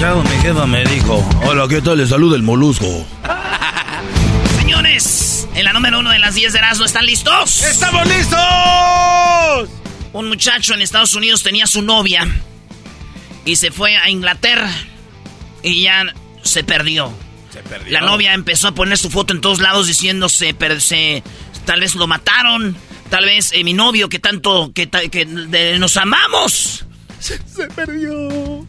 Mi jefa me dijo, hola, ¿qué tal? Le saluda el molusco. Señores, en la número uno de las 10 de Erasmo, ¿están listos? ¡Estamos listos! Un muchacho en Estados Unidos tenía su novia y se fue a Inglaterra y ya se perdió. Se perdió. La novia empezó a poner su foto en todos lados diciéndose, per- se- tal vez lo mataron, tal vez eh, mi novio que tanto, que, que de- nos amamos. Se, se perdió.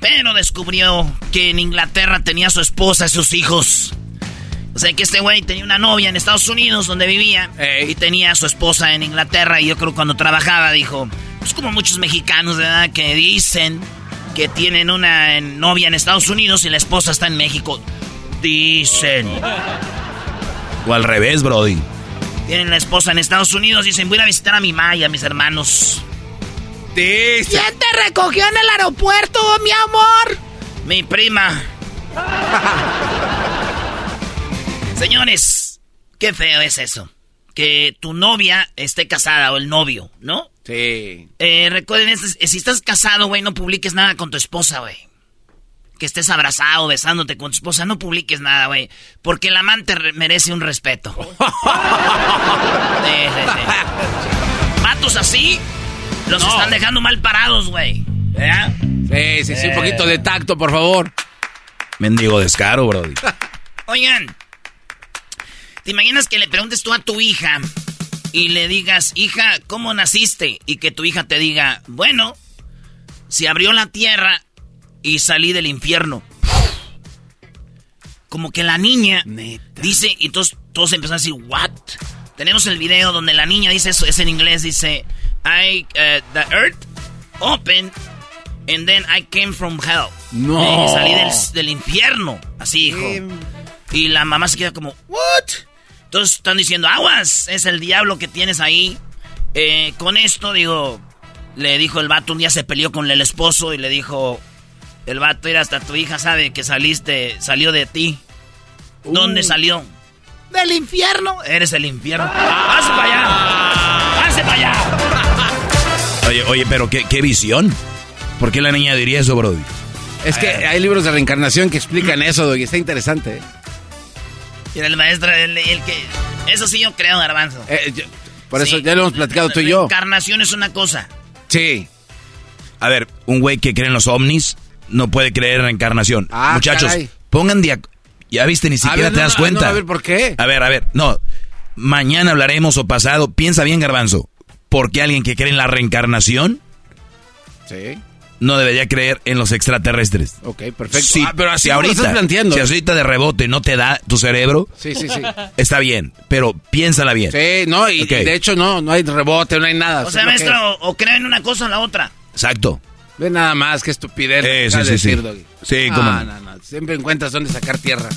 Pero descubrió que en Inglaterra tenía a su esposa y sus hijos. O sea que este güey tenía una novia en Estados Unidos donde vivía y tenía a su esposa en Inglaterra y yo creo que cuando trabajaba dijo, pues como muchos mexicanos, ¿verdad? Que dicen que tienen una novia en Estados Unidos y la esposa está en México. Dicen. O al revés, Brody. Tienen la esposa en Estados Unidos, dicen, voy a visitar a mi Maya, a mis hermanos. ¿Quién te recogió en el aeropuerto, mi amor? Mi prima. Señores, qué feo es eso. Que tu novia esté casada o el novio, ¿no? Sí. Eh, recuerden, si estás casado, güey, no publiques nada con tu esposa, güey. Que estés abrazado, besándote con tu esposa, no publiques nada, güey. Porque el amante re- merece un respeto. Sí, sí, sí. Matos así, los están dejando mal parados, güey. ¿Verdad? Sí, sí, sí, un poquito de tacto, por favor. Mendigo descaro, Brody. Oigan, ¿te imaginas que le preguntes tú a tu hija y le digas, hija, ¿cómo naciste? Y que tu hija te diga, bueno, se abrió la tierra y salí del infierno. Como que la niña dice, y todos, todos empezaron a decir, ¿what? Tenemos el video donde la niña dice eso, es en inglés, dice, I, uh, the earth opened and then I came from hell. No. Y salí del, del infierno, así dijo. Y la mamá se queda como, ¿what? Entonces están diciendo, aguas, es el diablo que tienes ahí. Eh, con esto, digo, le dijo el vato, un día se peleó con el esposo y le dijo, el vato, era hasta tu hija sabe que saliste, salió de ti. ¿Dónde salió? Del infierno. Eres el infierno. ¡Pase para allá! ¡Pase para allá! Oye, oye, pero qué, qué visión. ¿Por qué la niña diría eso, Brody? Es que hay libros de reencarnación que explican eso, y está interesante. ¿eh? Y era el maestro, el, el que... Eso sí yo creo, garbanzo. Eh, yo- Por eso Sí. ya lo hemos platicado tú y yo. Reencarnación es una cosa. Sí. A ver, un güey que cree en los ovnis no puede creer en reencarnación. Ah, Muchachos, caray. pongan de... Ya viste, ni siquiera ver, te no, das no, cuenta. no, a ver, ¿por qué? A ver, a ver, no. Mañana hablaremos o pasado. Piensa bien, Garbanzo. ¿Por qué alguien que cree en la reencarnación Sí. no debería creer en los extraterrestres? Ok, perfecto. Si, Ah, pero así si lo ahorita, estás planteando. si ahorita de rebote no te da tu cerebro, Sí, sí, sí. está bien, pero piénsala bien. Sí, no, y, de hecho no, no hay rebote, no hay nada. O sea, Es lo que maestro, o, creen en una cosa o en la otra. Exacto. es. Ve nada más, qué estupidez. Eh, sí, sí, decir, sí. Doggy. Sí, Ah, no. no, no, Siempre encuentras dónde sacar tierra.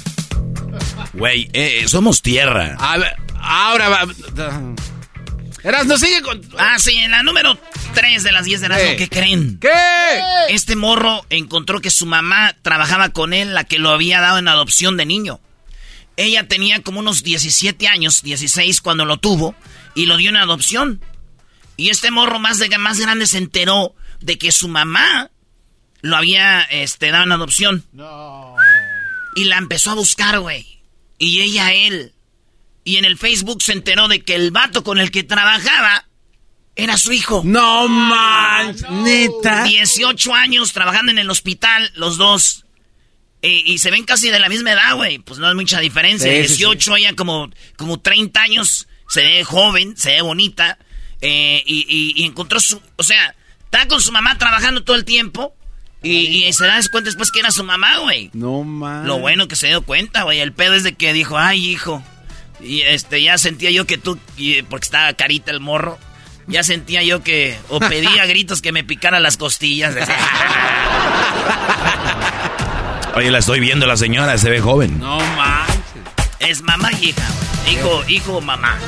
Güey, eh, eh, somos tierra. A ver, ahora va. Eras, no sigue con. Ah, sí, en la número 3 de las 10 de Erasmo, ¿Qué? ¿qué creen? ¿Qué? Este morro encontró que su mamá trabajaba con él, la que lo había dado en adopción de niño. Ella tenía como unos 17 años, 16 cuando lo tuvo, y lo dio en adopción. Y este morro más, de, más grande se enteró de que su mamá lo había este, dado en adopción. Y la empezó a buscar, güey. Y ella a él. Y en el Facebook se enteró de que el vato con el que trabajaba era su hijo. No man, neta. 18 años trabajando en el hospital, los dos. Eh, y se ven casi de la misma edad, güey. Pues no hay mucha diferencia. Sí, sí, 18, ella como, como 30 años. Se ve joven, se ve bonita. eh, y, y- y encontró su... O sea, está con su mamá trabajando todo el tiempo. Y, y se da cuenta después que era su mamá, güey. No man. Lo bueno que se dio cuenta, güey. El pedo es de que dijo, ay, hijo. Y este, ya sentía yo que tú, porque estaba carita el morro, ya sentía yo que, o pedía gritos que me picara las costillas. Oye, la estoy viendo, la señora se ve joven. No manches. es mamá y hija. Hijo, hijo, mamá.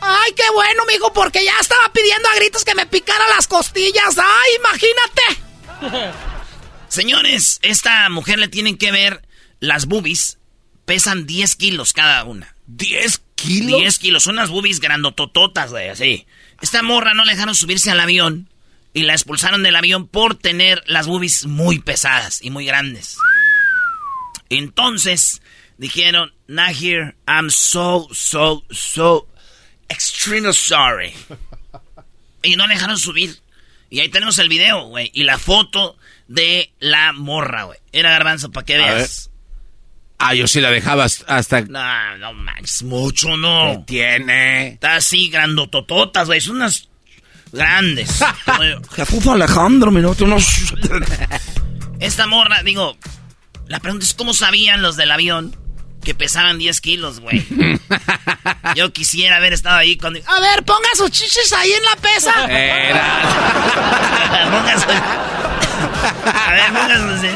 Ay, qué bueno, mijo, porque ya estaba pidiendo a gritos que me picara las costillas. Ay, imagínate. Señores, esta mujer le tienen que ver las boobies. Pesan 10 kilos cada una. ¿10 kilos? 10 kilos, unas boobies grandotototas, güey, así. Esta morra no le dejaron subirse al avión y la expulsaron del avión por tener las boobies muy pesadas y muy grandes. Entonces dijeron, Nahir, I'm so, so, so extremely sorry. Y no le dejaron subir. Y ahí tenemos el video, güey, y la foto de la morra, güey. Era garbanzo, para que A veas. Ah, yo sí la dejaba hasta. No, no manches, mucho no. ¿Qué tiene? Está así, grandotototas, güey. Son unas grandes. Jesús Alejandro, minuto, no. Esta morra, digo, la pregunta es cómo sabían los del avión que pesaban 10 kilos, güey. Yo quisiera haber estado ahí cuando... A ver, ponga sus chichis ahí en la pesa. Era. Póngase- A ver, póngase.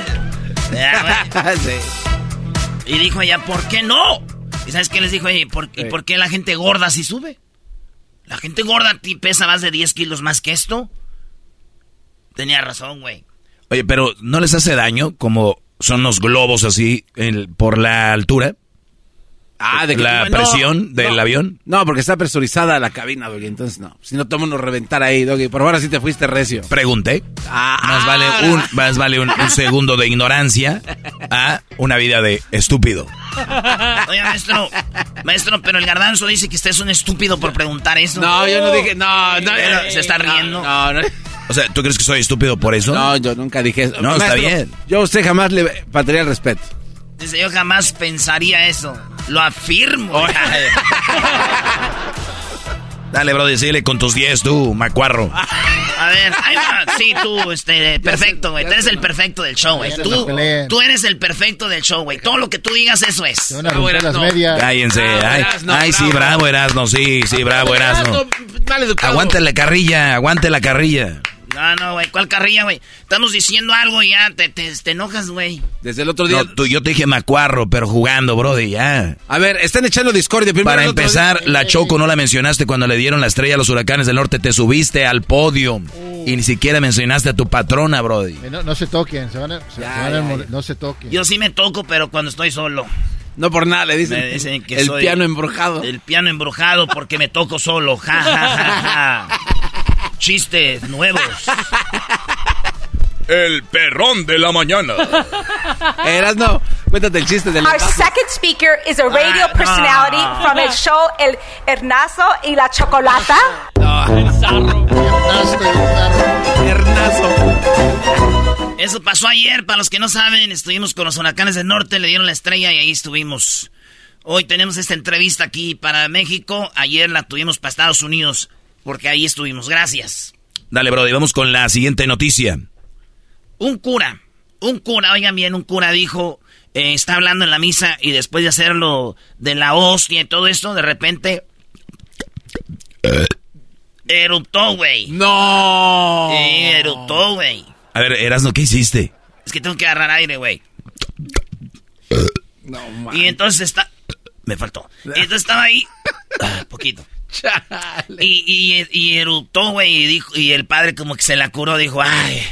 Ya, güey. Sí. Y dijo ella, ¿por qué no? ¿Y sabes qué les dijo? ¿Por, ¿Y por qué la gente gorda sí sube? La gente gorda ti pesa más de 10 kilos más que esto. Tenía razón, güey. Oye, pero ¿no les hace daño como son los globos así el- por la altura? Ah, de que ¿La no, presión del no. avión? No, porque está presurizada la cabina, Doggy. Entonces no. Si no, tomo unos reventar ahí, Doggy. Por ahora sí te fuiste recio. Pregunté. Ah, Más vale un, más vale un, un segundo de ignorancia a una vida de estúpido. Oye, maestro, maestro, pero el garbanzo dice que usted es un estúpido por preguntar eso. No, yo no dije. No, no. Pero se está riendo. No, no. O sea, ¿tú crees que soy estúpido por eso? No, yo nunca dije eso. No, está bien. Yo a usted jamás le faltaría el respeto. Dice, yo jamás pensaría eso. Lo afirmo. Dale, bro, decile con tus 10 tú, macuarro. A ver, ahí va. sí, tú, este, perfecto, güey. Tú eres el perfecto del show, güey. Tú, tú eres el perfecto del show, güey. Todo lo que tú digas, eso es. Romper las medias. Cállense. Bravo, Ay, Erasno, ay, sí, bravo. bravo, Erasno, sí, sí, bravo, Erasno. Aguante la carrilla, aguante la carrilla. No, no, güey. ¿Cuál carrilla, güey? Estamos diciendo algo y ya te, te, te enojas, güey. Desde el otro día. No, tú, yo te dije macuarro, pero jugando, brody, ya. A ver, están echando discordia. Primero Para empezar, día- la Choco no la mencionaste cuando le dieron la estrella a los huracanes del norte. Te subiste al podio y ni siquiera mencionaste a tu patrona, Brody. Eh, No, no se toquen, se van a, se- Ya, se van a ya, mor- ya. no se toquen. Yo sí me toco, pero cuando estoy solo. No por nada, le dicen. Me dicen que el soy piano embrujado. El piano embrujado porque me toco solo. Ja, ja, ja, ja. Chistes nuevos. El perrón de la mañana. Eras no. Cuéntate el chiste del Our second speaker is a radio Ah, personality no. from el show El Hernazo y la Chocolata. Eso pasó ayer, para los que no saben, estuvimos con los huracanes del norte, le dieron la estrella y ahí estuvimos. Hoy tenemos esta entrevista aquí para México, ayer la tuvimos para Estados Unidos, porque ahí estuvimos. Gracias. Dale, Brody, vamos con la siguiente noticia. Un cura, un cura, oigan bien, un cura dijo, eh, está hablando en la misa y después de hacerlo de la hostia y todo esto, de repente... Eruptó, güey. ¡No! Sí, eruptó, güey. A ver, Erasno, ¿qué hiciste? Es que tengo que agarrar aire, güey. No, man. Y entonces está... Me faltó. Y entonces estaba ahí... Ah, poquito. Y, y, y eruptó, güey, y, dijo, y el padre como que se la curó, dijo, ay,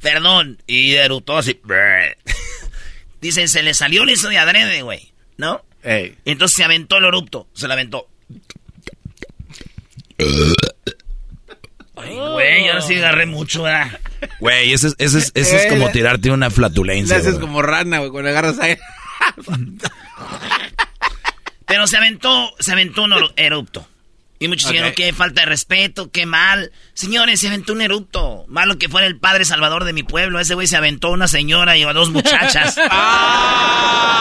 perdón. Y eruptó así. Dicen, se le salió el eso de adrede, güey, ¿no? Ey. Entonces se aventó el erupto, se la aventó. Ay, güey, ahora sí agarré mucho, ¿verdad? Güey, ese, es- ese, es- ese es como tirarte una Le flatulencia. haces bro. como rana, güey, cuando agarras aire. Pero se aventó, se aventó un erupto. Y muchos dijeron, qué falta de respeto, qué mal. Señores, se aventó un erupto. Malo que fuera el padre salvador de mi pueblo. Ese güey se aventó una señora y a dos muchachas. ¡Ah!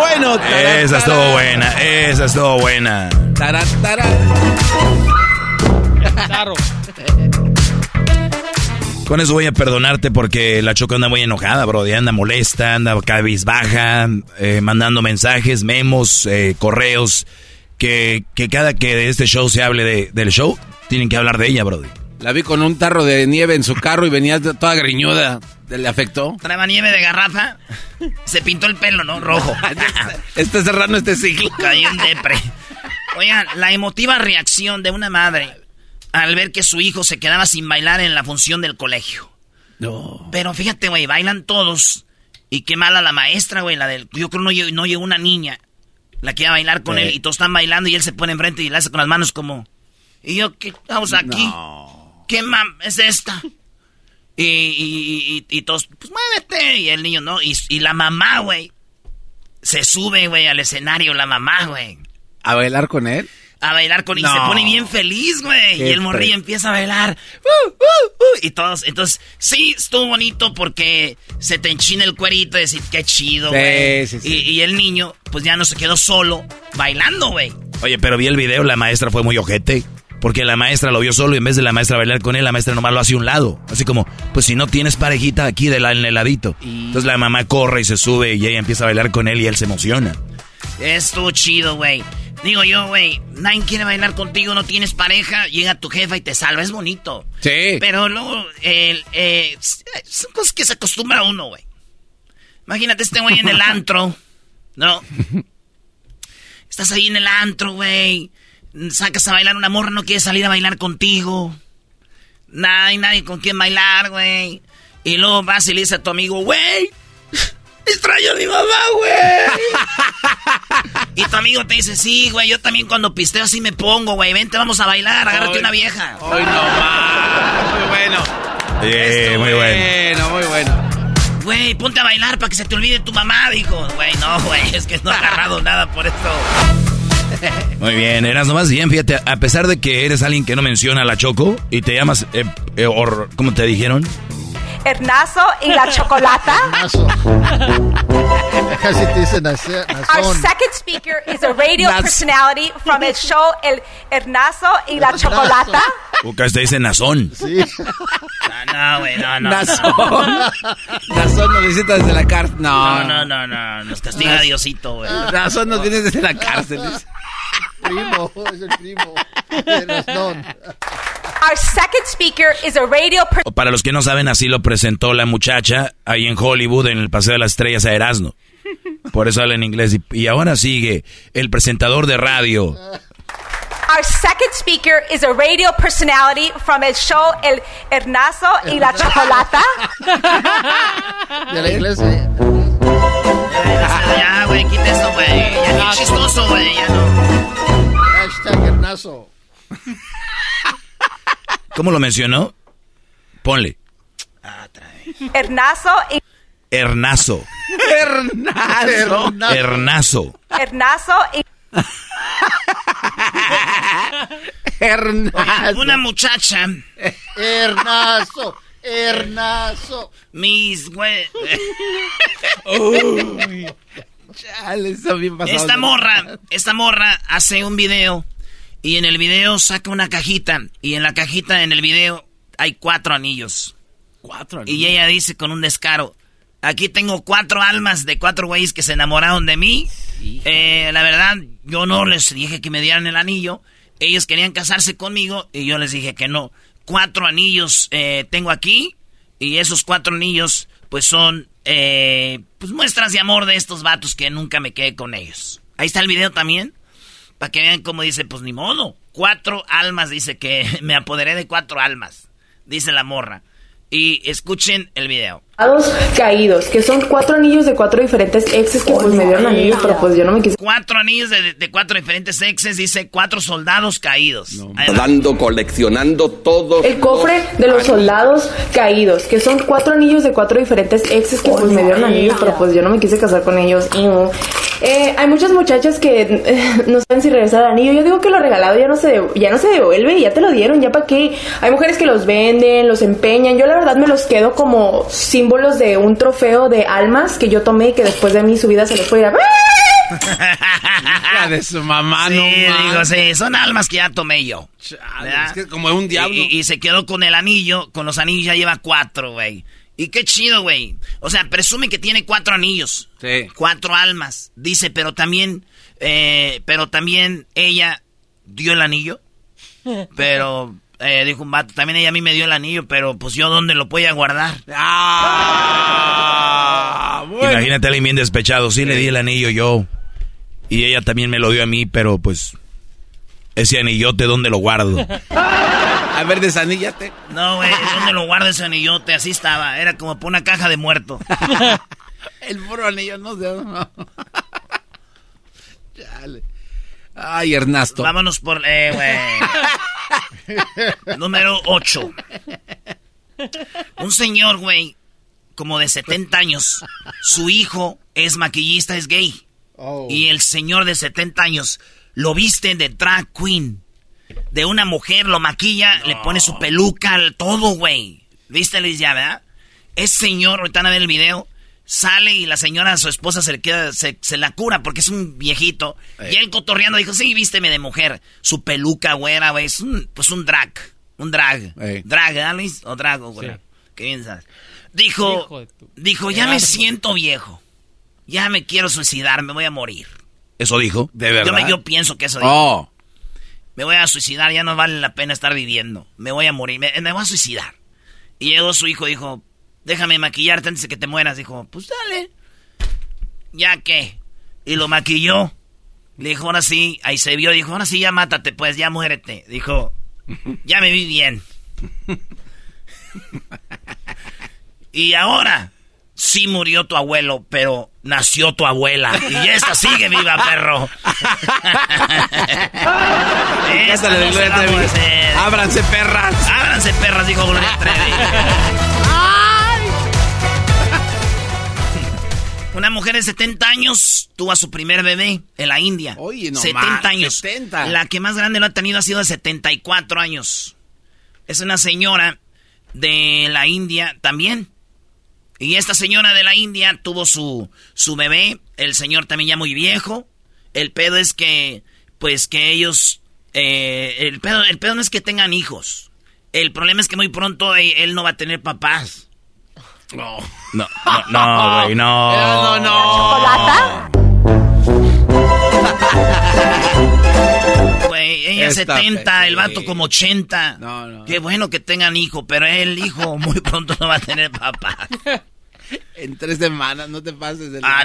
Bueno, tarán, Esa estuvo buena, esa estuvo buena. Tarán, tarán. Con eso voy a perdonarte porque la Choco anda muy enojada, bro. Anda molesta, anda cabizbaja, eh, mandando mensajes, memos, eh, correos. Que, que cada que de este show se hable de- del show, tienen que hablar de ella, bro. La vi con un tarro de nieve en su carro y venía toda greñuda. ¿Le afectó? Traeba nieve de garrafa. Se pintó el pelo, ¿no? Rojo. Está cerrando este ciclo. Cayó en depre. Oigan, la emotiva reacción de una madre al ver que su hijo se quedaba sin bailar en la función del colegio. No. Pero fíjate, güey, bailan todos. Y qué mala la maestra, güey, la del... Yo creo no, lle- no llegó una niña. La que iba a bailar con Sí. él y todos están bailando y él se pone enfrente y le hace con las manos como... Y yo, ¿qué estamos aquí? ¿Qué mam es esta? Y, y, y- y todos, pues muévete. Y el niño, ¿no? Y, y la mamá, güey. Se sube, güey, al escenario, la mamá, güey. ¿A bailar con él? A bailar con... Y No. se pone bien feliz, güey. Y el morrillo empieza a bailar. ¡Uh, uh, uh! Y todos... Entonces, sí, estuvo bonito porque se te enchina el cuerito y decir, qué chido, Sí, güey. sí, sí. Y, y el niño, pues ya no se quedó solo bailando, güey. Oye, pero vi el video, la maestra fue muy ojete. Porque la maestra lo vio solo y en vez de la maestra bailar con él, la maestra nomás lo hace a un lado. Así como, pues si no tienes parejita aquí de la, en el ladito. Entonces la mamá corre y se sube y ella empieza a bailar con él y él se emociona. Estuvo chido, güey. Digo yo, güey, nadie quiere bailar contigo, no tienes pareja, llega tu jefa y te salva, es bonito. Sí. Pero luego, el, eh, son cosas que se acostumbra uno, güey. Imagínate este güey en el antro, ¿no? Estás ahí en el antro, güey. Sacas a bailar una morra, no quiere salir a bailar contigo. Nada, hay nadie con quien bailar, güey. Y luego vas y le dices a tu amigo, güey, extraño a mi mamá, güey. y tu amigo te dice, sí, güey, yo también cuando pisteo así me pongo, güey. Vente, vamos a bailar, agárrate Ay. una vieja. Hoy no más. Muy bueno. Muy bueno. Bueno, muy bueno. Güey, ponte a bailar para que se te olvide tu mamá, dijo. Güey, no, güey, es que no he agarrado nada por esto. Muy bien, eras nomás bien, fíjate, a pesar de que eres alguien que no menciona a la Choco y te llamas, eh, eh, or- ¿cómo te dijeron? Hernazo y la Chocolata. Nazo. Casi te dice nace- Our second speaker is a radio personality from el show El Hernazo y la Chocolata. Ucas te dice Nazón. Sí. No, no, güey, no, no. Nazón. Nazón nos visita desde la cárcel. No, No, no, no, no, nos castiga Diosito, güey. Nazón nos viene desde la cárcel. Primo, es el primo. de Nazón. Our second speaker is a radio Para los que no saben, así lo presentó la muchacha ahí en Hollywood, en el Paseo de las Estrellas a Erasmo. Por eso habla en inglés. Y, y ahora sigue el presentador de radio. Our second speaker is a radio personality from el show El Hernazo y la Chocolata. De la iglesia. Ya, güey, quita eso, güey. Ya ni chistoso, güey, ya no. Hashtag Hernazo. ¿Cómo lo mencionó? Ponle. Hernazo y Hernazo. Hernazo. Hernazo. Hernazo y Hernazo. Una muchacha, Hernazo, Hernazo. mis güey. Uy. Chale, está bien pasado. Esta morra, esta morra hace un video y en el video saca una cajita y en la cajita en el video hay cuatro anillos. Cuatro. Y ella dice con un descaro, aquí tengo cuatro almas de cuatro güeyes que se enamoraron de mí. Eh, la verdad, yo no les dije que me dieran el anillo. Ellos querían casarse conmigo y yo les dije que no. Cuatro anillos eh, tengo aquí y esos cuatro anillos pues son eh, pues muestras de amor de estos vatos que nunca me quedé con ellos. Ahí está el video también. Para que vean cómo dice, pues ni modo. Cuatro almas, dice que me apoderé de cuatro almas. Dice la morra. Y escuchen el video. Caídos, que son cuatro anillos de cuatro diferentes exes que pues me dieron anillos, pero pues yo no me quise. Cuatro anillos de, de cuatro diferentes exes, dice cuatro soldados caídos. Dando, coleccionando todo. El cofre de los soldados caídos, que son cuatro anillos de cuatro diferentes exes que pues me dieron anillos, pero pues yo no me quise casar con ellos. Y, no. Eh, hay muchas muchachas que eh, no saben si regresar el anillo. Yo digo que lo regalado ya no se ya no se devuelve, ya te lo dieron, ya para qué. Hay mujeres que los venden, los empeñan. Yo la verdad me los quedo como símbolos de un trofeo de almas que yo tomé y que después de mi su vida se les fue a ir a... Hija de su mamá, Sí, no digo, sí, son almas que ya tomé yo. ¿verdad? es que como un diablo. Y, y- y se quedó con el anillo, con los anillos ya lleva cuatro, güey. Y qué chido, güey. O sea, presume que tiene cuatro anillos. Sí. Cuatro almas. Dice, pero también, eh, pero también ella dio el anillo. Pero, eh, dijo un vato, también ella a mí me dio el anillo, pero pues yo dónde lo voy a guardar. Ah, bueno. Imagínate a alguien bien despechado. Sí, le di el anillo yo. Y ella también me lo dio a mí, pero pues. Ese anillote, ¿dónde lo guardo? A ver, desaníllate. No, güey, ¿dónde lo guarda ese anillote? Así estaba, era como por una caja de muerto. El puro anillo no sé. no. Chale. Ay, Ernesto. Vámonos por, eh, güey. Número 8. Un señor, güey, como de 70 años, su hijo es maquillista, es gay. Oh. Y el señor de 70 años lo viste de drag queen. De una mujer, lo maquilla, le pone su peluca, todo, güey. ¿Viste, Luis, ya, verdad? Ese señor, ahorita van a ver el video, sale y la señora, su esposa, se le queda, se, se la cura porque es un viejito. Y él cotorreando dijo, sí, vísteme de mujer. Su peluca, güera, güey, es un, pues un drag. Un drag. Drag, ¿eh, Luis? O drago, güey. Qué bien sabes. Dijo, dijo, ya me siento viejo. Ya me quiero suicidar, me voy a morir. ¿Eso dijo? ¿De verdad? Yo, me- yo pienso que eso dijo. Oh. Me voy a suicidar, ya no vale la pena estar viviendo. Me voy a morir, me, me voy a suicidar. Y llegó su hijo, dijo, déjame maquillarte antes de que te mueras. Dijo, pues dale. ¿Ya qué? Y lo maquilló. Le dijo, ahora sí, ahí se vio, dijo, ahora sí, ya mátate, pues, ya muérete. Dijo, ya me vi bien. y ahora, sí murió tu abuelo, pero nació tu abuela. Y esta sigue viva, perro. Esta no se va a. Ábranse, perras. Ábranse, perras, dijo Gloria Trevi. Una mujer de 70 años tuvo a su primer bebé en la India. Oye, no 70 más, años. 70. La que más grande lo ha tenido ha sido de 74 años. Es una señora de la India también. Y esta señora de la India tuvo su, su bebé. El señor también ya muy viejo. El pedo es que, pues que ellos... eh, el, pedo, el pedo no es que tengan hijos. El problema es que muy pronto eh, él no va a tener papás. No. No, no, no, güey, no. No, no. ¿Chocolata? Güey, ella Está 70, el vato como 80. No, no. Qué bueno que tengan hijo, pero el hijo muy pronto no va a tener papá. En tres semanas, no te pases de ¡Ah,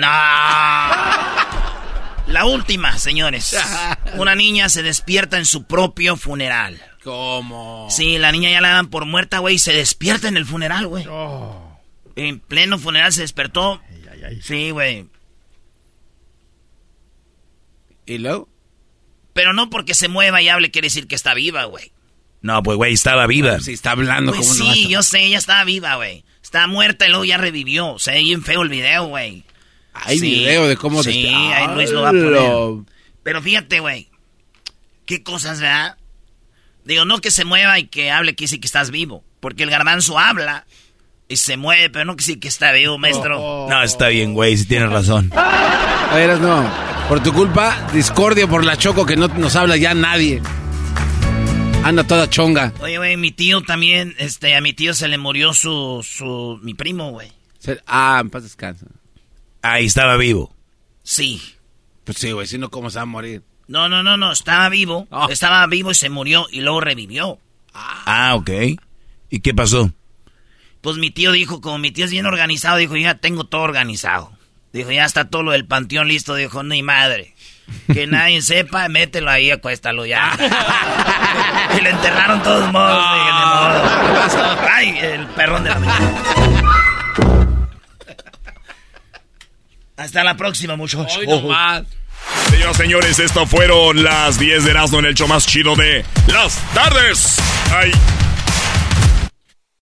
no! La última, señores. Una niña se despierta en su propio funeral. ¿Cómo? Sí, la niña ya la dan por muerta, güey, y se despierta en el funeral, güey. En pleno funeral se despertó. Sí, güey. ¿Y luego? Pero no porque se mueva y hable quiere decir que está viva, güey. No, pues, güey, estaba viva. Si está hablando Pues como sí, yo sé, ella estaba viva, güey. Está muerta y luego ya revivió. O sea, bien feo el video, güey. Hay video de cómo... Sí, se- ahí Luis lo va a poner. Pero fíjate, güey. Qué cosas, ¿verdad? Digo, no que se mueva y que hable que sí que estás vivo. Porque el garbanzo habla y se mueve, pero no que sí que está vivo, maestro. No, está bien, güey, si tienes razón. A ver, no. Por tu culpa, discordia por la choco que no nos habla ya nadie. Anda toda chonga. Oye, güey, mi tío también, este, a mi tío se le murió su, su, mi primo, güey. Ah, en paz descansa. Ahí estaba vivo. Sí. Pues sí, güey, si no, ¿cómo se va a morir? No, no, no, no, estaba vivo. Estaba vivo y se murió y luego revivió. Ah, ok. ¿Y qué pasó? Pues mi tío dijo, como mi tío es bien organizado, dijo, ya tengo todo organizado. Dijo, ya está todo lo del panteón listo. Dijo, ni madre. Que nadie sepa, mételo ahí, acuéstalo ya. y lo enterraron todos modos. modo. Ay, el perrón de la Hasta la próxima, muchachos. Señoras y señores, estas fueron las 10 de Erasmo en el show más chido de las tardes. Ay.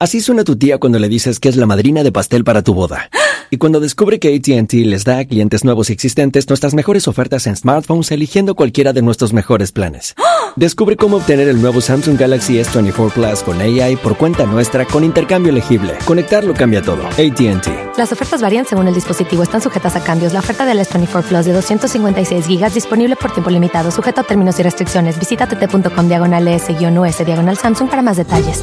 Así suena tu tía cuando le dices que es la madrina de pastel para tu boda. Y cuando descubre que ATT les da a clientes nuevos y existentes nuestras mejores ofertas en smartphones eligiendo cualquiera de nuestros mejores planes. Descubre cómo obtener el nuevo Samsung Galaxy S24 Plus con AI por cuenta nuestra con intercambio elegible. Conectarlo cambia todo. ATT. Las ofertas varían según el dispositivo, están sujetas a cambios. La oferta del S24 Plus de 256 gigas disponible por tiempo limitado, sujeto a términos y restricciones. Visita tt.com diagonal S-US diagonal Samsung para más detalles.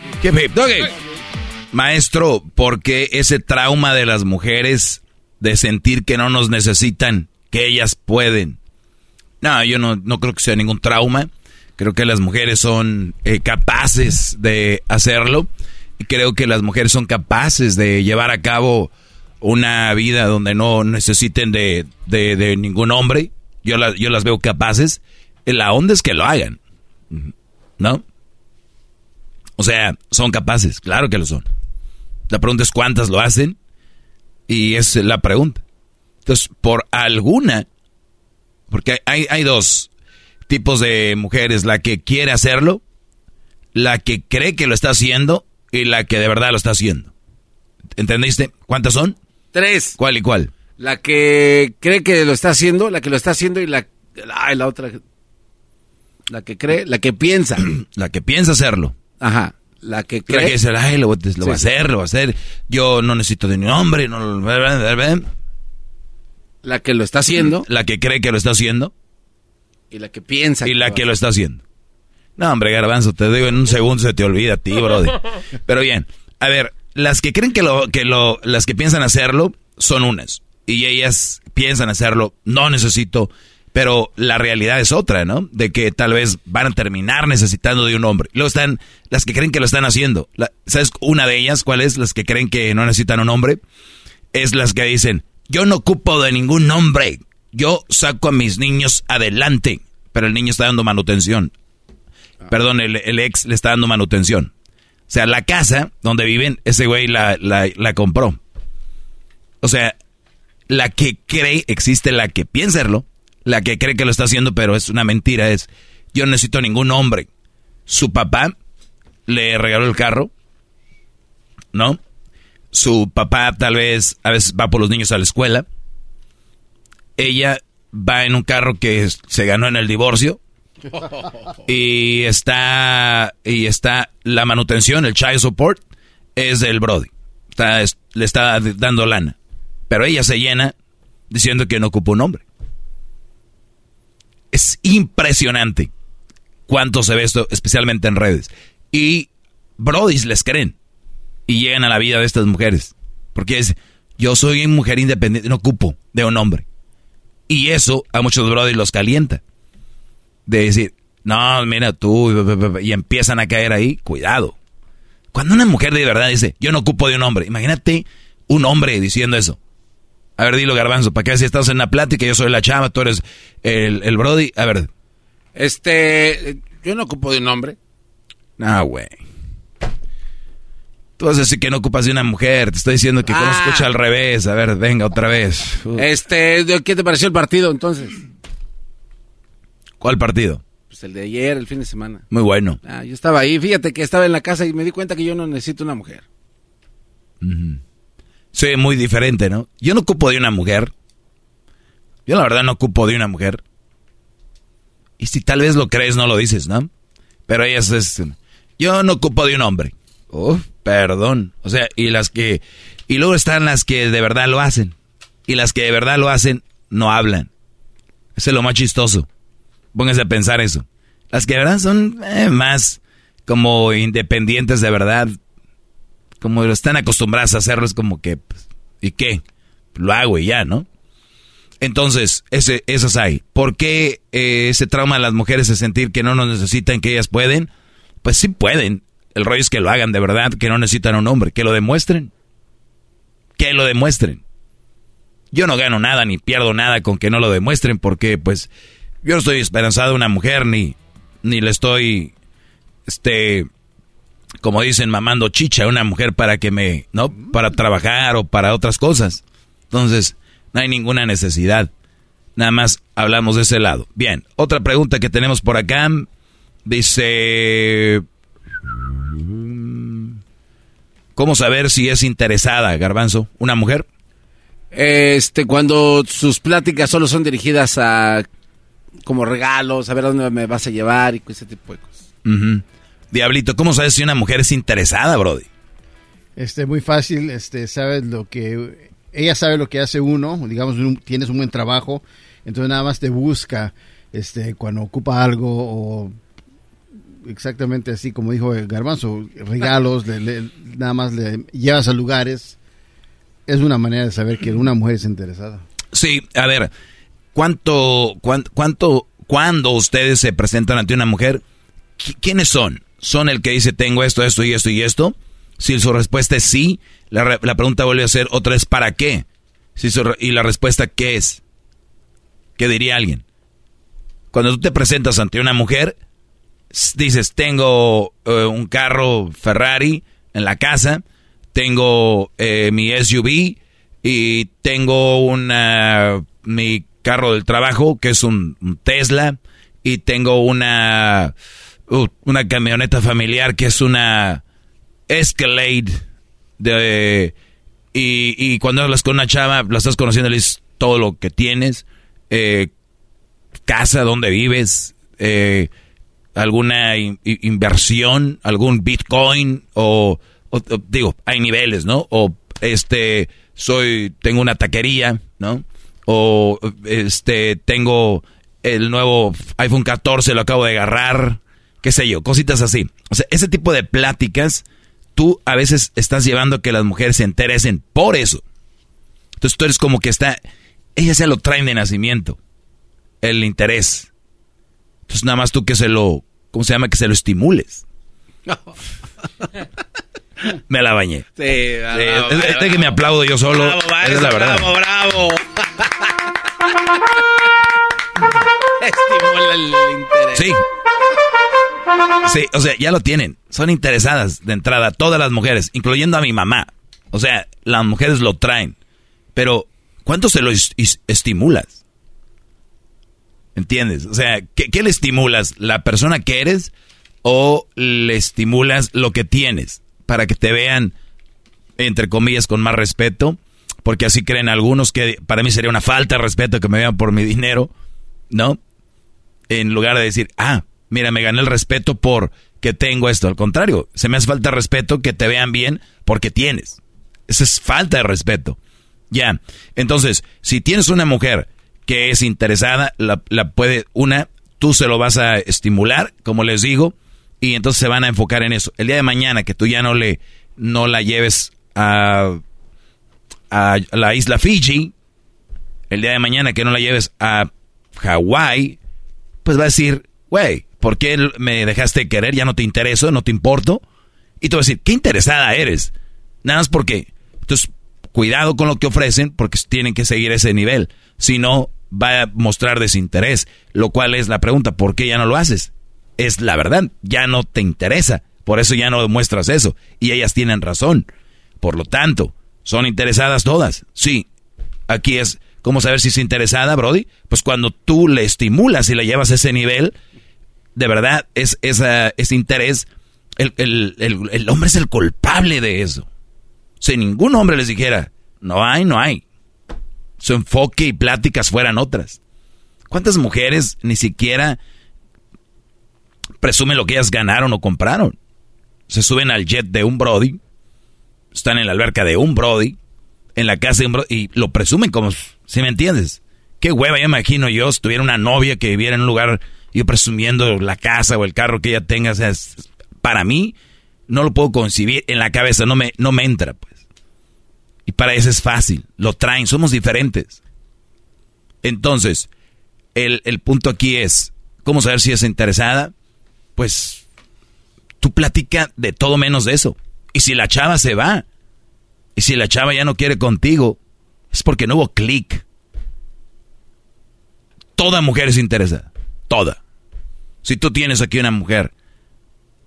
hip. Hip. Maestro, ¿por qué ese trauma de las mujeres de sentir que no nos necesitan, que ellas pueden? No, yo no, no creo que sea ningún trauma. Creo que las mujeres son eh, capaces de hacerlo. Y creo que las mujeres son capaces de llevar a cabo una vida donde no necesiten de, de, de ningún hombre. Yo, la- yo las veo capaces. La onda es que lo hagan. ¿No? O sea, son capaces, claro que lo son. La pregunta es cuántas lo hacen y es la pregunta. Entonces, por alguna, porque hay, hay dos tipos de mujeres, la que quiere hacerlo, la que cree que lo está haciendo y la que de verdad lo está haciendo. ¿Entendiste? ¿Cuántas son? Tres. ¿Cuál y cuál? La que cree que lo está haciendo, la que lo está haciendo y la, ay, la otra. La que cree, la que piensa. La que piensa hacerlo. Ajá. La que La cree. que dice, ay, lo, lo Sí, a sí. hacer, lo va a hacer. Yo no necesito de un hombre. No, La que lo está haciendo. La que cree que lo está haciendo. Y la que piensa. Y la que lo está haciendo. No, hombre, garbanzo, te digo, en un segundo se te olvida a ti, brody. Pero bien, a ver, las que creen que lo, que lo, las que piensan hacerlo son unas. Y ellas piensan hacerlo, no necesito Pero la realidad es otra, ¿no? De que tal vez van a terminar necesitando de un hombre. Luego están las que creen que lo están haciendo. ¿Sabes una de ellas? ¿Cuál es? Las que creen que no necesitan un hombre. Es las que dicen, yo no ocupo de ningún hombre. Yo saco a mis niños adelante. Pero el niño está dando manutención. Perdón, el, ex le está dando manutención. O sea, la casa donde viven, ese güey la, la, la compró. O sea, la que cree, existe la que piensa serlo la que cree que lo está haciendo, pero es una mentira, es yo no necesito ningún hombre. Su papá le regaló el carro, ¿no? Su papá tal vez a veces va por los niños a la escuela. Ella va en un carro que se ganó en el divorcio. Y está y está la manutención, el child support es del Brody. le está dando lana. Pero ella se llena diciendo que no ocupa un hombre. Es impresionante cuánto se ve esto, especialmente en redes. Y brodis les creen y llegan a la vida de estas mujeres. Porque es, yo soy una mujer independiente, no ocupo de un hombre. Y eso a muchos brodis los calienta. De decir, no, mira tú, y empiezan a caer ahí, cuidado. Cuando una mujer de verdad dice, yo no ocupo de un hombre, imagínate un hombre diciendo eso. A ver, dilo, Garbanzo, para que si estás en la plática, yo soy la chava, tú eres el, el Brody. A ver. Este, yo no ocupo de un hombre. No, güey. Tú vas a decir que no ocupas de una mujer. Te estoy diciendo que ah. escucha al revés. A ver, venga, otra vez. Este, ¿qué te pareció el partido entonces? ¿Cuál partido? Pues el de ayer, el fin de semana. Muy bueno. Ah, yo estaba ahí. Fíjate que estaba en la casa y me di cuenta que yo no necesito una mujer. Sí, muy diferente, ¿no? Yo no ocupo de una mujer. Yo la verdad no ocupo de una mujer. Y si tal vez lo crees, no lo dices, ¿no? Pero ellas es... Yo no ocupo de un hombre. Oh, perdón. O sea, y las que... Y luego están las que de verdad lo hacen. Y las que de verdad lo hacen, no hablan. Ese es lo más chistoso. Pónganse a pensar eso. Las que de verdad son eh, más como independientes de verdad, como están acostumbradas a hacerlo, es como que, pues, ¿y qué? Lo hago y ya, ¿no? Entonces, ese, esas hay. ¿Por qué eh, ese trauma de las mujeres es sentir que no nos necesitan, que ellas pueden? Pues sí pueden. El rollo es que lo hagan de verdad, que no necesitan a un hombre, que lo demuestren. Que lo demuestren. Yo no gano nada ni pierdo nada con que no lo demuestren porque pues yo no estoy esperanzado de una mujer ni, ni le estoy, este, como dicen, mamando chicha a una mujer para que me, ¿no? Para trabajar o para otras cosas. Entonces, no hay ninguna necesidad. Nada más hablamos de ese lado. Bien, otra pregunta que tenemos por acá. Dice... ¿Cómo saber si es interesada, Garbanzo, una mujer? Este, cuando sus pláticas solo son dirigidas a como regalos, a ver dónde me vas a llevar y ese tipo de cosas. Diablito, ¿cómo sabes si una mujer es interesada, Brody? Este, muy fácil, este, sabes lo que, ella sabe lo que hace uno, digamos, tienes un buen trabajo, entonces nada más te busca, este, cuando ocupa algo o exactamente así como dijo el garbanzo, regalos, nada más le llevas a lugares, es una manera de saber que una mujer es interesada. Sí, a ver, ¿cuánto, cuánto, cuánto cuando ustedes se presentan ante una mujer, ¿quiénes son? Son el que dice tengo esto, esto y esto y esto? Si su respuesta es sí, la, pregunta vuelve a ser otra vez ¿para qué? Y la respuesta ¿qué es? ¿Qué diría alguien? Cuando tú te presentas ante una mujer, dices tengo eh, un carro Ferrari en la casa, tengo eh, mi SUV y tengo una mi carro del trabajo que es un Tesla y tengo una Uh, una camioneta familiar que es una Escalade de y, y, cuando hablas con una chava, la estás conociendo, le dices todo lo que tienes, eh, casa, donde vives, eh, alguna inversión, algún Bitcoin o, digo, hay niveles, ¿no? O este, soy, tengo una taquería, ¿no? O este, tengo el nuevo iPhone 14, lo acabo de agarrar, qué sé yo, cositas así. O sea, ese tipo de pláticas, tú a veces estás llevando a que las mujeres se interesen por eso. Entonces tú eres como que está, ella se lo traen de nacimiento. el interés. Entonces nada más tú que se lo, ¿cómo se llama? Que se lo estimules. me la bañé. Sí, bravo, este que me aplaudo yo solo. Bravo, es la verdad. Bravo, bravo. Estimula el interés. Sí. Sí, o sea, ya lo tienen. Son interesadas de entrada, todas las mujeres, incluyendo a mi mamá. O sea, las mujeres lo traen. Pero, ¿cuánto se lo estimulas? ¿Entiendes? O sea, ¿qué, ¿qué, le estimulas? ¿La persona que eres o le estimulas lo que tienes? Para que te vean, entre comillas, con más respeto. Porque así creen algunos que para mí sería una falta de respeto que me vean por mi dinero. ¿No? En lugar de decir, ah, mira, me gané el respeto por que tengo esto. Al contrario, se me hace falta respeto que te vean bien porque tienes. Esa es falta de respeto. Ya. Entonces, si tienes una mujer que es interesada, la, la, puede, una, tú se lo vas a estimular, como les digo, y entonces se van a enfocar en eso. El día de mañana que tú ya no le, no la lleves a, a la isla Fiji, el día de mañana que no la lleves a Hawái, pues va a decir, güey, ¿por qué me dejaste querer? Ya no te intereso, no te importo. Y tú vas a decir, qué interesada eres. Nada más porque. Entonces, cuidado con lo que ofrecen porque tienen que seguir ese nivel. Si no, va a mostrar desinterés. Lo cual es la pregunta, ¿por qué ya no lo haces? Es la verdad, ya no te interesa. Por eso ya no demuestras eso. Y ellas tienen razón. Por lo tanto, ¿son interesadas todas? Sí. Aquí es, ¿cómo saber si es interesada, Brody? Pues cuando tú le estimulas y le llevas a ese nivel, de verdad, es, esa, ese interés, el, el, el, el hombre es el culpable de eso. Si ningún hombre les dijera, no hay, no hay. Su enfoque y pláticas fueran otras. ¿Cuántas mujeres ni siquiera presumen lo que ellas ganaron o compraron? Se suben al jet de un Brody, están en la alberca de un Brody, en la casa de un Brody, y lo presumen como, si me entiendes. Qué hueva, ya imagino yo, si tuviera una novia que viviera en un lugar, yo presumiendo la casa o el carro que ella tenga, sea, para mí, no lo puedo concebir en la cabeza, no me, no me entra, pues. Y para eso es fácil, lo traen, somos diferentes. Entonces, el, el punto aquí es, ¿cómo saber si es interesada? Pues tú platica de todo menos de eso. Y si la chava se va, y si la chava ya no quiere contigo, es porque no hubo clic. Toda mujer es interesada, toda. Si tú tienes aquí una mujer,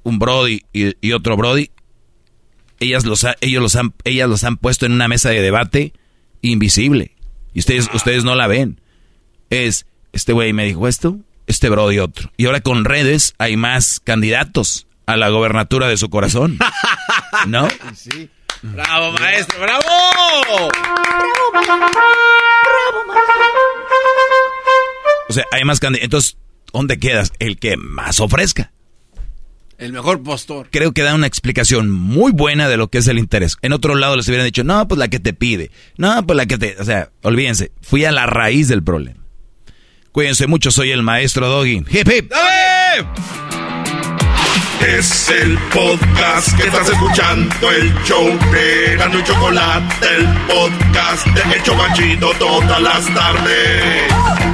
un Brody y, y otro Brody, ellas los, ellos los han, ellas los han puesto en una mesa de debate invisible. Y ustedes, ustedes no la ven. Es, este güey me dijo esto, este bro y otro. Y ahora con redes hay más candidatos a la gobernatura de su corazón. ¿No? Sí. Bravo, maestro, bravo. Bravo, bravo, maestro. O sea, hay más candidatos. Entonces, ¿dónde quedas? El que más ofrezca. El mejor postor. Creo que da una explicación muy buena de lo que es el interés. En otro lado les hubieran dicho, no, pues la que te pide. No, pues la que te... O sea, olvídense. Fui a la raíz del problema. Cuídense mucho, soy el maestro Doggy. ¡Hip, hip! Es el podcast que estás escuchando, el show de Gano y Chocolate, el podcast de Hecho Machito todas las tardes.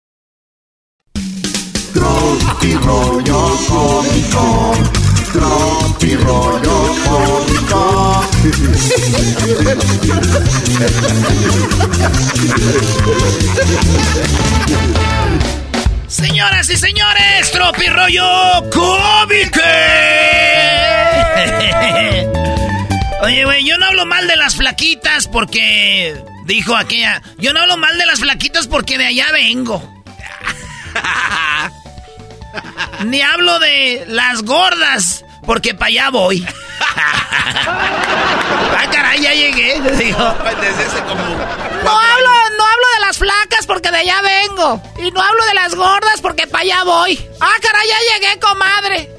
Tropi rollo cómico. Tropi rollo cómico. Señoras y señores, Tropirollo cómico. Oye, güey, yo no hablo mal de las flaquitas porque dijo aquella, yo no hablo mal de las flaquitas porque de allá vengo. Ni hablo de las gordas porque para allá voy. ah, caray, ya llegué. Digo, no hablo, no hablo de las flacas porque de allá vengo. Y no hablo de las gordas porque para allá voy. Ah, caray, ya llegué, comadre.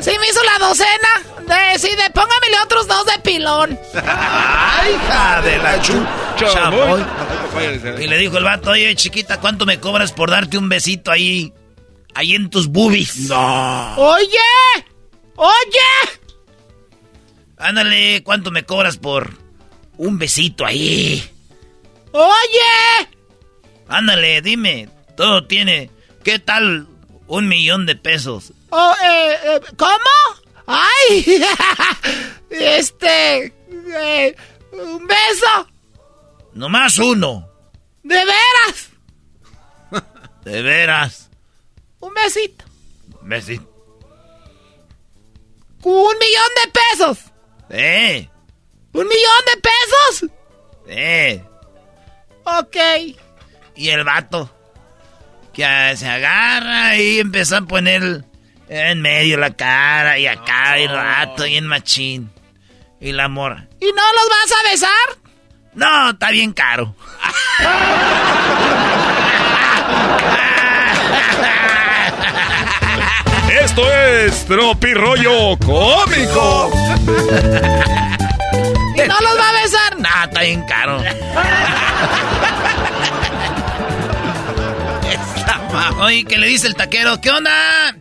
Sí, me hizo la docena. De, sí, de póngamele otros dos de pilón. Ay, hija de la chucha. Y le dijo el vato, oye, chiquita, ¿cuánto me cobras por darte un besito ahí? Ahí en tus boobies. No. Oye, oye. Ándale, ¿cuánto me cobras por un besito ahí? Oye. Ándale, dime, todo tiene, ¿qué tal un millón de pesos? Oh, eh, eh, ¿Cómo? ¡Ay! este. Eh, un beso. Nomás uno. ¿De veras? De veras. Un besito. Un besito. Un millón de pesos. ¡Eh! ¿Un millón de pesos? ¡Eh! Ok. Y el vato. Que se agarra y empieza a poner en medio la cara y acá y rato y en machín. Y la mora. ¿Y no los vas a besar? No, está bien caro. Esto es Tropirollo Cómico. ¿Y no los va a besar? No, está bien caro. Oye, ¿qué le dice el taquero? ¿Qué onda?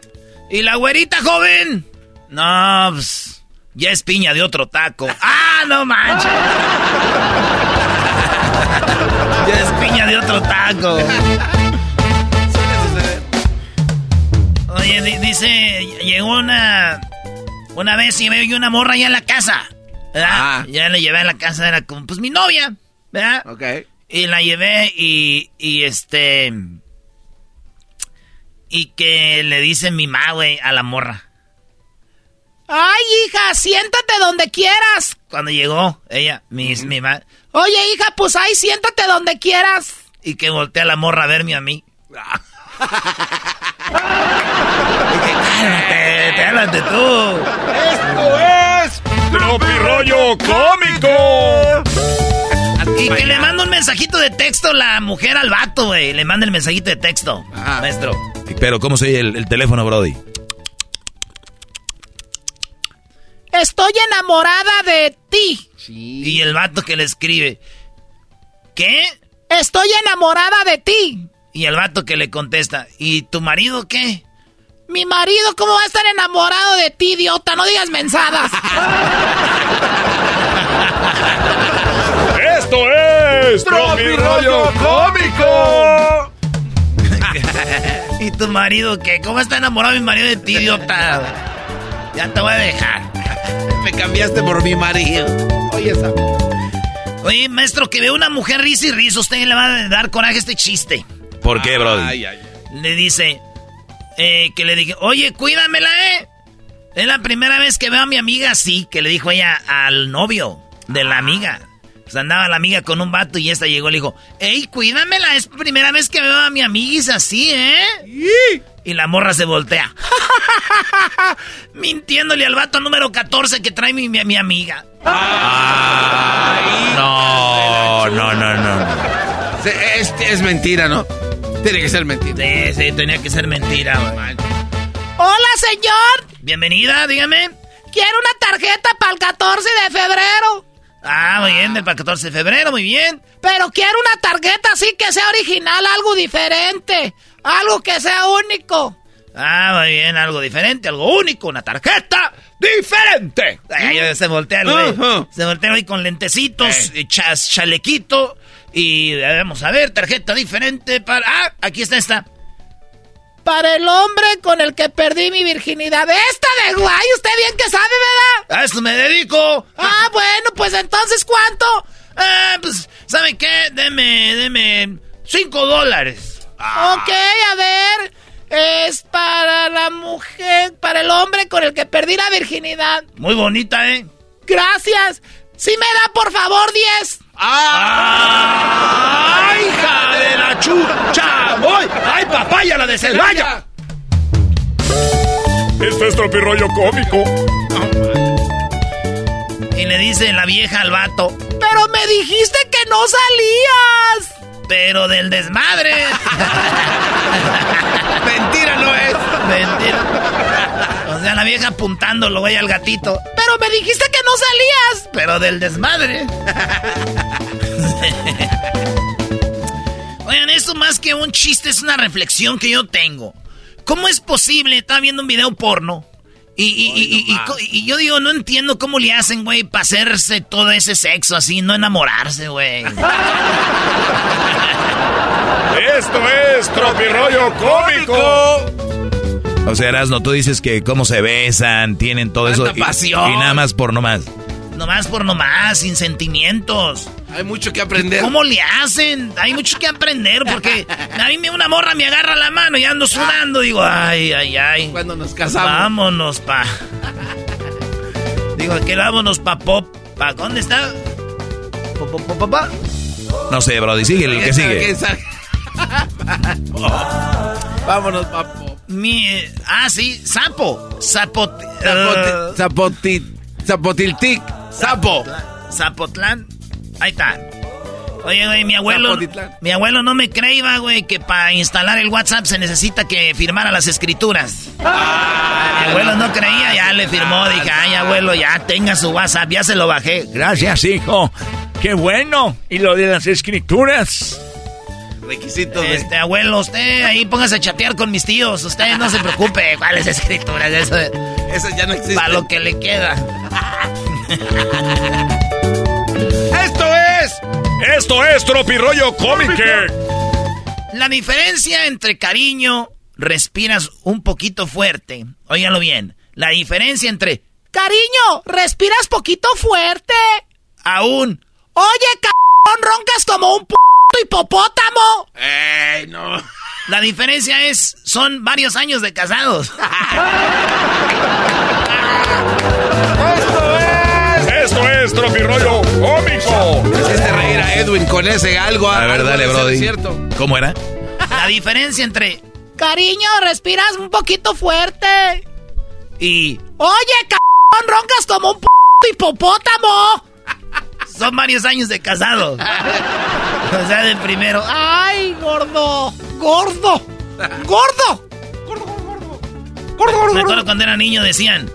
¿Y la güerita joven? No, pues, ya es piña de otro taco. ¡Ah, no manches! ya es piña de otro taco. Oye, dice, llegó una... Una vez y veo yo una morra allá en la casa. ¿Verdad? Ah. Ya la llevé a la casa, era como, pues mi novia, ¿verdad? Ok. Y la llevé y, y este... Y que le dice mi ma, güey, a la morra. Ay, hija, siéntate donde quieras. Cuando llegó, ella, mi, mi ma. Oye, hija, pues ahí siéntate donde quieras. Y que voltea la morra a verme a mí. cálmate, cálmate tú. Esto es Tropirollo Cómico. Y que le manda un mensajito de texto la mujer al vato, güey. Le manda el mensajito de texto, maestro. Pero, ¿cómo se oye el, el teléfono, Brody? Estoy enamorada de ti. Y el vato que le escribe, ¿qué? Estoy enamorada de ti. Y el vato que le contesta, ¿y tu marido qué? Mi marido, ¿cómo va a estar enamorado de ti, idiota? No digas mensadas. Esto es Tropi Rollo Cómico. ¿Y tu marido qué? ¿Cómo está enamorado mi marido de ti, idiota? Ya te voy a dejar. Me cambiaste por mi marido. Oye, esa. Oye, maestro, que ve una mujer risa y risa, usted le va a dar coraje a este chiste. ¿Por qué? Ay, ay, ay. Le dice, eh, que le dije, oye, cuídamela, ¿eh? Es la primera vez que veo a mi amiga así, que le dijo ella al novio de la amiga. Pues andaba la amiga con un vato y esta llegó y le dijo, ey, cuídamela, es primera vez que veo a mi amiguis así, ¿eh? Y la morra se voltea. Mintiéndole al vato número 14 que trae mi, mi, mi amiga. No, no, no, no. Es, es mentira, ¿no? Tiene que ser mentira. Sí, sí, tenía que ser mentira, güey. Hola, señor. Bienvenida, dígame. Quiero una tarjeta para el 14 de febrero. Ah, muy bien, del 14 de febrero, muy bien. Pero quiero una tarjeta así que sea original, algo diferente. Algo que sea único. Ah, muy bien, algo diferente, algo único, una tarjeta diferente. Ay, se voltea el güey. Se voltea el güey con lentecitos, y chas, chalequito. Y eh, vamos a ver, tarjeta diferente para... Ah, aquí está esta. Para el hombre con el que perdí mi virginidad. Esta de guay, usted bien que sabe, ¿verdad? A esto me dedico. Ah, bueno, pues entonces, ¿cuánto? Ah, pues, ¿sabe qué? Deme, deme cinco dólares. Ok, a ver. Es para la mujer, para el hombre con el que perdí la virginidad. Muy bonita, ¿eh? Gracias. Si me da, por favor, 10. ¡Ay, hija de la chucha! ¡Voy! ¡Ay, papaya, la de Celaya! Esto es tropirollo cómico. Y le dice la vieja al vato, Pero me dijiste que no salías. pero del desmadre. Mentira no es. Mentira. La vieja apuntándolo, güey, al gatito. Pero me dijiste que no salías. Pero del desmadre. Oigan, esto más que un chiste es una reflexión que yo tengo. ¿Cómo es posible? Estaba viendo un video porno. Y, y- y- y- y- y yo digo, no entiendo cómo le hacen, güey, para hacerse todo ese sexo así, no enamorarse, güey. Esto es tropirollo cómico. O sea, Erasno, tú dices que cómo se besan, tienen todo eso. Tanta y- pasión. Y, nada más por nomás. Nomás por nomás, sin sentimientos. Hay mucho que aprender. ¿Cómo le hacen? Hay mucho que aprender porque a mí me una morra me agarra la mano y ando sudando. Digo, ay, ay, ay. Cuando nos casamos. Vámonos, pa. Digo, que vámonos, pa pop. ¿Pa dónde está? Pa, pa, pa, pa, pa. No sé, Brody, sigue el que sigue. Vámonos, papo. Mi, ah, sí, sapo. Sapo. Zapoti- zapoti- Zapotiltic. Sapo. Zapotlán. Ahí está. Oye, güey, mi abuelo. Zapotitlán. Mi abuelo no me creía, güey, que para instalar el WhatsApp se necesita que firmara las escrituras. Mi abuelo no creía, ya le firmó. Dije, ay, abuelo, ya tenga su WhatsApp, ya se lo bajé. Gracias, hijo. Qué bueno. ¿Y lo de las escrituras? Requisitos de... Este, abuelo, usted ahí póngase a chatear con mis tíos. Usted no se preocupe. ¿Cuáles escrituras? Eso, Eso ya no existe. para lo que le queda. Esto es. Esto es tropirollo cómico. La diferencia entre cariño, respiras un poquito fuerte. Óigalo bien. La diferencia entre Cariño, respiras poquito fuerte. aún Oye, cabrón, roncas como un p hipopótamo. ¡Ey, no! La diferencia es, son varios años de casados. Esto es tropirollo cómico. Hiciste reír a Edwin con ese algo. A ver, algo dale, Brody. cierto. ¿Cómo era? La diferencia entre Cariño, respiras un poquito fuerte. y Oye, cabrón, roncas como un p hipopótamo. son varios años de casados. O sea, de primero. Ay, gordo, gordo, gordo. Me acuerdo cuando era niño decían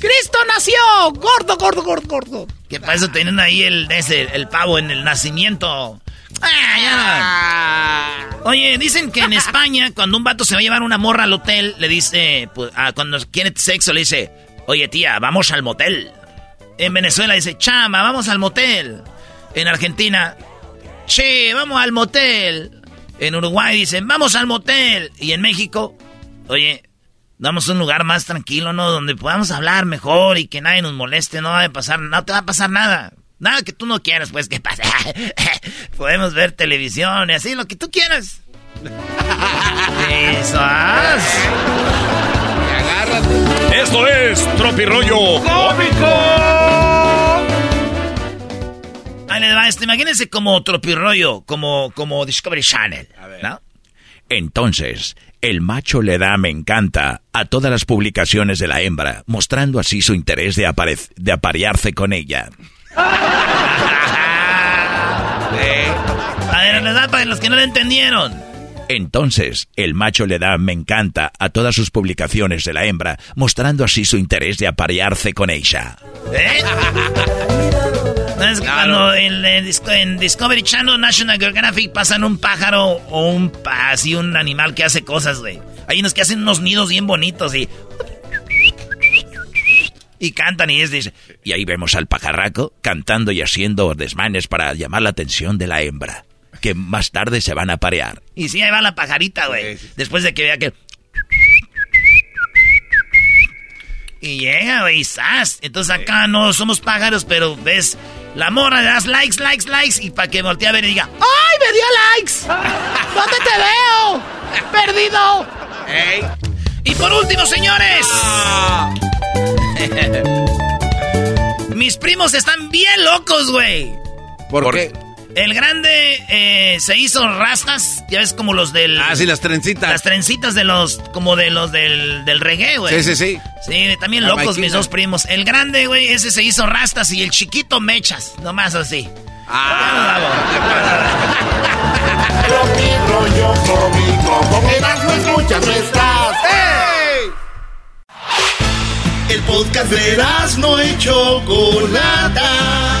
Cristo nació. Gordo, gordo, gordo, gordo. que para eso tenían ahí el, ese, el pavo en el nacimiento. Ah, ya no. Oye, dicen que en España, cuando un vato se va a llevar una morra al hotel, le dice, pues, ah, cuando quiere sexo, le dice, oye tía, vamos al motel. En Venezuela dice, chama, vamos al motel. En Argentina, che, vamos al motel. En Uruguay dicen, vamos al motel. Y en México, oye, damos un lugar más tranquilo, ¿no? Donde podamos hablar mejor y que nadie nos moleste, no va a pasar, no te va a pasar nada. Nada que tú no quieras, pues, que pase. Podemos ver televisión y así, lo que tú quieras. Eso. haz. Esto es tropirollo cómico. Ahí les va, este, imagínense como tropirollo, como, como Discovery Channel, ¿no? Entonces, el macho le da me encanta a todas las publicaciones de la hembra, mostrando así su interés de, aparec- de aparearse con ella. A ver, les da para los que no lo entendieron. Entonces, el macho le da me encanta a todas sus publicaciones de la hembra, mostrando así su interés de aparearse con ella. ¿Eh? Cuando en, en Disco- en Discovery Channel, National Geographic pasan un pájaro o un así un animal que hace cosas, güey. Hay unos que hacen unos nidos bien bonitos y y cantan y es dice, Y ahí vemos al pajarraco cantando y haciendo desmanes para llamar la atención de la hembra, que más tarde se van a aparear. y sí ahí va la pajarita, güey. Después de que vea que y llega, güey, y ¡zas! Entonces acá no somos pájaros, pero ves la morra, le das likes, likes, likes y para que voltee a ver y diga, ¡Ay, me dio likes! ¿Dónde te veo? ¡Perdido! Y por último, señores. Mis primos están bien locos, güey. ¿Por, qué? El grande eh, se hizo rastas, ya ves como los del... Ah, sí, las trencitas. Las trencitas de los, como de los del, del reggae, güey. Sí, sí, sí. Sí, también La locos maquina. mis dos primos. El grande, güey, ese se hizo rastas y el chiquito mechas, nomás así. Tropi rollo cómico, con Erasmo escuchas no estás. El podcast de Erasmo y Chocolata.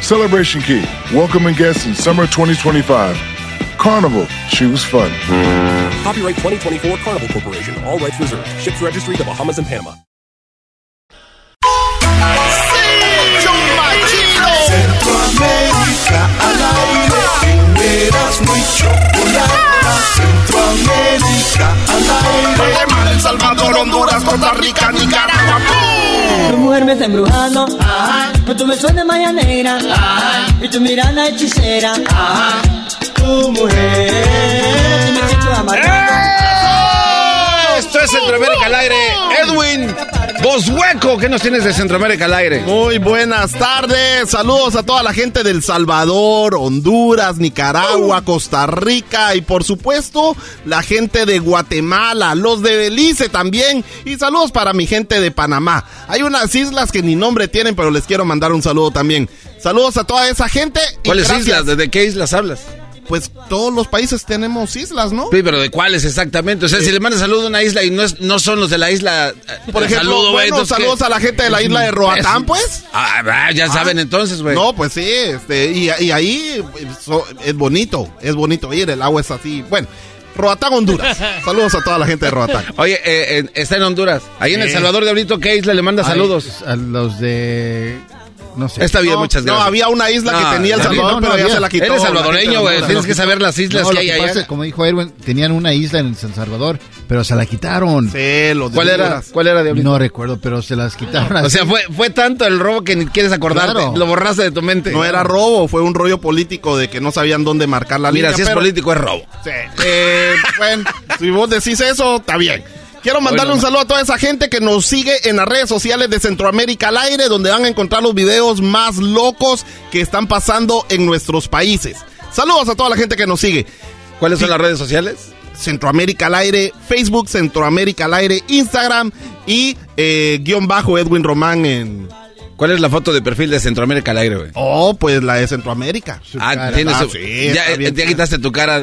Celebration Key, welcoming guests in summer 2025. Carnival, choose fun. Copyright 2024 Carnival Corporation. All rights reserved. Ships registry the Bahamas and Panama. Centroamérica al aire. Erasmo y Chocolata. Centroamérica al aire. Guatemala, El Salvador, Honduras, Costa Rica, Nicaragua. Tu mujer me está embrujando, con tu beso de mañanera, y tu mirada hechicera. Tu mujer me hecho Esto es Centroamérica al aire. Edwin Boshueco, ¿qué nos tienes de Centroamérica al aire? Muy buenas tardes, saludos a toda la gente del Salvador, Honduras, Nicaragua, Costa Rica y por supuesto la gente de Guatemala, los de Belice también y saludos para mi gente de Panamá. Hay unas islas que ni nombre tienen pero les quiero mandar un saludo también. Saludos a toda esa gente. y ¿Cuáles gracias. islas? ¿Desde qué islas hablas? Pues todos los países tenemos islas, ¿no? Sí, pero ¿de cuáles exactamente? O sea, si le mandas saludo a una isla y no, es, no son los de la isla... eh, Por ejemplo, saludo, bueno, entonces, ¿qué? saludos a la gente de la isla de Roatán, pues. Ah, ah, ya saben entonces, güey. No, pues sí, este, y, y ahí so- es bonito, es bonito ir, el agua es así. Bueno, Roatán, Honduras. Saludos a toda la gente de Roatán. Oye, eh, eh, está en Honduras. Ahí en El. Salvador de ahorita, ¿qué isla le manda Ay, saludos? A los de. No sé. Está bien, No, muchas no, gracias. había una isla que No, tenía El Salvador, no, no pero ya se la quitó. Eres salvadoreño, de güey. Tienes que saber las islas No, que lo hay que allá. pasa, como dijo Erwin, tenían una isla en San Salvador, pero se la quitaron. Sí, de ¿Cuál era? ¿Cuál era, Diablito? No recuerdo, pero se las quitaron. O sea, fue, fue tanto el robo que ni quieres acordarte. Claro. Lo borraste de tu mente. No era robo, fue un rollo político de que no sabían dónde marcar la Mira, línea. si es pero- político, es robo. Sí. Eh, bueno, si vos decís eso, está bien. Quiero mandarle un saludo a toda esa gente que nos sigue en las redes sociales de Centroamérica al aire, donde van a encontrar los videos más locos que están pasando en nuestros países. Saludos a toda la gente que nos sigue. ¿Cuáles son las redes sociales? Centroamérica al aire, Facebook Centroamérica al aire, Instagram y eh, guion bajo Edwin Román en... ¿Cuál es la foto de perfil de Centroamérica al aire, güey? Oh, pues la de Centroamérica. Ah, cara. tienes Ah, su- sí, ya, está bien. ya quitaste tu cara.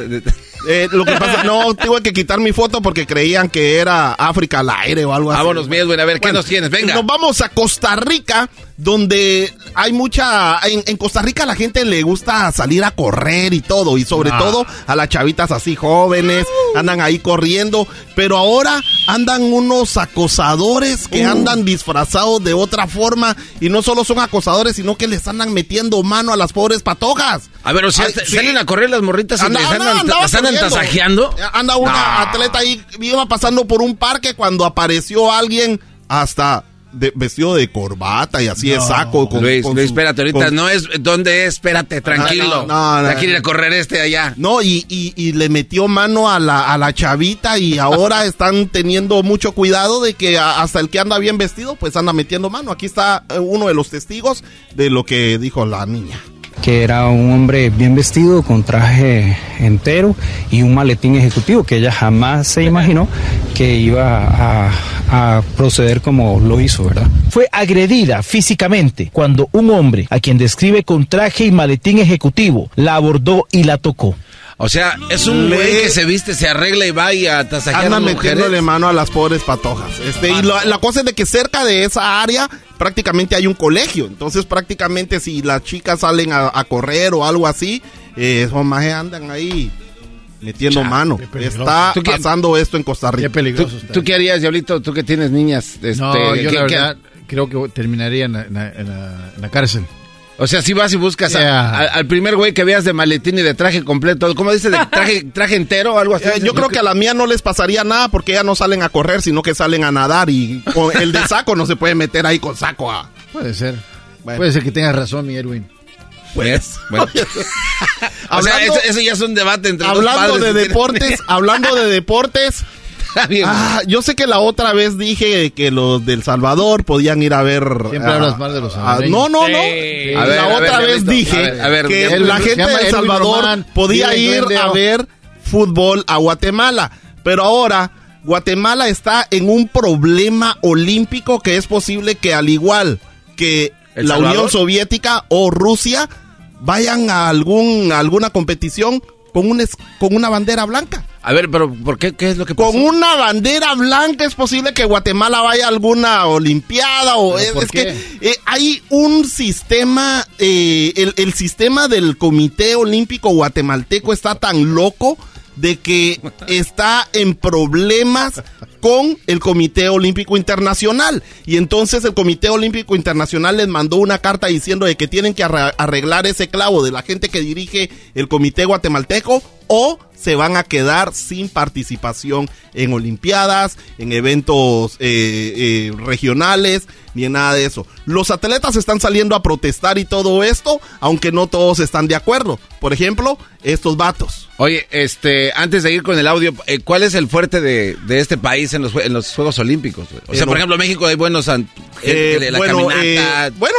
Eh, lo que pasa, no, tuve que quitar mi foto porque creían que era África al aire o algo así. Vámonos, mi Edwin, a ver, ¿qué nos tienes? Venga. Nos vamos a Costa Rica, donde hay mucha... En, en Costa Rica la gente le gusta salir a correr y todo, y sobre Ah. todo a las chavitas así jóvenes, andan ahí corriendo, pero ahora andan unos acosadores que Uh. andan disfrazados de otra forma, y no solo son acosadores, sino que les andan metiendo mano a las pobres patojas. A ver, o sea, Ay, te- sí. salen a correr las morritas y Anda- les anda- andan, las andan tasajeando. Anda una No. atleta ahí, iba pasando por un parque cuando apareció alguien hasta de- vestido de corbata y así de saco. Con, Luis, con Luis, su- espérate, ahorita con- no es. ¿Dónde es? Espérate, tranquilo. No, no, no. Ya quiere ir a correr este allá. No, y, y- y le metió mano a la, a la chavita y ahora están teniendo mucho cuidado de que hasta el que anda bien vestido, pues anda metiendo mano. Aquí está eh, uno de los testigos de lo que dijo la niña. Que era un hombre bien vestido, con traje entero y un maletín ejecutivo que ella jamás se imaginó que iba a, proceder como lo hizo, ¿verdad? Fue agredida físicamente cuando un hombre, a quien describe con traje y maletín ejecutivo, la abordó y la tocó. O sea, es un Le- güey que se viste, se arregla y va y a tasajear a Anda las metiéndole mujeres. mano a las pobres patojas. Este, y la, la cosa es de que cerca de esa área prácticamente hay un colegio. Entonces prácticamente si las chicas salen a, a correr o algo así, eh, esos majes andan ahí metiendo mano. Está ¿Tú qué- pasando esto en Costa Rica. Qué peligroso ¿Tú, qué harías, Diablito? Tú que tienes niñas. Este, No, yo ¿qué- la qué- verdad creo que terminaría en la, en la- en la- en la cárcel. O sea, si vas y buscas a- Yeah. a- al primer güey que veas de maletín y de traje completo, ¿cómo dices? ¿De traje, traje entero o algo así? Eh, yo creo que a la mía no les pasaría nada porque ellas no salen a correr, sino que salen a nadar y con el de saco no se puede meter ahí con saco. Puede ser. Puede ser que tengas razón, mi Edwin. Pues, Bueno. o sea, Hablando- eso, eso ya es un debate entre dos hablando padres de deportes, hablando de deportes, bien. ah, yo sé que la otra vez dije que los del Salvador podían ir a ver. Siempre ah, hablas mal de los ah, salvadoreños. no, no, no. Sí. La A ver, a ver, otra vez dije a ver, a ver, que la gente llama de Salvador Román, podía ir Glendale. a ver fútbol a Guatemala, pero ahora Guatemala está en un problema olímpico que es posible que al igual que ¿El la Salvador? Unión Soviética o Rusia vayan a algún a alguna competición con un con una bandera blanca. A ver, pero ¿por qué? ¿Qué es lo que pasó? Con una bandera blanca es posible que Guatemala vaya a alguna olimpiada o ¿Pero es, que eh, hay un sistema, eh, el, el sistema del Comité Olímpico Guatemalteco está tan loco de que está en problemas con el Comité Olímpico Internacional. Y entonces el Comité Olímpico Internacional les mandó una carta diciendo de que tienen que arreglar ese clavo de la gente que dirige el Comité Guatemalteco o se van a quedar sin participación en Olimpiadas, en eventos eh, eh, regionales, ni en nada de eso. Los atletas están saliendo a protestar y todo esto, aunque no todos están de acuerdo. Por ejemplo, estos vatos. Oye, este, antes de ir con el audio, eh, ¿cuál es el fuerte de, de este país en los, jue- en los Juegos Olímpicos? O sea, Eh, por ejemplo, México hay buenos gente la bueno, caminata, bueno,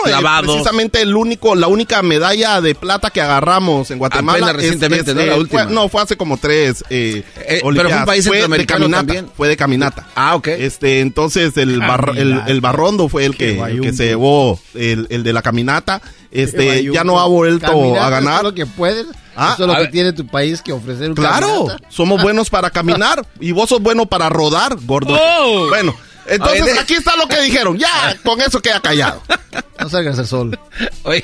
precisamente el único, la única medalla de plata que agarramos en Guatemala. Apenas recientemente, ¿no? La eh, última. No, fue hace como tres. eh, Eh, pero fue un país de centroamericano caminata. también. Fue de caminata. Ah, ok. Este, entonces el, bar- el, Barrondo fue el que, el que se llevó el, el de la caminata. Este, ya no ha vuelto Caminata a ganar. Es lo que puedes. Ah, eso es lo que tiene tu país que ofrecer. un Claro, caminata. somos buenos para caminar y vos sos bueno para rodar, gordo. Oh. Bueno, entonces de- aquí está lo que dijeron. Ya, con eso queda callado. No salgas al sol. Oye,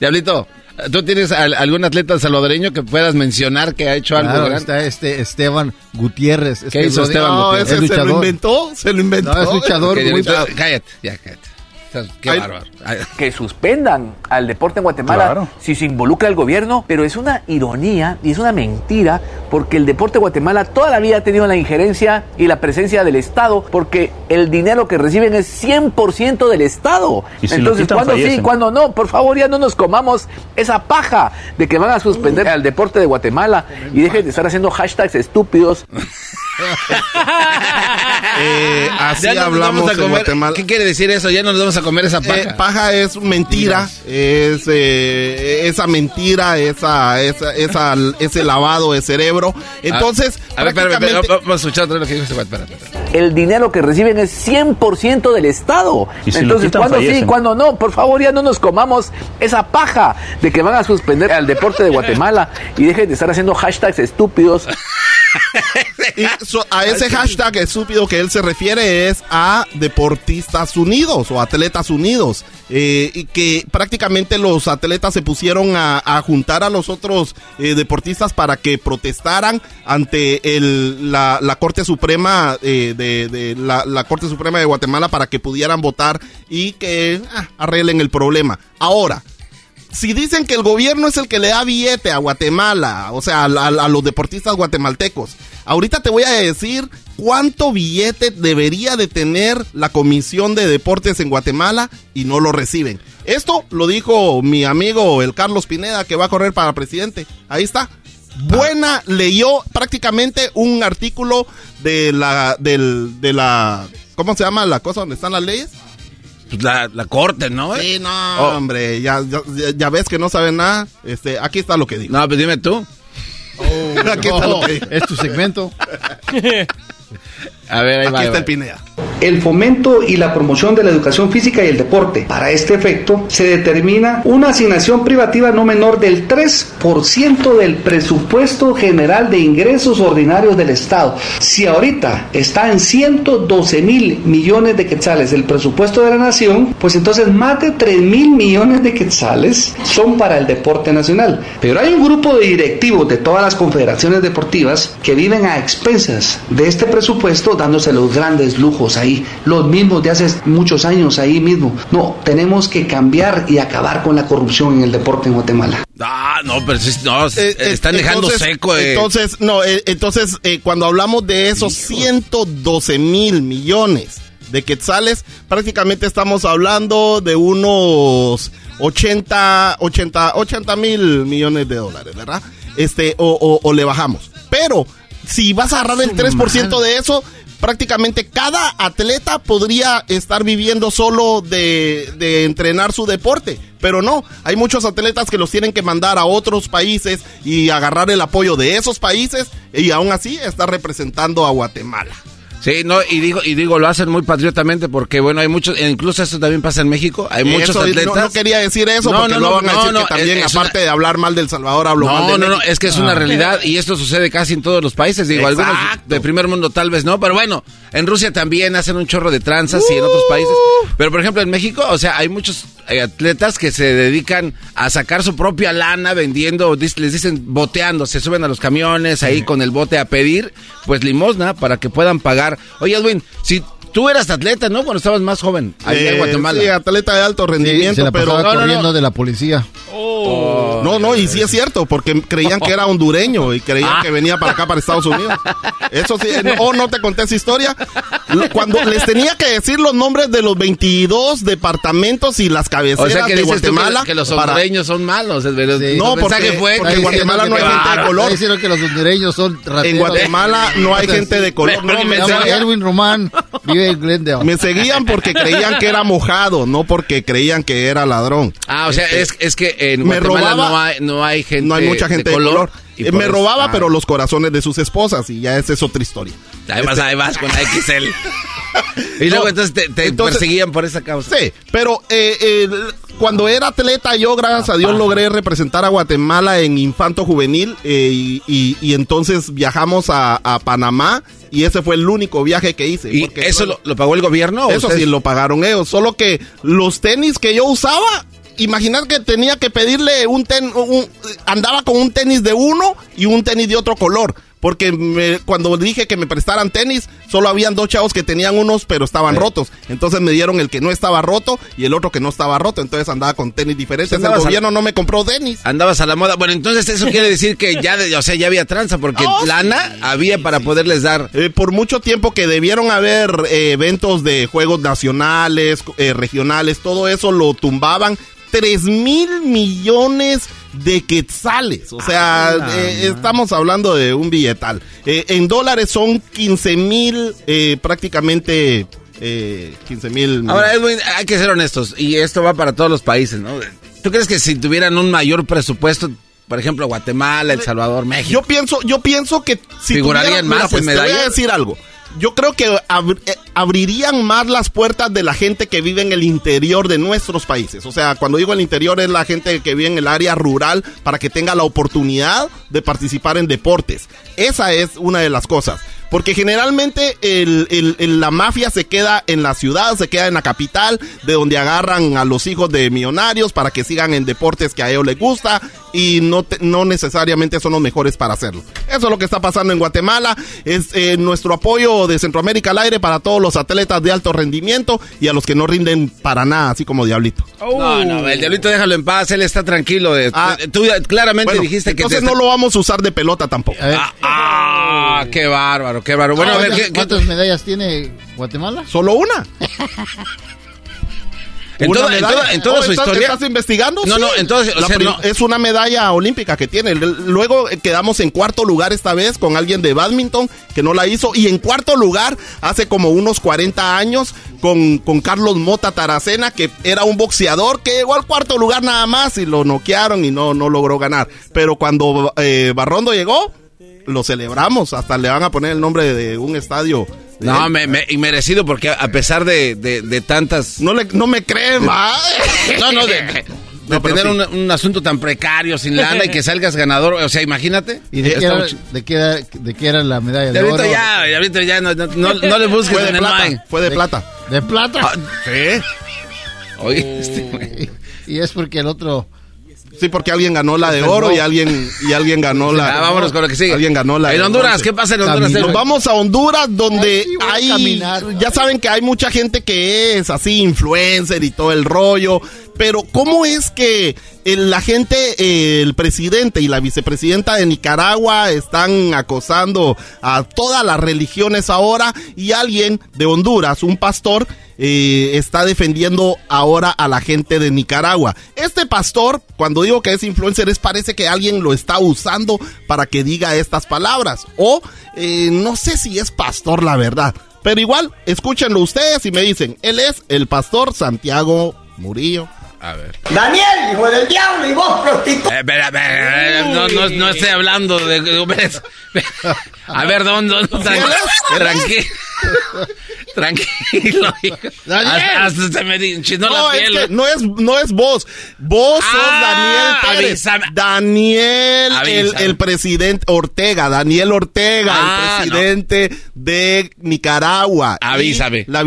Diablito, ¿tú tienes al- algún atleta salvadoreño que puedas mencionar que ha hecho algo Claro, grande? está este Esteban Gutiérrez. Este ¿Qué hizo Esteban No, Gutiérrez? ese Es se lo luchador. inventó, se lo inventó. No, es luchador. Ok, muy- cállate, ya, cállate. Qué Ay. bárbaro. Ay, que suspendan al deporte en Guatemala si se involucra el gobierno, pero es una ironía y es una mentira porque el deporte de Guatemala toda la vida ha tenido la injerencia y la presencia del Estado porque el dinero que reciben es 100% del Estado. Y si lo Entonces, ¿cuándo sí, cuándo no? Por favor, ya no nos comamos esa paja de que van a suspender al deporte de Guatemala y dejen de estar haciendo hashtags estúpidos. Eh, así ya no nos hablamos a en comer- Guatemala. ¿Qué quiere decir eso? Ya no nos vamos a comer esa paja. Eh, paja es mentira, es eh, esa mentira, esa, esa, esa- ese lavado de cerebro. Entonces, a ver, espérame, prácticamente- espérame, vamos a escuchar otra vez lo que dijo ese el dinero que reciben es 100% del Estado. Si Entonces, ¿cuándo sí, cuándo no? Por favor, ya no nos comamos esa paja de que van a suspender al deporte de Guatemala y dejen de estar haciendo hashtags estúpidos. y so- a ese hashtag estúpido que él se refiere es a deportistas unidos o atletas unidos. eh, y que prácticamente los atletas se pusieron a, juntar a los otros eh, deportistas para que protestaran ante la, Corte Suprema eh, de, la Corte Suprema de Guatemala para que pudieran votar y que ah, arreglen el problema. Ahora, si dicen que el gobierno es el que le da billete a Guatemala, o sea, a, a- los deportistas guatemaltecos, ahorita te voy a decir cuánto billete debería de tener la Comisión de Deportes en Guatemala y no lo reciben. Esto lo dijo mi amigo el Carlos Pineda que va a correr para presidente. Ahí está. Buena, leyó prácticamente un artículo de la, del, de la, ¿cómo se llama la cosa donde están las leyes? Pues la, la corte, ¿no? Sí, no, Oh. hombre, ya, ya, ya ves que no saben nada. Este, aquí está lo que digo. No, pues dime tú. aquí está lo que digo. Es tu segmento. A ver, ahí Aquí va, ahí está va. el Pineda. el fomento y la promoción de la educación física y el deporte. Para este efecto, se determina una asignación privativa no menor del 3% del presupuesto general de ingresos ordinarios del Estado. Si ahorita está en 112 mil millones de quetzales el presupuesto de la nación, pues entonces más de 3 mil millones de quetzales son para el deporte nacional. Pero hay un grupo de directivos de todas las confederaciones deportivas que viven a expensas de este presupuesto dándose los grandes lujos ahí, los mismos de hace muchos años ahí mismo. No, tenemos que cambiar y acabar con la corrupción en el deporte en Guatemala. Ah, no, pero sí, no, están dejando entonces, seco. eh. Entonces, no, eh, entonces, eh, cuando hablamos de esos 112 mil millones de quetzales, prácticamente estamos hablando de unos 80, 80, 80 mil millones de dólares, ¿verdad? Este, o, o- o le bajamos. Pero, si vas a agarrar el 3% de eso, prácticamente cada atleta podría estar viviendo solo de, de entrenar su deporte. Pero no, hay muchos atletas que los tienen que mandar a otros países y agarrar el apoyo de esos países y aún así está representando a Guatemala. Sí, no, y digo, y digo, lo hacen muy patriotamente porque, bueno, hay muchos, e incluso esto también pasa en México, hay muchos Eso, atletas. No, no quería decir eso No, porque no, no, no, van a no, decir no, que también, es- es aparte una- de hablar mal del Salvador, hablo mal No, de no, no, México. es que es una Ah. realidad y esto sucede casi en todos los países. Digo, algunos de primer mundo tal vez no, pero bueno, en Rusia también hacen un chorro de tranzas y en otros países. Pero por ejemplo en México, o sea, hay muchos eh, atletas que se dedican a sacar su propia lana vendiendo, les dicen boteando, se suben a los camiones ahí con el bote a pedir, pues limosna para que puedan pagar. Oye, Edwin, si tú eras atleta, ¿no? Cuando estabas más joven, allá Eh, en Guatemala. Sí, atleta de alto rendimiento, se la pero pasaba No, no, no. corriendo de la policía. No, no, y sí es cierto, porque creían que era hondureño y creían Ah. que venía para acá, para Estados Unidos. Eso sí, no, oh, no te conté esa historia. Cuando les tenía que decir los nombres de los 22 departamentos y las O cabeceras sea que de tú que- Guatemala. que, los para- hondureños son malos. pero No, tu porque- fue porque que- en Guatemala no hay gente de color. Diciendo que los hondureños son rateros. En Guatemala no hay O gente de color. No, Edwin Román vive en Glendale. Me seguían porque creían que era mojado, no porque creían que era ladrón. Ah, o sea, Este, es, es que en me Guatemala robaba- no, hay, no hay gente no hay mucha gente de color. Eh, me eso- robaba, ah. pero los corazones de sus esposas y ya esa es otra historia. Ahí vas, Este- ahí vas con la XL. y luego entonces te, te Entonces- perseguían por esa causa. Sí, pero eh, eh, cuando era atleta yo, gracias a Dios, logré representar a Guatemala en infanto juvenil eh, y, y- y entonces viajamos a, a Panamá y ese fue el único viaje que hice. ¿Y porque eso lo, lo pagó el gobierno? Eso ustedes? sí lo pagaron ellos, solo que los tenis que yo usaba, imaginar que tenía que pedirle un ten, un- andaba con un tenis de uno y un tenis de otro color. Porque me- cuando dije que me prestaran tenis, solo habían dos chavos que tenían unos, pero estaban rotos. Entonces me dieron el que no estaba roto y el otro que no estaba roto. Entonces andaba con tenis diferentes. El gobierno no me compró tenis. Andabas a la moda. Bueno, entonces eso quiere decir que ya, de- o sea, ya había tranza, porque Oh, lana había para poderles dar. Eh, por mucho tiempo que debieron haber eh, eventos de juegos nacionales, eh, regionales, todo eso lo tumbaban. 3 mil millones de quetzales. O sea, Ah, eh, estamos hablando de un billetal. Eh, en dólares son 15 mil, eh, prácticamente eh, 15 mil. Ahora, Edwin, hay que ser honestos, y esto va para todos los países, ¿no? ¿Tú crees que si tuvieran un mayor presupuesto, por ejemplo, Guatemala, El Salvador, México? Yo pienso, yo pienso que si ¿Figurarían tuvieran- mira, más pues, en Te voy a decir algo. Yo creo que eh, abrirían más las puertas de la gente que vive en el interior de nuestros países. O sea, cuando digo el interior es la gente que vive en el área rural para que tenga la oportunidad de participar en deportes. Esa es una de las cosas. Porque generalmente el- el- el- la mafia se queda en la ciudad, se queda en la capital, de donde agarran a los hijos de millonarios para que sigan en deportes que a ellos les gusta y no, te- no necesariamente son los mejores para hacerlo. Eso es lo que está pasando en Guatemala. Es eh, nuestro apoyo de Centroamérica al aire para todos los atletas de alto rendimiento y a los que no rinden para nada, así como Diablito. No, no, el diablito déjalo en paz, él está tranquilo. eh. Tú claramente Bueno, dijiste que... entonces te no lo vamos a usar de pelota tampoco. Ah, ah, qué bárbaro, qué bárbaro. Bueno, a ver, ¿Cuántas, ¿qué- cuántas medallas tiene Guatemala? Solo una. En toda- en medalla. toda- en toda Oh, su ¿estás- historia? ¿Estás investigando? No, Sí. no, entonces, o sea, no- Es una medalla olímpica que tiene. Luego eh, quedamos en cuarto lugar esta vez con alguien de badminton que no la hizo. Y en cuarto lugar, hace como unos 40 años, con, con Carlos Mota Taracena, que era un boxeador que llegó al cuarto lugar nada más y lo noquearon y no, no logró ganar. Pero cuando eh, Barrondo llegó, lo celebramos. Hasta le van a poner el nombre de un estadio. No, me, me, inmerecido porque a pesar de, de, tantas... No, le, no me creen, va. no, no, de, de tener un, asunto tan precario sin lana y que salgas ganador. O sea, imagínate. ¿Y de, qué era, de, qué era, de qué era, la medalla de, de oro? Ya, ahorita ya no, no, no, le busques Fue de plata. Fue de, plata. ¿De plata? Ah, sí. Oye, este, y es porque el otro Sí, porque alguien ganó la de oro y alguien y alguien ganó la. Ah, vámonos con lo que sigue. Alguien ganó la. En Honduras, ¿qué pasa en Honduras? Nos vamos a Honduras donde hay. Ya saben que hay mucha gente que es así influencer y todo el rollo. Pero ¿cómo es que la gente, el presidente y la vicepresidenta de Nicaragua están acosando a todas las religiones ahora y alguien de Honduras, un pastor, eh, está defendiendo ahora a la gente de Nicaragua. Este pastor, cuando digo que es influencer, parece que alguien lo está usando para que diga estas palabras. O eh, no sé si es pastor la verdad. Pero igual, escúchenlo ustedes y me dicen, él es el pastor Santiago Murillo. A ver. Daniel, hijo del diablo, y vos, prostituta. Eh, no, no, no, estoy hablando de. a ver, ¿dónde? Tranquilo. Tranquilo, hijo. Daniel. Hasta, se me no, la piel. Es no, es, no es vos. Vos sos ah, Daniel Pérez. Daniel, el, el, presidente Ortega. Daniel Ortega, el ah, presidente de Nicaragua. Avísame. La,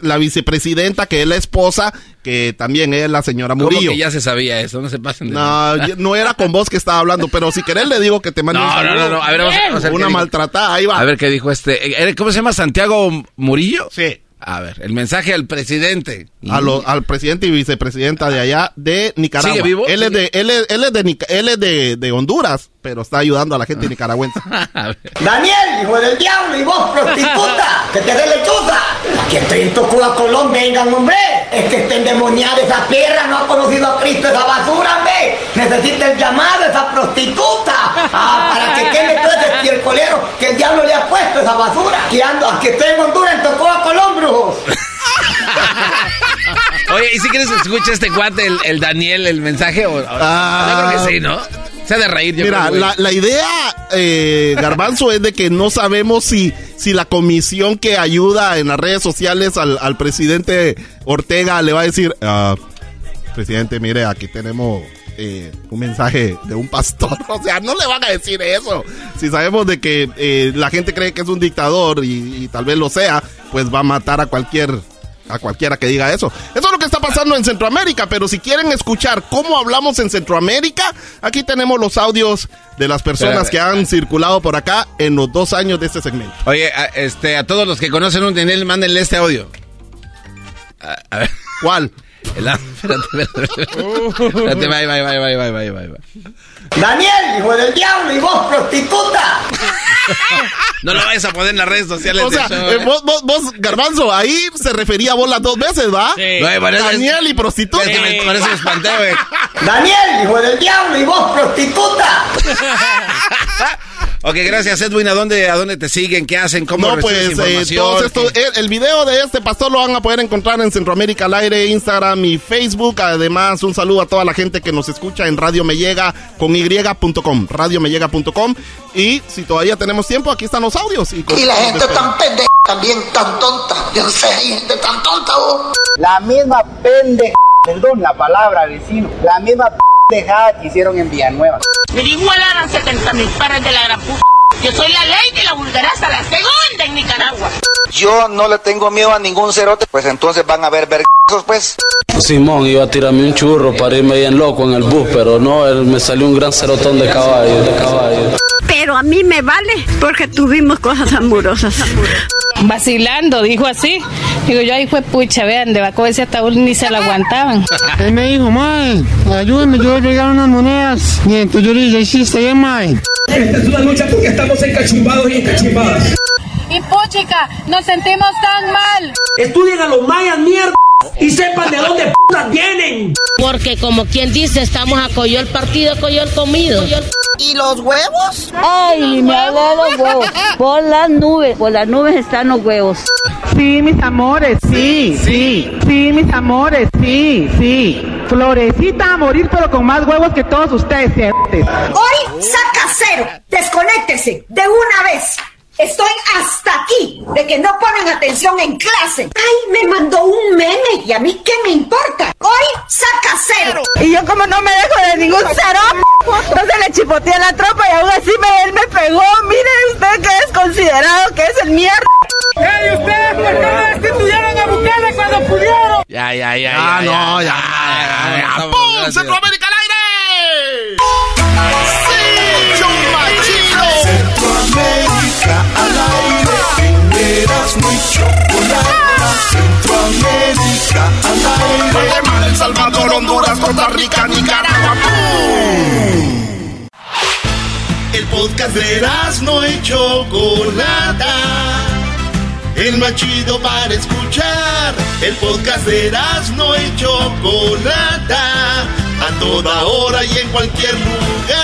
la vicepresidenta, que es la esposa que también es la señora Murillo. ¿Cómo que ya se sabía eso? No se pasen de No, no era con vos que estaba hablando, pero si querés le digo que te mande no, un saludo. No, no, no, a ver, vamos, a Una maltratada, ahí va. A ver qué dijo este. Eh, ¿Cómo se llama? ¿Santiago Murillo? Sí. A ver, el mensaje al presidente. al presidente y vicepresidenta de allá de Nicaragua. ¿Sigue vivo? Él, Es de, él, es, él es, de, él es de, de Honduras, pero está ayudando a la gente nicaragüense. Daniel, hijo del diablo, y vos, prostituta, que te dé lechuza. Aquí estoy en Tocuba, Colombia, vengan, hombre. Es que está endemoniada esa tierra, no ha conocido a Cristo esa basura, hombre. Necesita el llamado, esa prostituta. Ah, para que queme todo ese tiercolero que el diablo le ha puesto esa basura. Que ando, aquí estoy en Honduras, en Tocuba, Colombia. Oye, ¿y si quieres escuchar este cuate, el, Daniel, el mensaje? O, ah, yo creo que sí, ¿no? Se ha de reír. Yo Mira, la, la, idea, eh, Garbanzo, es de que no sabemos si, si la comisión que ayuda en las redes sociales al, al presidente Ortega le va a decir, uh, presidente, mire, aquí tenemos eh, un mensaje de un pastor. O sea, no le van a decir eso. Si sabemos de que eh, la gente cree que es un dictador y, tal vez lo sea, pues va a matar a cualquier a cualquiera que diga eso. Eso es lo que está pasando en Centroamérica, pero si quieren escuchar cómo hablamos en Centroamérica, aquí tenemos los audios de las personas que han circulado por acá en los dos años de este segmento. Oye, a, este, a todos los que conocen un Daniel, mándenle este audio. A, ver. ¿Cuál? El, espérate, espérate. espérate, bye, bye, bye, bye, bye, bye, bye. Daniel, hijo del diablo, y vos, prostituta. No lo vayas a poner en las redes sociales. O sea, eh, vos, vos, vos, Garbanzo, ahí se refería a vos las dos veces, ¿va? Sí. Daniel y prostituta. Es que me, parece espanté, güey. Daniel, hijo del diablo, y vos, prostituta. Ok, gracias Edwin. ¿A dónde, a dónde te siguen? ¿Qué hacen? ¿Cómo no, pues, eh, todos esto, el, video de este pastor lo van a poder encontrar en Centroamérica al aire, Instagram y Facebook. Además, un saludo a toda la gente que nos escucha en Radio Me Llega con y.com, radiomellega.com. Y si todavía tenemos tiempo, aquí están los audios. Y, la gente tan pendeja, también tan tonta. Yo sé, hay gente tan tonta, vos. La misma pendeja, perdón la palabra, vecino. La misma pendejada que hicieron en Villanueva. Me igualaron 70 mil pares de la gran puta. Yo soy la ley de la vulgaraza, la segunda en Nicaragua. Yo no le tengo miedo a ningún cerote, pues entonces van a ver vergazos, pues. Simón iba a tirarme un churro para irme bien loco en el bus, pero no, él me salió un gran cerotón de caballo, de caballo. Pero a mí me vale porque tuvimos cosas amorosas. Vacilando, dijo así. Digo yo, ahí fue pucha, vean, de Baco ese ataúd ni se lo aguantaban. Él me dijo, mae, ayúdeme, yo voy a llegar unas monedas. Y entonces yo le dije, hiciste bien, mae. Esta es una lucha porque estamos encachumbados y encachumbadas. Y pochica, nos sentimos tan mal. Estudien a los mayas, mierda y sepan de dónde putas vienen. Porque como quien dice, estamos a el partido, el comido. ¿Y los huevos? Ay, me ha dado los huevos. Por las nubes, por las nubes están los huevos. Sí, mis amores, sí, sí, sí, mis amores, sí, sí. Florecita a morir, pero con más huevos que todos ustedes, Hoy saca cero. Desconéctese de una vez. Estoy hasta aquí de que no ponen atención en clase. Ay, me mandó un meme y a mí qué me importa. Hoy saca cero. Y yo como no me dejo de ningún cero, no se le chipotea la tropa y aún así me, él me pegó. Mire usted que es considerado que es el mierda. ¡Ey, ustedes por qué no destituyeron a Bukele cuando pudieron! Ya, ya, ya. Ah, ya, no, ya. ya. ya, ya, ya, ¡Pum! ya, ya. ¡Centroamérica al aire! Sí, Chumba Centroamérica al aire. Eras muy chocolate. Centroamérica al aire. Guatemala, El Salvador, Honduras, Costa Rica, Nicaragua. ¡Pum! El podcast de no y Chocolata. El más chido para escuchar. El podcast de no y Chocolata. A toda hora y en cualquier lugar.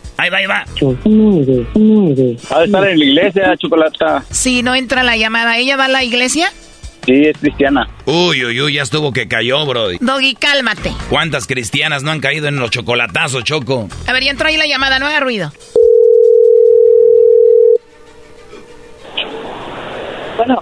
Ahí va, ahí va. Ha de estar en la iglesia, chocolata. Sí, no entra la llamada. ¿Ella va a la iglesia? Sí, es cristiana. Uy, uy, uy, ya estuvo que cayó, bro. Doggy, cálmate. ¿Cuántas cristianas no han caído en los chocolatazos, Choco? A ver, ya entró ahí la llamada, no haga ruido. Bueno.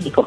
México.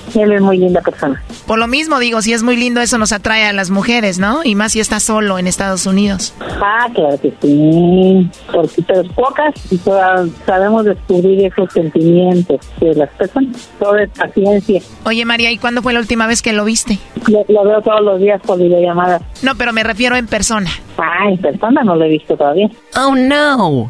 Él es muy linda persona. Por lo mismo, digo, si es muy lindo, eso nos atrae a las mujeres, ¿no? Y más si está solo en Estados Unidos. Ah, claro que sí. Porque pero pocas y todas sabemos descubrir esos sentimientos de las personas. Todo es paciencia. Oye, María, ¿y cuándo fue la última vez que lo viste? Lo, lo veo todos los días por videollamadas. No, pero me refiero en persona. Ah, en persona no lo he visto todavía. Oh, no.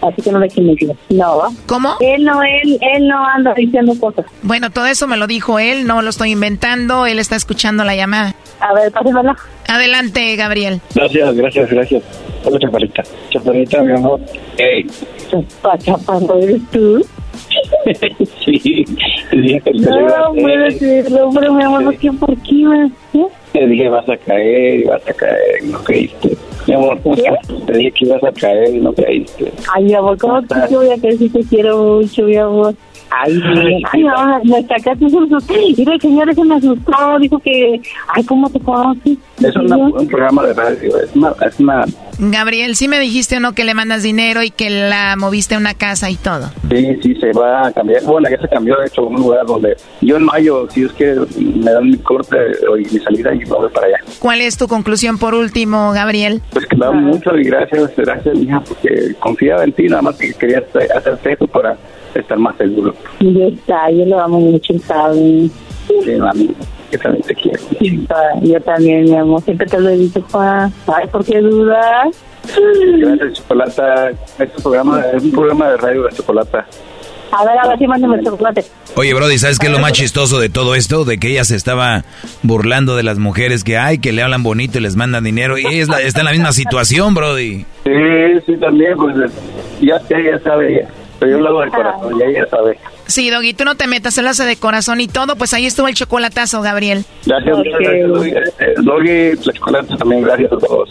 Así que no le decir. No. ¿Cómo? Él no, él, él no anda diciendo cosas. Bueno, todo eso me lo dijo él, no lo estoy inventando, él está escuchando la llamada. A ver, pásemela. Adelante, Gabriel. Gracias, gracias, gracias. Hola, chaparrita. Chaparrita, mi amor. Hey. Chapa, chaparro, ¿eres tú? sí, te te a No, puedo decirlo, pero mi amor, ¿por qué? ¿Por qué? me- ¿Eh? Te dije vas a caer y vas a caer y no creíste. Mi amor, ¿cómo estás? Te dije que ibas a caer y no creíste. Ay, mi amor, ¿cómo te yo voy a creer si te quiero mucho, mi amor? Ay, ay, mamá, me sacaste un susto. Mira, el señor ese me asustó, dijo que, ay, ¿cómo te conoces? Es una- un programa de radio, es una, es una Gabriel, sí me dijiste o no que le mandas dinero y que la moviste a una casa y todo. Sí, sí, se va a cambiar. Bueno, ya se cambió, de hecho, a un lugar donde yo en mayo, si Dios quiere, me dan mi corte y mi salida y me voy para allá. ¿Cuál es tu conclusión por último, Gabriel? Pues que me da mucho y gracias, gracias, mija, porque confiaba en ti, nada más que quería hacer- hacerte eso para estar más seguro. Ya está, yo lo amo mucho, ¿sabes? Sí, mami, que también te quiero. Yo también, mi amor, siempre te lo he dicho, pa. Ay, ¿por qué dudas? Gracias, Chocolata. Este programa es un programa de radio de Chocolata. A ver, a ver, sí, mándame el chocolate. Oye, Brody, ¿sabes qué es lo más chistoso de todo esto? De que ella se estaba burlando de las mujeres que hay, que le hablan bonito y les mandan dinero. Y ella es la- está en la misma situación, Brody. Sí, sí, también, pues ya, ya, ya sabe ella. Pero yo lo hago de corazón, ya ella sabe. Sí, Doggy, tú no te metas, él hace de corazón y todo, pues ahí estuvo el chocolatazo, Gabriel. Gracias, muchas gracias, Doggy. Eh, Doggy, la Chocolata también, gracias a todos.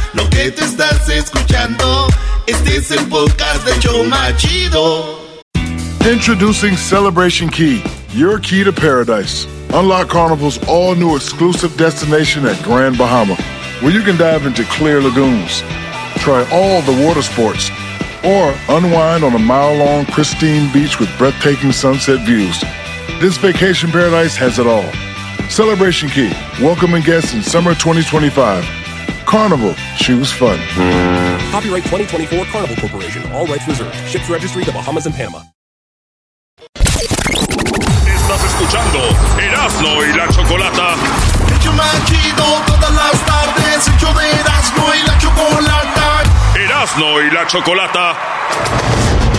Lo que te estás escuchando, Este es el podcast de Choma Chido. Introducing Celebration Key, your key to paradise. Unlock Carnival's all new exclusive destination at Grand Bahama, where you can dive into clear lagoons, try all the water sports, or unwind on a mile long pristine beach with breathtaking sunset views. This vacation paradise has it all. Celebration Key, welcoming guests in summer 2025. Carnival, choose fun. Copyright 2024 Carnival Corporation. All rights reserved. Ships registry the Bahamas and Panama. Estás escuchando Erasmo y la Chocolata. Hecho más chido todas las tardes. Hecho de Erasmo y la chocolata. Erasmo y la Chocolata.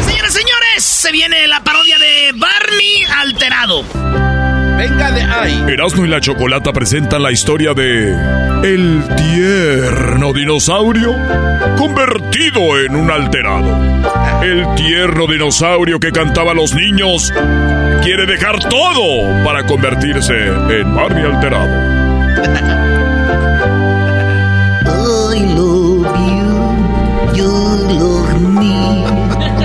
Señores, señores, se viene la parodia de Barney alterado. Venga de ahí. Erasmo y la Chocolata presentan la historia de El tierno dinosaurio convertido en un alterado. El tierno dinosaurio que cantaba a los niños quiere dejar todo para convertirse en Barney alterado. I love you, you love me.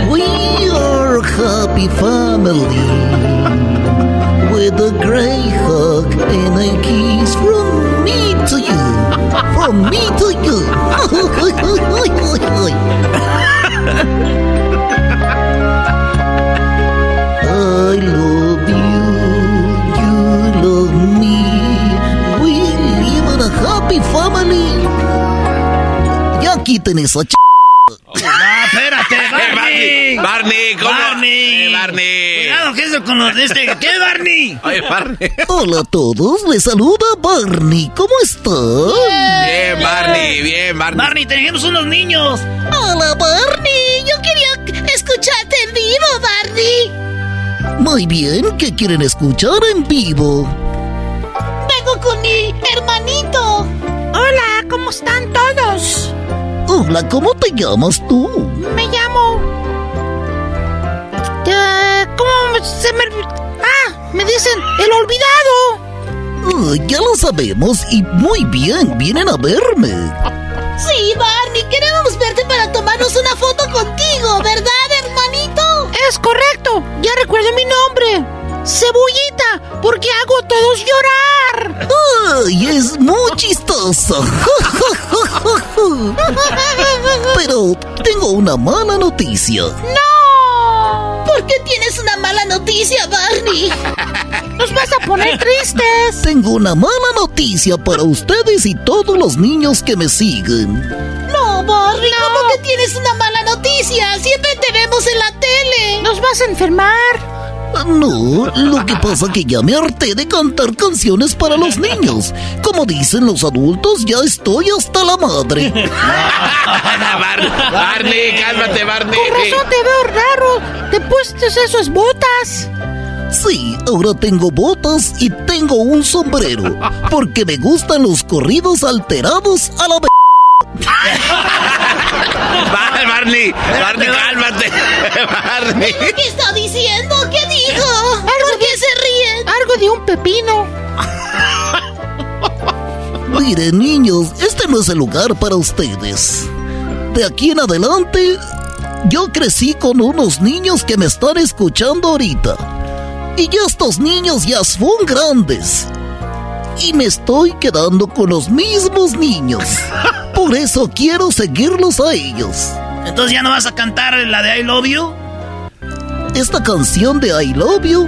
We are happy family. With a great hug and a kiss from me to you. From me to you. I love you, you love me. We live in a happy family. Ya quiten esa ch... No, espérate, Barney. Barney, ¿cómo? Barney. Eh, Barney. Cuidado, que eso con los de este. ¿Qué, Barney? Oye, Barney. Hola a todos, les saluda Barney. ¿Cómo están? Bien, Barney, bien, Barney. Barney, tenemos unos niños. Hola, Barney. Yo quería escucharte en vivo, Barney. Muy bien, ¿qué quieren escuchar en vivo? Vengo con mi hermanito. Hola, ¿cómo están todos? Hola, ¿cómo te llamas tú? Me llamo. Eh, ¿Cómo se me.? Ah, me dicen el olvidado. Ah, ya lo sabemos y muy bien, vienen a verme. Sí, Barney, queremos verte para tomarnos una foto contigo, ¿verdad, hermanito? Es correcto, ya recuerdo mi nombre. Cebullita, porque hago a todos llorar. ¡Ay, es muy chistoso! Pero tengo una mala noticia. ¡No! ¿Por qué tienes una mala noticia, Barney? Nos vas a poner tristes. Tengo una mala noticia para ustedes y todos los niños que me siguen. No, Barney, ¿cómo que tienes una mala noticia? Siempre te vemos en la tele. Nos vas a enfermar. No, lo que pasa que ya me harté de cantar canciones para los niños. Como dicen los adultos, ya estoy hasta la madre. Bar- Barney, cálmate, Barney. Con razón te veo raro. Te pusiste esas botas. Sí, ahora tengo botas y tengo un sombrero. Porque me gustan los corridos alterados a la vez. Bar- Barney, Barney, cálmate. Barney. ¿Qué está diciendo? ¿Qué dijo? ¿Por qué se ríen? Algo de un pepino. Miren, niños, este no es el lugar para ustedes. De aquí en adelante, yo crecí con unos niños que me están escuchando ahorita. Y ya estos niños ya son grandes. Y me estoy quedando con los mismos niños. Por eso quiero seguirlos a ellos. Entonces ya no vas a cantar la de I Love You. Esta canción de I Love You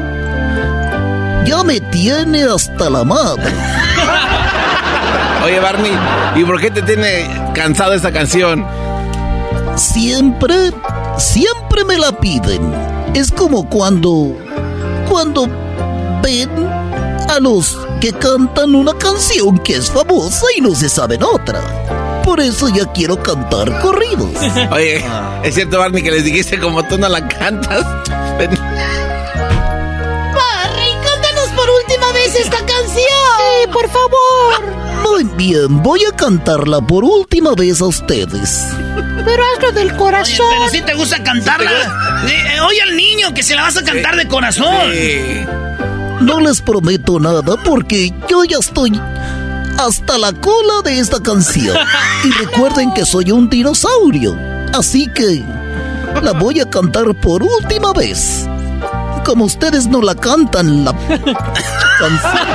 ya me tiene hasta la madre. Oye, Barney, ¿y por qué te tiene cansado esta canción? Siempre, siempre me la piden. Es como cuando, cuando ven a los que cantan una canción que es famosa y no se saben otra. Por eso ya quiero cantar corridos. Oye, ¿es cierto, Barney, que les dijiste como tú no la cantas? Barney, cántanos por última vez esta canción. Sí, por favor. Muy bien, voy a cantarla por última vez a ustedes. Pero hazlo del Oye, corazón. pero si te gusta cantarla. Eh, oye al niño que se la vas a cantar de corazón. No les prometo nada porque yo ya estoy hasta la cola de esta canción. Y recuerden que soy un dinosaurio. Así que la voy a cantar por última vez. Como ustedes no la cantan, la canción.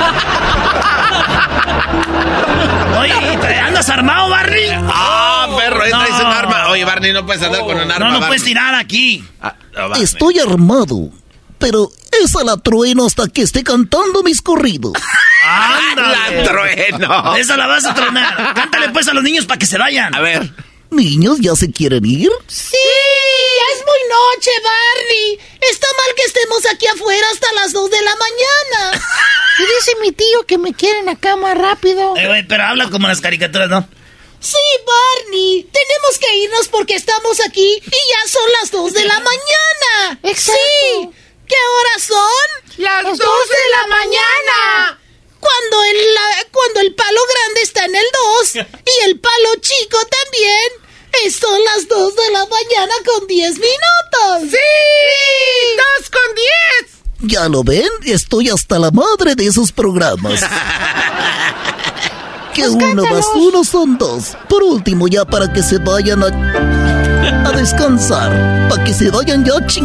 Oye, ¿andas armado, Barney? Ah, perro, ahí traes un arma. Oye, Barney, no puedes andar con un arma. No, no Barney. puedes tirar aquí. Ah, no. Estoy armado, pero esa la trueno hasta que esté cantando mis corridos. ¡Ándale! La trueno. Esa la vas a tronar. Cántale pues a los niños para que se vayan. A ver. Niños, ¿ya se quieren ir? Sí, ya es muy noche, Barney. Está mal que estemos aquí afuera hasta las 2 de la mañana. Y dice mi tío que me quieren acá más rápido. Eh, güey, pero habla como las caricaturas, ¿no? Sí, Barney, tenemos que irnos porque estamos aquí y ya son las 2 de la mañana. Exacto. Sí. ¿Qué horas son? Las 2 de la mañana. Cuando el, la- cuando el palo grande está en el 2 y el palo chico también. Son las 2 de la mañana con 10 minutos. ¡Sí! ¡Dos con diez! Ya lo ven, estoy hasta la madre de esos programas. Que uno más uno son dos. Por último, ya para que se vayan a, a descansar. Para que se vayan ya ching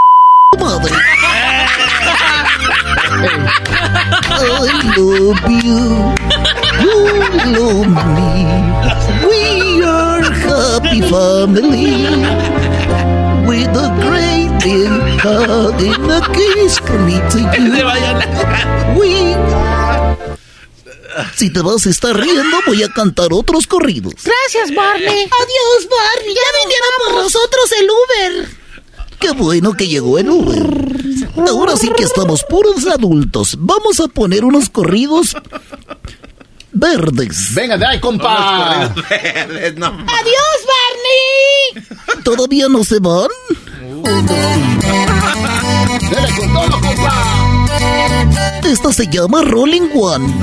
madre. I love you. You love me. We are happy family. With a great big hug and a kiss from me to you. We... Si te vas a estar riendo, voy a cantar otros corridos. Gracias, Barney. Adiós, Barney. Ya vinieron por nosotros el Uber. Qué bueno que llegó el Uber. Ahora sí que estamos puros adultos. Vamos a poner unos corridos verdes. Venga de ahí, compa. Verdes, no. Adiós, Barney. ¿Todavía no se van? Dele con todo, compa. Esta se llama Rolling One.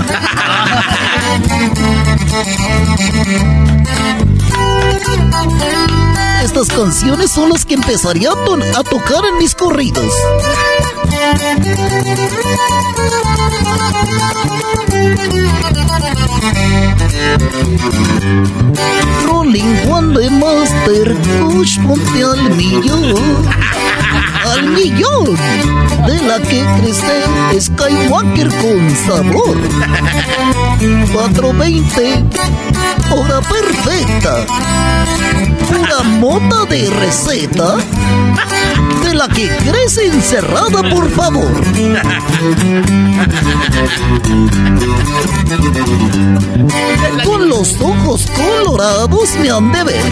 Estas canciones son las que empezaría a, to- a tocar en mis corridos. Rolling One de Master Push, ponte al millón. Al millón de la que crece Skywalker con sabor. 420, hora perfecta. Pura mota de receta de la que crece encerrada, por favor. Con los ojos colorados me han de ver.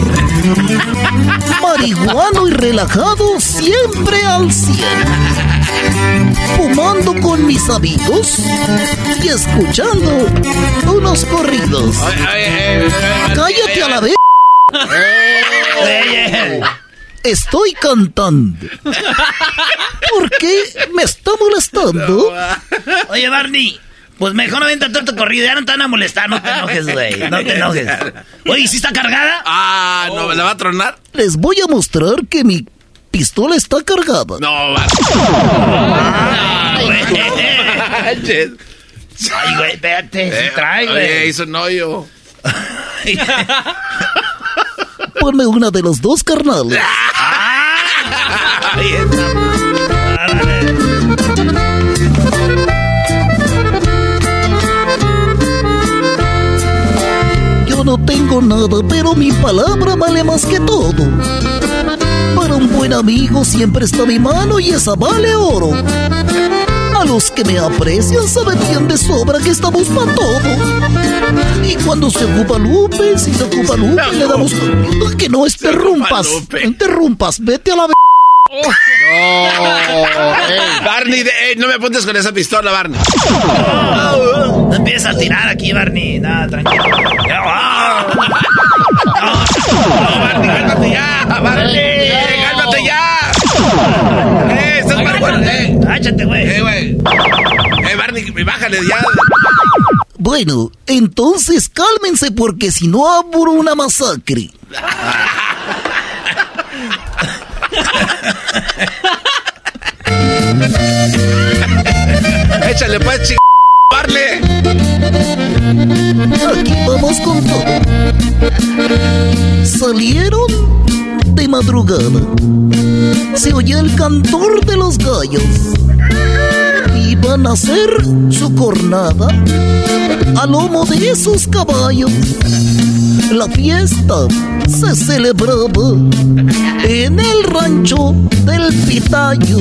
Marihuano y relajado siempre al cien. Fumando con mis amigos y escuchando unos corridos. Cállate a la vez. Estoy cantando. ¿Por qué me está molestando? Oye, Barney, pues mejor no venta todo tu corrido. Ya no te van a molestar. No te enojes, güey. No te enojes. Oye, ¿sí está cargada? Ah, ¿no ¿la va a tronar? Les voy a mostrar que mi pistola está cargada. No, va. Ay, güey, espérate. sí Eh, trae, Oye, güey. hizo un hoyo. Ponme una de los dos carnales. Yo no tengo nada, pero mi palabra vale más que todo. Para un buen amigo siempre está mi mano y esa vale oro. A los que me aprecian saben bien de sobra que estamos para todo. Y cuando se ocupa Lupe, si se ocupa Lupe, le damos... Que no interrumpas, no interrumpas, vete a la... Barney, de- no me apuntes con esa pistola, Barney. No empieces a tirar aquí, Barney. Nada, tranquilo. Ah. No, Barney, cálmate ya, Barney, cálmate ya. Eh, güey. Eh, güey. Barney, bájale ya. Bueno, entonces cálmense porque si no abro una masacre. Échale pues, ching... Aquí vamos con todo. Salieron de madrugada se oye el cantor de los gallos. Y van a hacer su cornada a lomo de esos caballos. La fiesta se celebraba en el rancho del Pitayo.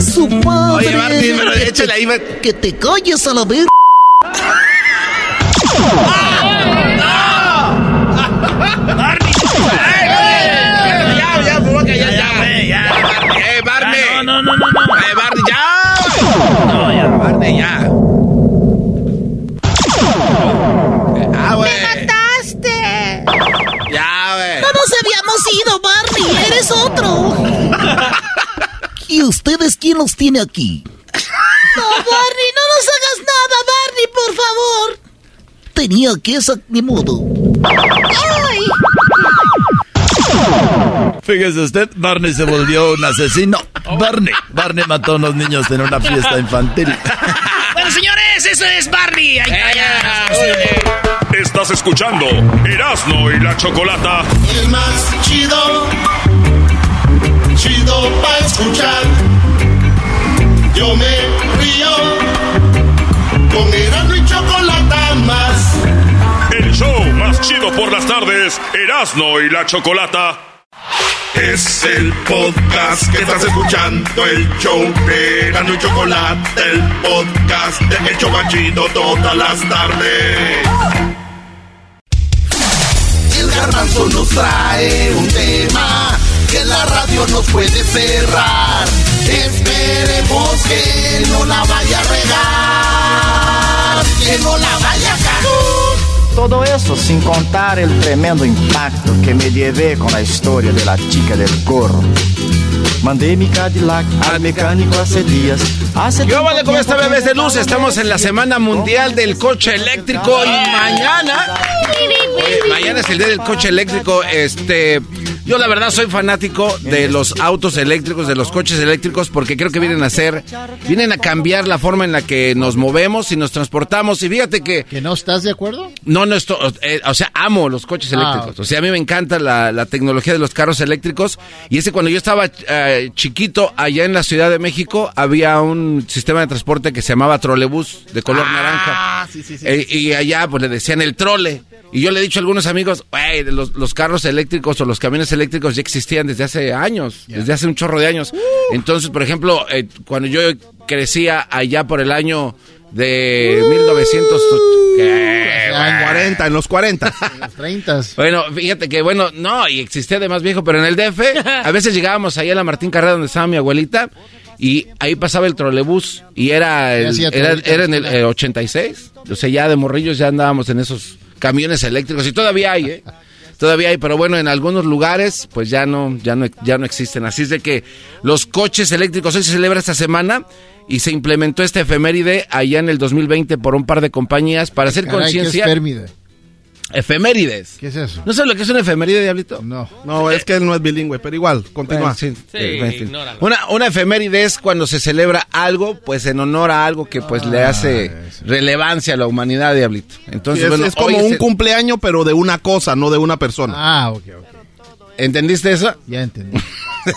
Su padre. Oye, Barney, pero échale ahí, Que te calles a la. Eh, no, no, no, no, no. Eh, Barney, ya. No, ya, Barney, ya. Los tiene aquí? No, Barney, no nos hagas nada, Barney, por favor. Tenía que esa ni modo. ¡Ay! Fíjese usted, Barney se volvió un asesino. Barney, Barney mató a unos niños en una fiesta infantil. Bueno, señores, eso es Barney. Ahí está, ya. Estás escuchando Erasno y la Chocolata. El más chido, chido pa' escuchar. Yo me río con Erasmo y Chocolata más. El show más chido por las tardes, Erasno y la Chocolata. Es el podcast que estás escuchando, el show de Erasmo y Chocolata, el podcast de El Chobachito todas las tardes. El garbanzo nos trae un tema que la radio nos puede cerrar. Esperemos que no la vaya a regar, que no la vaya a cagar. Todo eso sin contar el tremendo impacto que me llevé con la historia de la chica del gorro. Mandé mi Cadillac al mecánico hace días. Hace ¿Qué vale con esta bebés de luz? Estamos en la Semana Mundial del Coche Eléctrico y mañana... Oye, mañana es el día del coche eléctrico. Este, yo la verdad soy fanático de los autos eléctricos, de los coches eléctricos, porque creo que vienen a ser, vienen a cambiar la forma en la que nos movemos y nos transportamos. Y fíjate que ¿Que no estás de acuerdo? no, no estoy, eh, o sea, amo los coches Ah, eléctricos. O sea, a mí me encanta la, la tecnología de los carros eléctricos. Y ese cuando yo estaba eh, chiquito allá en la Ciudad de México, había un sistema de transporte que se llamaba trolebús de color naranja. Ah, sí, sí, sí. Eh, y allá pues le decían el trole. Y yo le he dicho a algunos amigos, "Güey, los, los carros eléctricos o los camiones eléctricos ya existían desde hace años, desde hace un chorro de años. Entonces, por ejemplo, eh, cuando yo crecía allá por el año de 1900... ¿Qué? En 40, en los 40. En los 30. Bueno, fíjate que, bueno, no, y existía de más viejo, pero en el DF, a veces llegábamos ahí a la Martín Carrera donde estaba mi abuelita, y ahí pasaba el trolebús, y era, el- era, era en el eh, 86, o sea, ya de morrillos ya andábamos en esos camiones eléctricos, y todavía hay, ¿eh? Todavía hay, pero bueno, en algunos lugares, pues ya no, ya no, ya no existen. Así es de que los coches eléctricos hoy se celebra esta semana y se implementó esta efeméride allá en el 2020 por un par de compañías para hacer Caray, ¿qué es conciencia. Efemérides. ¿Qué es eso? ¿No sabes lo que es una efeméride, Diablito? No. No, es que él no es bilingüe, pero igual, continúa. Bueno, sí, eh, en fin. Una, una efeméride es cuando se celebra algo, pues en honor a algo que pues le hace relevancia a la humanidad, Diablito. Entonces, Sí, es, bueno, es como un el- cumpleaños, pero de una cosa, no de una persona. Ah, ok, ok. ¿Entendiste eso? Ya entendí.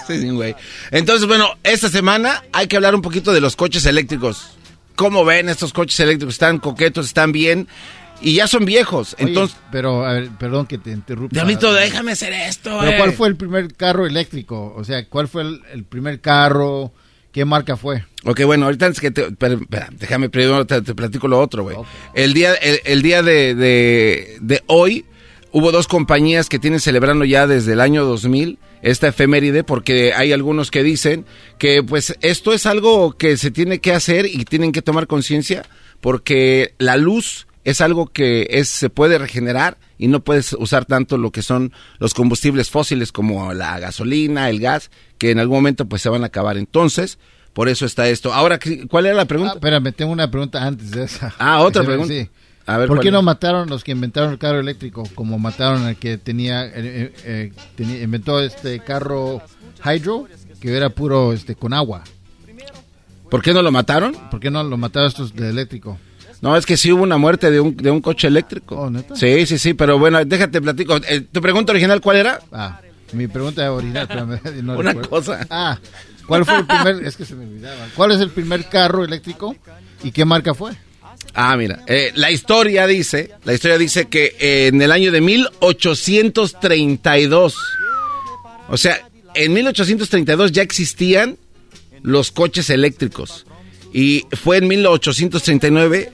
Sí, güey. Entonces, bueno, esta semana hay que hablar un poquito de los coches eléctricos. ¿Cómo ven estos coches eléctricos? ¿Están coquetos? ¿Están bien? Y ya son viejos. Oye, Entonces, pero, a ver, perdón que te interrumpa. Diablito, déjame hacer esto, Pero eh. ¿cuál fue el primer carro eléctrico? O sea, ¿cuál fue el, el primer carro? ¿Qué marca fue? Ok, bueno, ahorita antes que te, espera, déjame primero te, te platico lo otro, güey. El día, el, el día de, de, de hoy hubo dos compañías que tienen celebrando ya desde el año 2000 esta efeméride porque hay algunos que dicen que pues esto es algo que se tiene que hacer y tienen que tomar conciencia porque la luz es algo que es, se puede regenerar y no puedes usar tanto lo que son los combustibles fósiles como la gasolina, el gas, que en algún momento pues se van a acabar. Entonces, por eso está esto. Ahora, ¿cuál era la pregunta? Ah, espérame, tengo una pregunta antes de esa. Ah, otra pregunta. sí. A ver, ¿Por ¿cuál qué es? no mataron los que inventaron el carro eléctrico como mataron al que tenía, eh, eh, eh, tenía- inventó este carro hydro que era puro este con agua? ¿Por qué no lo mataron? ¿Por qué no lo mataron estos de eléctrico? No, es que sí hubo una muerte de un, de un coche eléctrico. Oh, ¿neta? Sí, sí, sí, pero bueno, déjate platico. Eh, ¿Tu pregunta original cuál era? Ah, mi pregunta original. espérame, no Una recuerdo. cosa. Ah, ¿cuál fue el primer? Es que se me olvidaba. ¿Cuál es el primer carro eléctrico y qué marca fue? Ah, mira, eh, la historia dice, la historia dice que eh, en el año de 1832, o sea, en 1832 ya existían los coches eléctricos y fue en 1839,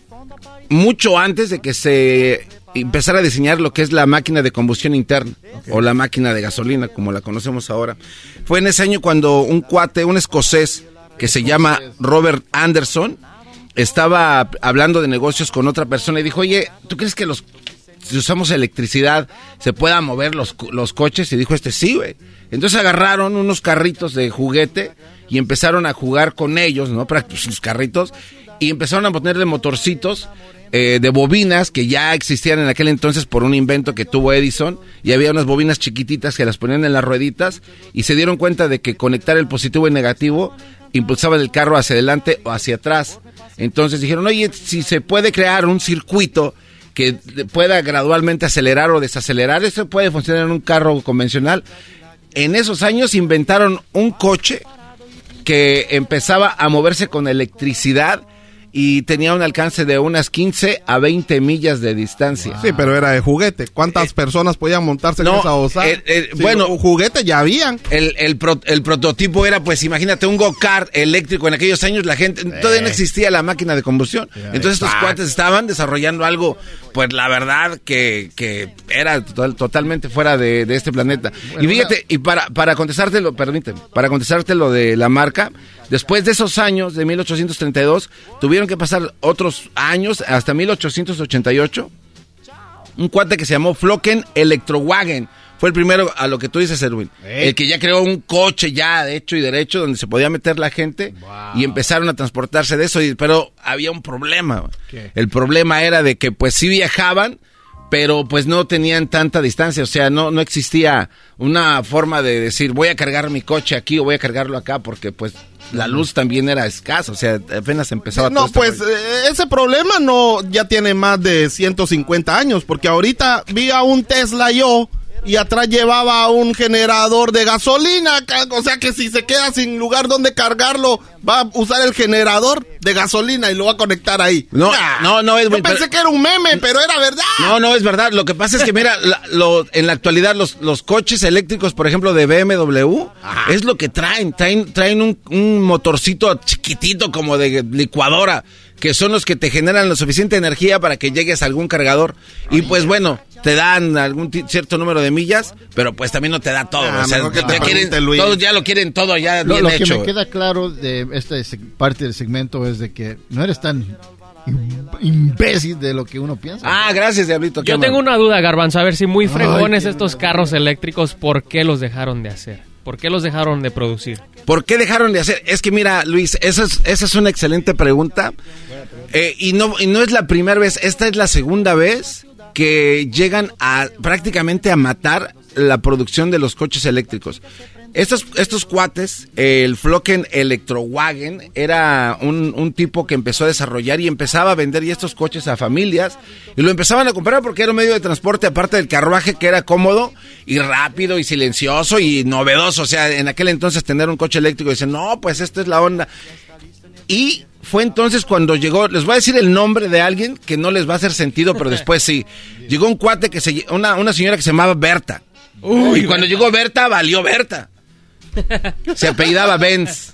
mucho antes de que se empezara a diseñar lo que es la máquina de combustión interna o la máquina de gasolina, como la conocemos ahora. Fue en ese año cuando un cuate, un escocés que se llama Robert Anderson, estaba hablando de negocios con otra persona y dijo, oye, ¿tú crees que los si usamos electricidad se puedan mover los, los coches? Y dijo este, sí, güey. Entonces agarraron unos carritos de juguete y empezaron a jugar con ellos, ¿no? Para sus carritos y empezaron a ponerle motorcitos eh, de bobinas que ya existían en aquel entonces por un invento que tuvo Edison y había unas bobinas chiquititas que las ponían en las rueditas y se dieron cuenta de que conectar el positivo y negativo impulsaba el carro hacia adelante o hacia atrás. Entonces dijeron, oye, si se puede crear un circuito que pueda gradualmente acelerar o desacelerar, eso puede funcionar en un carro convencional. En esos años inventaron un coche que empezaba a moverse con electricidad y tenía un alcance de unas 15 a 20 millas de distancia. Sí, pero era de juguete. ¿Cuántas personas podían montarse en esa osa? el- Sí, bueno, un juguete ya habían. El, el, pro- el prototipo era, pues imagínate, un go-kart eléctrico. En aquellos años la gente, todavía no existía la máquina de combustión. Entonces estos cuates estaban desarrollando algo, pues la verdad que, que era total- totalmente fuera de, de este planeta. y fíjate, y para, para contestártelo, permíteme, para contestártelo de la marca, después de esos años, de 1832, tuvieron que pasar otros años, hasta 1888, un cuate que se llamó Flocken Electrowagen. Fue el primero a lo que tú dices, Erwin. El que ya creó un coche ya de hecho y derecho donde se podía meter la gente y empezaron a transportarse de eso. y- pero había un problema. ¿Qué? El problema era de que pues sí viajaban, pero pues no tenían tanta distancia. O sea, no, no existía una forma de decir voy a cargar mi coche aquí o voy a cargarlo acá porque pues la luz también era escasa. O sea, apenas empezaba No, este pues eh, ese problema no ya tiene más de 150 años, porque ahorita vi a un Tesla yo y atrás llevaba un generador de gasolina, o sea que si se queda sin lugar donde cargarlo, va a usar el generador de gasolina y lo va a conectar ahí. No, no, no es Yo pensé pero- que era un meme, pero era verdad. No, no, es verdad. Lo que pasa es que, mira, la- lo- en la actualidad los, los coches eléctricos, por ejemplo, de BMW, es lo que traen. Traen, traen un, un motorcito chiquitito como de licuadora, que son los que te generan la suficiente energía para que llegues a algún cargador. Y pues bueno, te dan algún cierto número de millas, pero pues también no te da todo. Ah, o sea, que ya quieren- pregunte, Luis. todos ya lo quieren todo ya Lo, bien lo que hecho. me queda claro de esta parte del segmento es de que no eres tan im- imbécil de lo que uno piensa. Ah, gracias, Diablito. Yo tengo una duda, Garbanzo, a ver si muy fregones estos carros eléctricos, ¿por qué los dejaron de hacer? ¿Por qué los dejaron de producir? ¿Por qué dejaron de hacer? Es que mira, Luis, esa es, esa es una excelente pregunta. Eh, y, no, y no es la primera vez, esta es la segunda vez que llegan a prácticamente a matar la producción de los coches eléctricos. Estos, estos cuates, el Flocken Electrowagen, era un, un tipo que empezó a desarrollar y empezaba a vender ya estos coches a familias y lo empezaban a comprar porque era un medio de transporte aparte del carruaje que era cómodo y rápido y silencioso y novedoso. O sea, en aquel entonces tener un coche eléctrico y dicen, no, pues esta es la onda. Y fue entonces cuando llegó, les voy a decir el nombre de alguien que no les va a hacer sentido, pero después sí. Llegó un cuate que se, una, una señora que se llamaba Berta. y cuando llegó Berta, valió Berta. Se apellidaba Benz.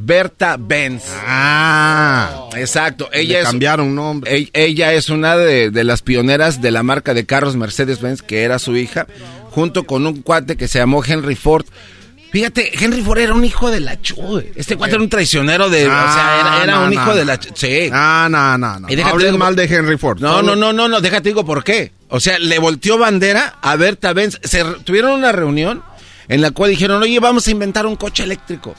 Berta Benz. Ah. Exacto. Le Ella es, cambiaron nombre. ella, ella es una de, de las pioneras de la marca de carros Mercedes-Benz, que era su hija, junto con un cuate que se llamó Henry Ford. Fíjate, Henry Ford era un hijo de la chu. güey. Este cuate era un traicionero de. o sea, era, era Ah, no, un no, hijo de no. la. Sí. Ah, no, no, no. Y déjate digo- mal de Henry Ford. No, no, no, no, no, déjate digo por qué. O sea, le volteó bandera a Berta Benz. Se tuvieron una reunión en la cual dijeron, oye, vamos a inventar un coche eléctrico.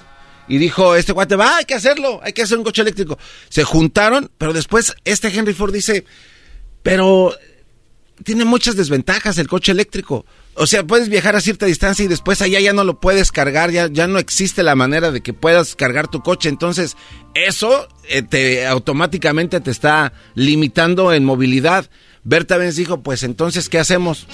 Y dijo este cuate, va, hay que hacerlo, hay que hacer un coche eléctrico. Se juntaron, pero después este Henry Ford dice, pero tiene muchas desventajas el coche eléctrico. o sea, puedes viajar a cierta distancia y después allá ya no lo puedes cargar, ya, ya no existe la manera de que puedas cargar tu coche. Entonces, eso eh, te automáticamente te está limitando en movilidad. Berta Benz dijo, pues entonces, ¿qué hacemos?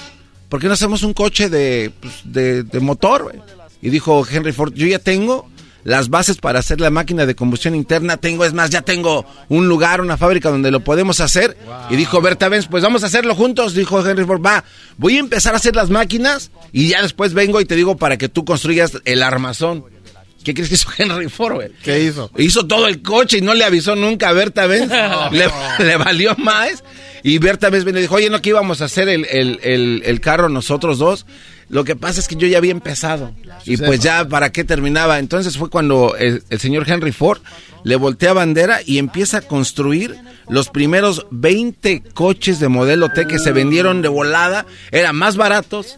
¿Por qué no hacemos un coche de, pues, de, de motor? Y dijo Henry Ford, yo ya tengo las bases para hacer la máquina de combustión interna. Tengo, es más, ya tengo un lugar, una fábrica donde lo podemos hacer. Y dijo Berta Benz, pues vamos a hacerlo juntos. Dijo Henry Ford, va, voy a empezar a hacer las máquinas y ya después vengo y te digo para que tú construyas el armazón. ¿Qué crees que hizo Henry Ford, güey? ¿Qué hizo? Hizo todo el coche y no le avisó nunca a Berta Benz. le, le valió más. Y Berta y dijo, oye, ¿no que íbamos a hacer el, el, el, el carro nosotros dos? Lo que pasa es que yo ya había empezado. Y pues ya, ¿para qué terminaba? Entonces fue cuando el, el señor Henry Ford le voltea bandera y empieza a construir los primeros 20 coches de modelo T que se vendieron de volada. Eran más baratos,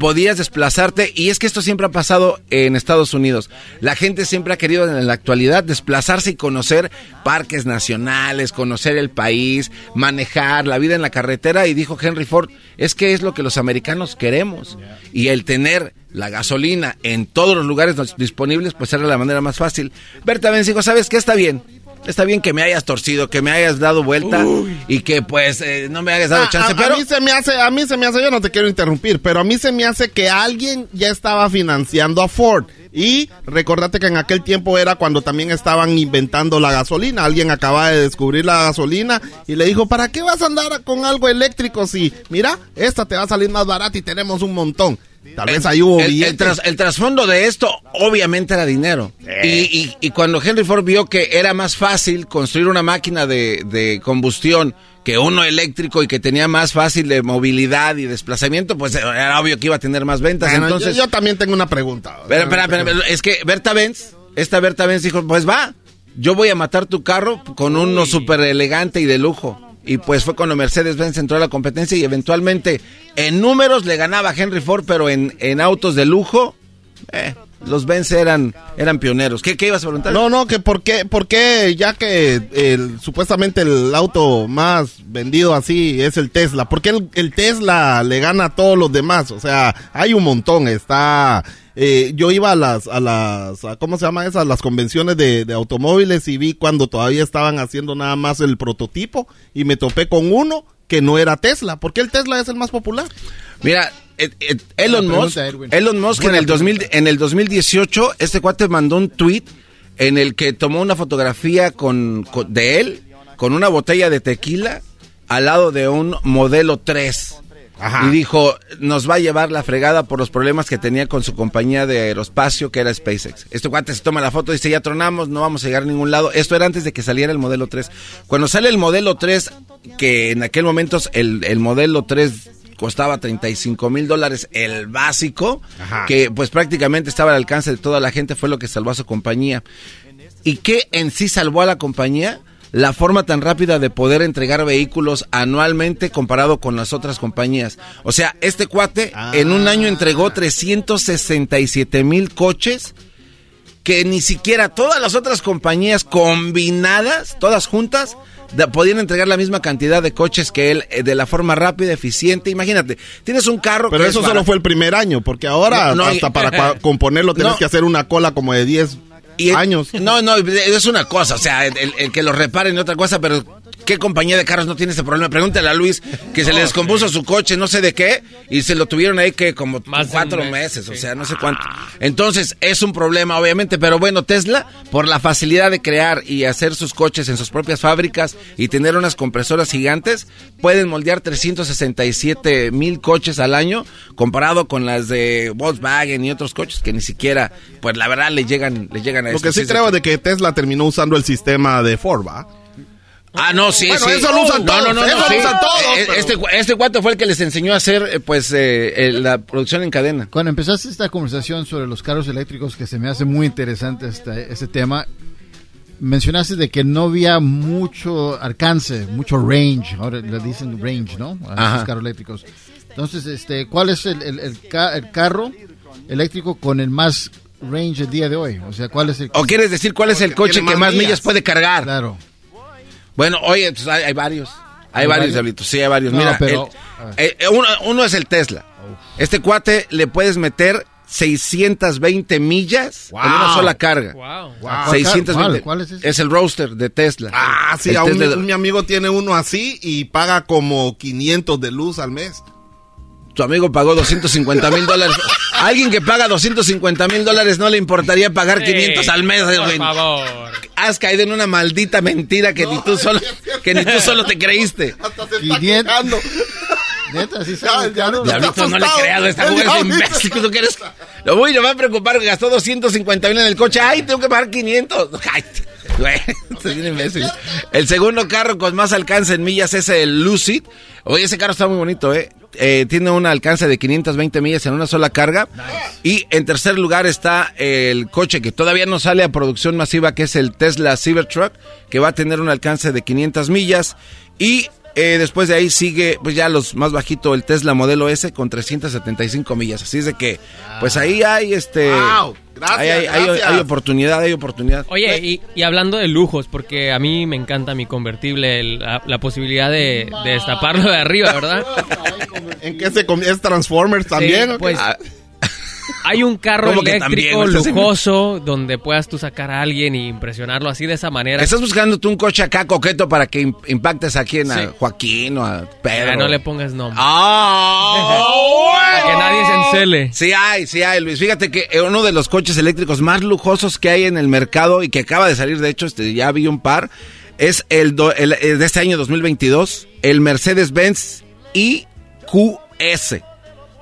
podías desplazarte y es que esto siempre ha pasado en Estados Unidos. La gente siempre ha querido en la actualidad desplazarse y conocer parques nacionales, conocer el país, manejar la vida en la carretera y dijo Henry Ford, es que es lo que los americanos queremos y el tener la gasolina en todos los lugares disponibles pues era la manera más fácil. Berta Benz dijo, ¿sabes qué? Está bien. Está bien que me hayas torcido, que me hayas dado vuelta y que pues eh, no me hayas dado Ah, chance, a, pero a mí se me hace, a mí se me hace, yo no te quiero interrumpir, pero a mí se me hace que alguien ya estaba financiando a Ford. Y recordate que en aquel tiempo era cuando también estaban inventando la gasolina. Alguien acaba de descubrir la gasolina y le dijo, ¿para qué vas a andar con algo eléctrico si, mira, esta te va a salir más barata y tenemos un montón? Tal vez ahí hubo el, el, tras- el trasfondo de esto obviamente era dinero. Y, y- y cuando Henry Ford vio que era más fácil construir una máquina de, de combustión que uno eléctrico y que tenía más fácil de movilidad y desplazamiento, pues era obvio que iba a tener más ventas. Bueno, Entonces, yo, yo también tengo una pregunta. Es que Berta Benz, esta Berta Benz dijo, pues va, yo voy a matar tu carro con uno súper elegante y de lujo. Y pues fue cuando Mercedes-Benz entró a la competencia y eventualmente en números le ganaba a Henry Ford, pero en, en autos de lujo, eh, los Benz eran, eran pioneros. ¿Qué, ¿Qué ibas a preguntar? No, no, que por qué, por qué ya que el, supuestamente el auto más vendido así es el Tesla, ¿por qué el, el Tesla le gana a todos los demás? O sea, hay un montón, está... eh, yo iba a las, a las, a- ¿cómo se llama esas? Las convenciones de, de automóviles y vi cuando todavía estaban haciendo nada más el prototipo y me topé con uno que no era Tesla. ¿Por qué el Tesla es el más popular? Mira, Elon Musk. Elon Musk en el, 2000, en el 2018, este cuate mandó un tweet en el que tomó una fotografía con, con- de él con una botella de tequila al lado de un modelo 3. Y dijo, nos va a llevar la fregada por los problemas que tenía con su compañía de aeroespacio, que era SpaceX. Este cuate se toma la foto y dice, ya tronamos, no vamos a llegar a ningún lado. Esto era antes de que saliera el modelo 3. Cuando sale el modelo 3, que en aquel momento el, el modelo 3 costaba 35 mil dólares el básico, que pues prácticamente estaba al alcance de toda la gente, fue lo que salvó a su compañía. ¿Y qué en sí salvó a la compañía? La forma tan rápida de poder entregar vehículos anualmente comparado con las otras compañías. O sea, este cuate en un año entregó 367 mil coches que ni siquiera todas las otras compañías combinadas, todas juntas, podían entregar la misma cantidad de coches que él eh, de la forma rápida, eficiente. Imagínate, tienes un carro Pero que eso es solo fue el primer año, porque ahora No, no, hasta y- para componerlo tienes No. que hacer una cola como de 10 Y- años. No, no, es una cosa, o sea, el, el que lo reparen es otra cosa, pero ¿qué compañía de carros no tiene ese problema? Pregúntale a Luis que se le descompuso su coche, no sé de qué, y se lo tuvieron ahí que como cuatro meses, o sea, no sé cuánto. Entonces, es un problema, obviamente, pero bueno, Tesla, por la facilidad de crear y hacer sus coches en sus propias fábricas y tener unas compresoras gigantes, pueden moldear 367 mil coches al año, comparado con las de Volkswagen y otros coches que ni siquiera, pues la verdad, le llegan, le llegan a Lo esto. que sí creo es de que Tesla terminó usando el sistema de Ford, ¿va? Ah, no, sí, Bueno, sí. eso lo usan No, todos, no, no, eso no, lo sí. usan todos, Eh, pero- Este, este cuate fue el que les enseñó a hacer, eh, pues, eh, eh, la producción en cadena. Cuando empezaste esta conversación sobre los carros eléctricos, que se me hace muy interesante este, este tema, mencionaste de que no había mucho alcance, mucho range, ahora le dicen range, ¿no? A Ajá. los carros eléctricos. Entonces, este, ¿cuál es el, el- el ca- el carro eléctrico con el más range el día de hoy? O sea, ¿cuál es el... ¿O quieres decir cuál es el coche que más más millas millas. puede cargar? Claro. Bueno, oye, pues hay, hay varios. Hay ¿Hay varios, varios? Diablito. Sí, hay varios. No, Mira, pero Eh, eh, uno, uno es el Tesla. Este cuate le puedes meter 620 millas en una Wow. sola carga. Wow. 620. ¿Cuál? ¿Cuál es ese? el roadster de Tesla. Ah, sí, El aún Tesla- mi, mi amigo tiene uno así y paga como 500 de luz al mes. Tu amigo pagó 250 mil dólares. Alguien que paga 250 mil dólares no le importaría pagar Sí, 500 al mes. por güey. favor. Has caído en una maldita mentira que ni tú solo que ni tú solo te creíste. 500. Neta, sí sabe caro. Diablito, no le he creado esta mujer es imbécil. ¿Tú quieres? Lo voy a va a preocupar que gastó 250 mil en el coche. Ay, tengo que pagar 500. Ay, güey, imbécil. El segundo carro con más alcance en millas es el Lucid. Oye, ese carro está muy bonito, ¿eh? Eh, tiene un alcance de 520 millas en una sola carga. Y en tercer lugar está el coche que todavía no sale a producción masiva, que es el Tesla Cybertruck, que va a tener un alcance de 500 millas. Y eh, después de ahí sigue, pues ya los más bajito, el Tesla Modelo S con 375 millas. Así es de que, pues ahí hay este. Wow, gracias, hay, hay- hay- gracias. hay oportunidad, hay oportunidad. Oye, y, y hablando de lujos, porque a mí me encanta mi convertible, el- la, la posibilidad de, de destaparlo de arriba, ¿verdad? ¿En qué se es Transformers también? Sí, pues, Hay un carro ¿Cómo que eléctrico lujoso donde puedas tú sacar a alguien y impresionarlo así de esa manera. ¿Estás buscando tú un coche acá coqueto para que im- impactes a Sí. Joaquín o a Pedro? Ah, no le pongas nombre. ¡Ah! Para que nadie se encele. Sí hay, sí hay, Luis. Fíjate que eh, uno de los coches eléctricos más lujosos que hay en el mercado y que acaba de salir, de hecho, este, ya vi un par, es el, do- el- eh, de este año 2022, el Mercedes-Benz IQS.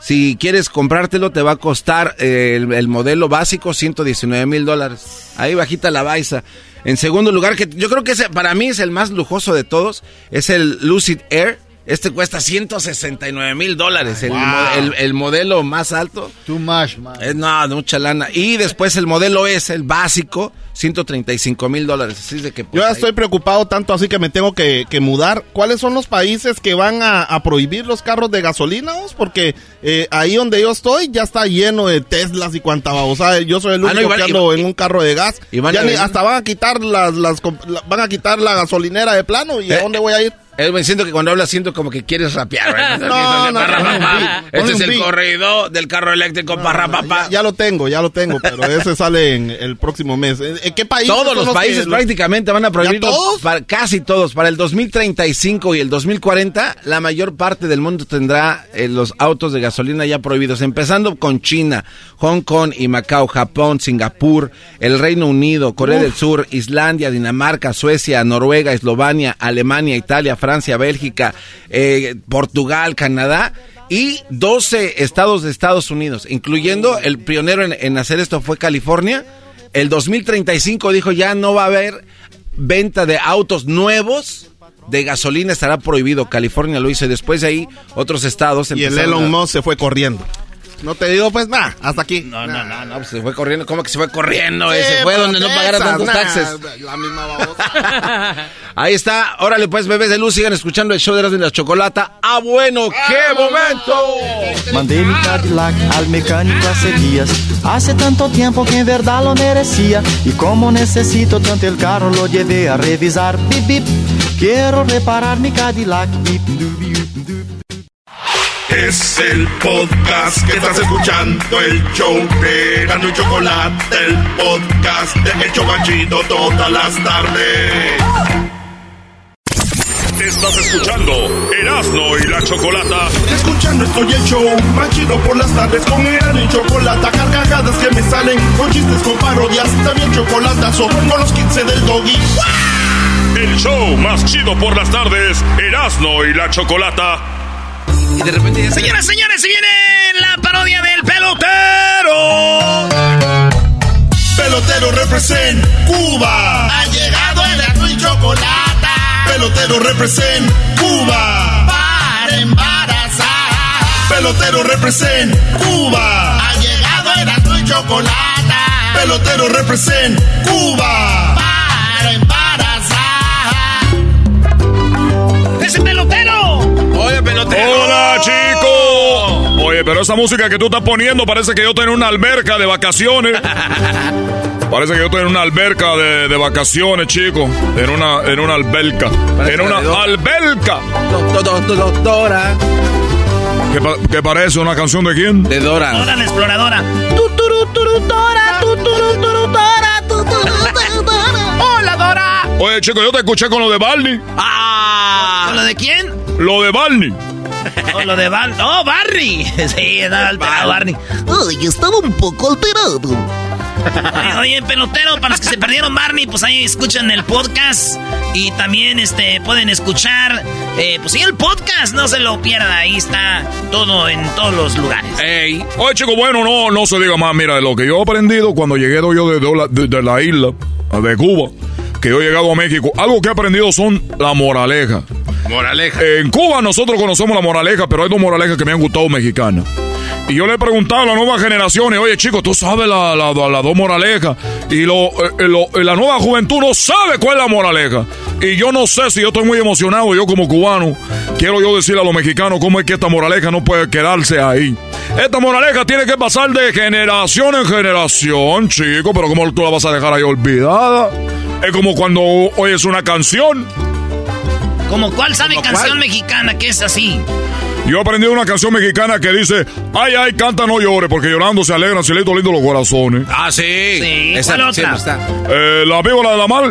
Si quieres comprártelo, te va a costar eh, el, el modelo básico 119 mil dólares. Ahí bajita la baisa. En segundo lugar, que yo creo que ese, para mí es el más lujoso de todos, es el Lucid Air. Este cuesta 169 mil dólares. El, Wow. el- el modelo más alto. Too much, man. Es no, mucha lana. Y después el modelo S, el básico, 135 mil dólares. Así de que. pues, Yo ya ahí- estoy preocupado tanto así que me tengo que, que mudar. ¿Cuáles son los países que van a, a prohibir los carros de gasolina? Porque eh, ahí donde yo estoy ya está lleno de Teslas y cuanta babosada. Yo soy el Ah, no, único que ando en un carro de gas. y van Ya ni- hasta van a quitar las, las van a quitar la gasolinera de plano. ¿Y a Eh, dónde voy a ir? Me siento que cuando hablas siento como que quieres rapear. No, no, Este es el corrido del carro eléctrico parra, papá. Ya, lo tengo, ya lo tengo, pero ese sale en el próximo mes. ¿En qué país? Todos los países prácticamente van a prohibirlo. ¿Ya todos? Para, casi todos. Para el 2035 y el 2040, la mayor parte del mundo tendrá eh, los autos de gasolina ya prohibidos. Empezando con China, Hong Kong y Macao, Japón, Singapur, el Reino Unido, Corea del Sur, Islandia, Dinamarca, Suecia, Noruega, Eslovenia, Alemania, Italia, Francia, Bélgica, eh, Portugal, Canadá. Y 12 estados de Estados Unidos, incluyendo el pionero en, en hacer esto fue California. El 2035 dijo ya no va a haber venta de autos nuevos de gasolina estará prohibido. California lo hizo y después de ahí otros estados Y el Elon a- Musk se fue corriendo. No te digo, pues nada, hasta aquí. No, no, no, no, pues se fue corriendo. ¿Cómo que se fue corriendo? Sí, Ese fue donde no pagara tantos nah, taxes. La misma babosa. Ahí está. Órale, pues, bebés de luz, sigan escuchando el show de Erasmo y la Chocolata. ¡Ah, bueno! ¡Qué momento! Mandei mi Cadillac al mecánico hace días. Hace tanto tiempo que en verdad lo merecía. Y como necesito tanto el carro, lo llevé a revisar. Bip, bip. Quiero reparar mi Cadillac. Bip, bip. Es el podcast que estás escuchando, el show de Erasmo y Chocolate, el podcast de El Chocachito todas las tardes. Estás escuchando Erasmo y la Chocolata. Escuchando estoy el show más chido por las tardes con Erasmo y Chocolata, carcajadas que me salen con chistes, con parodias, también chocolatazo con los 15 del doggy. El show más chido por las tardes, Erasmo y la Chocolata. Y de repente ya se- Señoras, señores, se viene la parodia del pelotero. Pelotero represent Cuba. Ha llegado el Erasmo y Chocolata. Pelotero represent Cuba. Para embarazar. Pelotero represent Cuba. Ha llegado el Erasmo y Chocolata. Pelotero represent Cuba. Para embarazar. ¡Ese pelotero! Pelotero. ¡Hola, chico! Oye, pero esa música que tú estás poniendo parece que yo estoy en una alberca de vacaciones. Parece que yo estoy en una alberca de, de vacaciones, chico. En una, en una alberca. Parece En una alberca. Do- do- do- Doctora. ¿Qué, pa- qué parece una canción de quién? De Dora. Dora la exploradora. ¡Hola, Dora! Oye, chico, yo te escuché con lo de Barney. ¿Con lo de quién? Lo de Barney. O lo de Bar... ¡Oh, Barney! Sí, estaba alterado Barney. Ay, estaba un poco alterado. Oye, pelotero, para los que se perdieron Barney, pues ahí escuchan el podcast y también este pueden escuchar, eh, pues sí, el podcast, no se lo pierda, ahí está todo en todos los lugares. Ey. Oye, chico, bueno, no, no se diga más. Mira, lo que yo he aprendido cuando llegué yo de, de- de la isla, de Cuba, que yo he llegado a México, algo que he aprendido son la moraleja. Moraleja. En Cuba nosotros conocemos la moraleja, pero hay dos moralejas que me han gustado mexicanas. Y yo le he preguntado a las nuevas generaciones, oye chicos, tú sabes la, la, dos moralejas. Y lo, eh, lo- la nueva juventud no sabe cuál es la moraleja. Y yo no sé si yo estoy muy emocionado, yo como cubano, quiero yo decirle a los mexicanos cómo es que esta moraleja no puede quedarse ahí. Esta moraleja tiene que pasar de generación en generación, chico, pero ¿cómo tú la vas a dejar ahí olvidada? Es como cuando oyes una canción. ¿Como cuál sabe ¿Como canción cuál? mexicana que es así? Yo aprendí una canción mexicana que dice, ay, ay, canta, no llore, porque llorando se alegran, cielito lindo los corazones. Ah, sí. Sí, Esa ¿cuál otra? está. Eh, la víbora de la mar.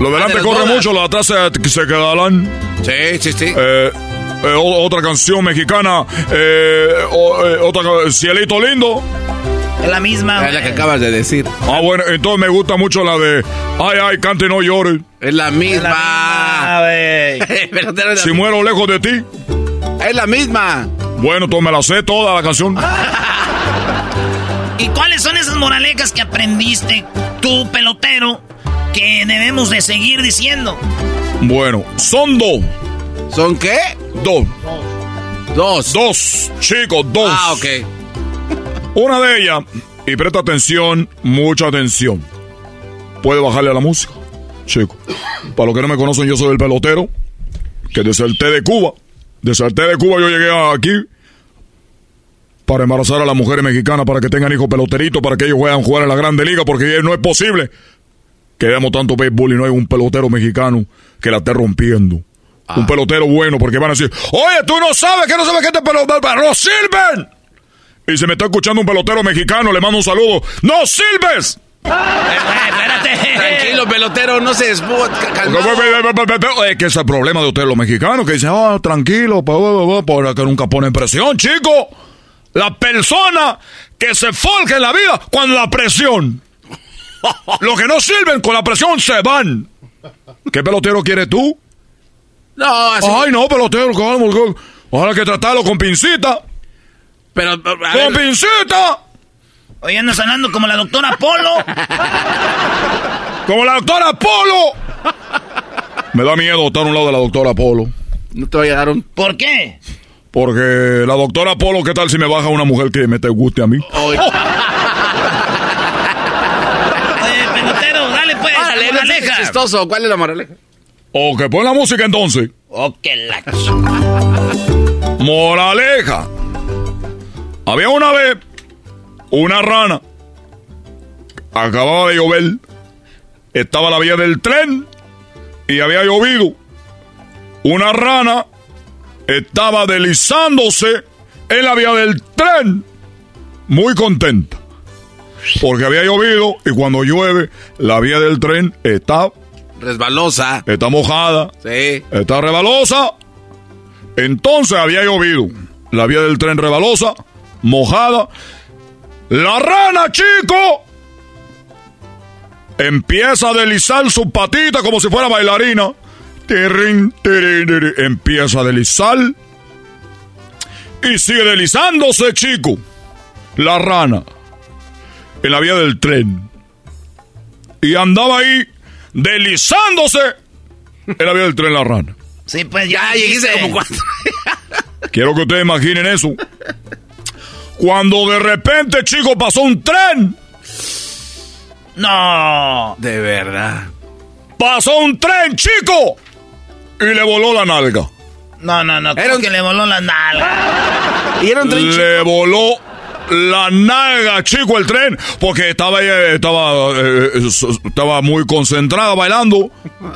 Lo Ah, delante de corre bodas. mucho, lo de atrás se, se quedarán. Sí, sí, sí. Eh, eh, otra canción mexicana, eh, o- eh, otra, cielito lindo. Es la misma. Es la que acabas de decir. Ah, bueno, entonces me gusta mucho la de, ay, ay, cante, no llore. Es la misma. Es la Si muero lejos de ti. Es la misma. Bueno, entonces me la sé toda la canción. ¿Y cuáles son esas moralejas que aprendiste tú, pelotero, que debemos de seguir diciendo? Bueno, son dos. ¿Son qué? Dos. Dos. Dos, chicos, dos. Ah, ok. Una de ellas, y presta atención, mucha atención. Puede bajarle a la música, chico. Para los que no me conocen, yo soy el pelotero, que deserté de Cuba. Deserté de Cuba, yo llegué aquí para embarazar a las mujeres mexicanas, para que tengan hijos peloteritos, para que ellos puedan jugar en la Grande Liga, porque no es posible que veamos tanto béisbol y no hay un pelotero mexicano que la esté rompiendo. Un pelotero bueno, porque van a decir, oye, tú no sabes que no sabes que este pelotero, ¡no sirven! Y si me está escuchando un pelotero mexicano, le mando un saludo. ¡No sirves! Tranquilo, pelotero, no se que es el problema de ustedes los mexicanos, que dicen, ah, tranquilo, pa, pa, para que nunca ponen presión, chico. La persona que se forja en la vida con la presión. Los que no sirven con la presión se van. ¿Qué pelotero quieres tú? No, así. Ay, no, pelotero, calma, calma. Ahora hay que tratarlo con pincita. Pero, ¡Con ver, pincita! Oye, andas hablando como la doctora Polo. ¡Como la doctora Polo! Me da miedo estar a un lado de la doctora Polo. no te voy a dar un. ¿Por qué? Porque la doctora Polo, ¿qué tal si me baja una mujer que me te guste a mí? Oye, Oye, pelotero, dale pues, Órale, moraleja. chistoso. ¿Cuál es la moraleja? O que pon la música entonces. Oh, que la... Moraleja. Había una vez una rana. Acababa de llover. Estaba la vía del tren y había llovido. Una rana estaba deslizándose en la vía del tren. Muy contenta. Porque había llovido y cuando llueve, la vía del tren está, Resbalosa. está mojada. Sí. Está rebalosa. Entonces había llovido. La vía del tren rebalosa, mojada. La rana, chico, empieza a deslizar su patita como si fuera bailarina. Empieza a deslizar. Y sigue deslizándose, chico. La rana. En la vía del tren. Y andaba ahí deslizándose en la vía del tren la rana. Sí, pues Ya llegué como cuatro. Quiero que ustedes imaginen eso. Cuando de repente, chico, pasó un tren. No. De verdad. Pasó un tren, chico. Y le voló la nalga. No, no, no. Era un- que le voló la nalga. Y era un tren chico. Le voló la nalga, chico, el tren, porque estaba ella, estaba, eh, eh, estaba muy concentrada bailando,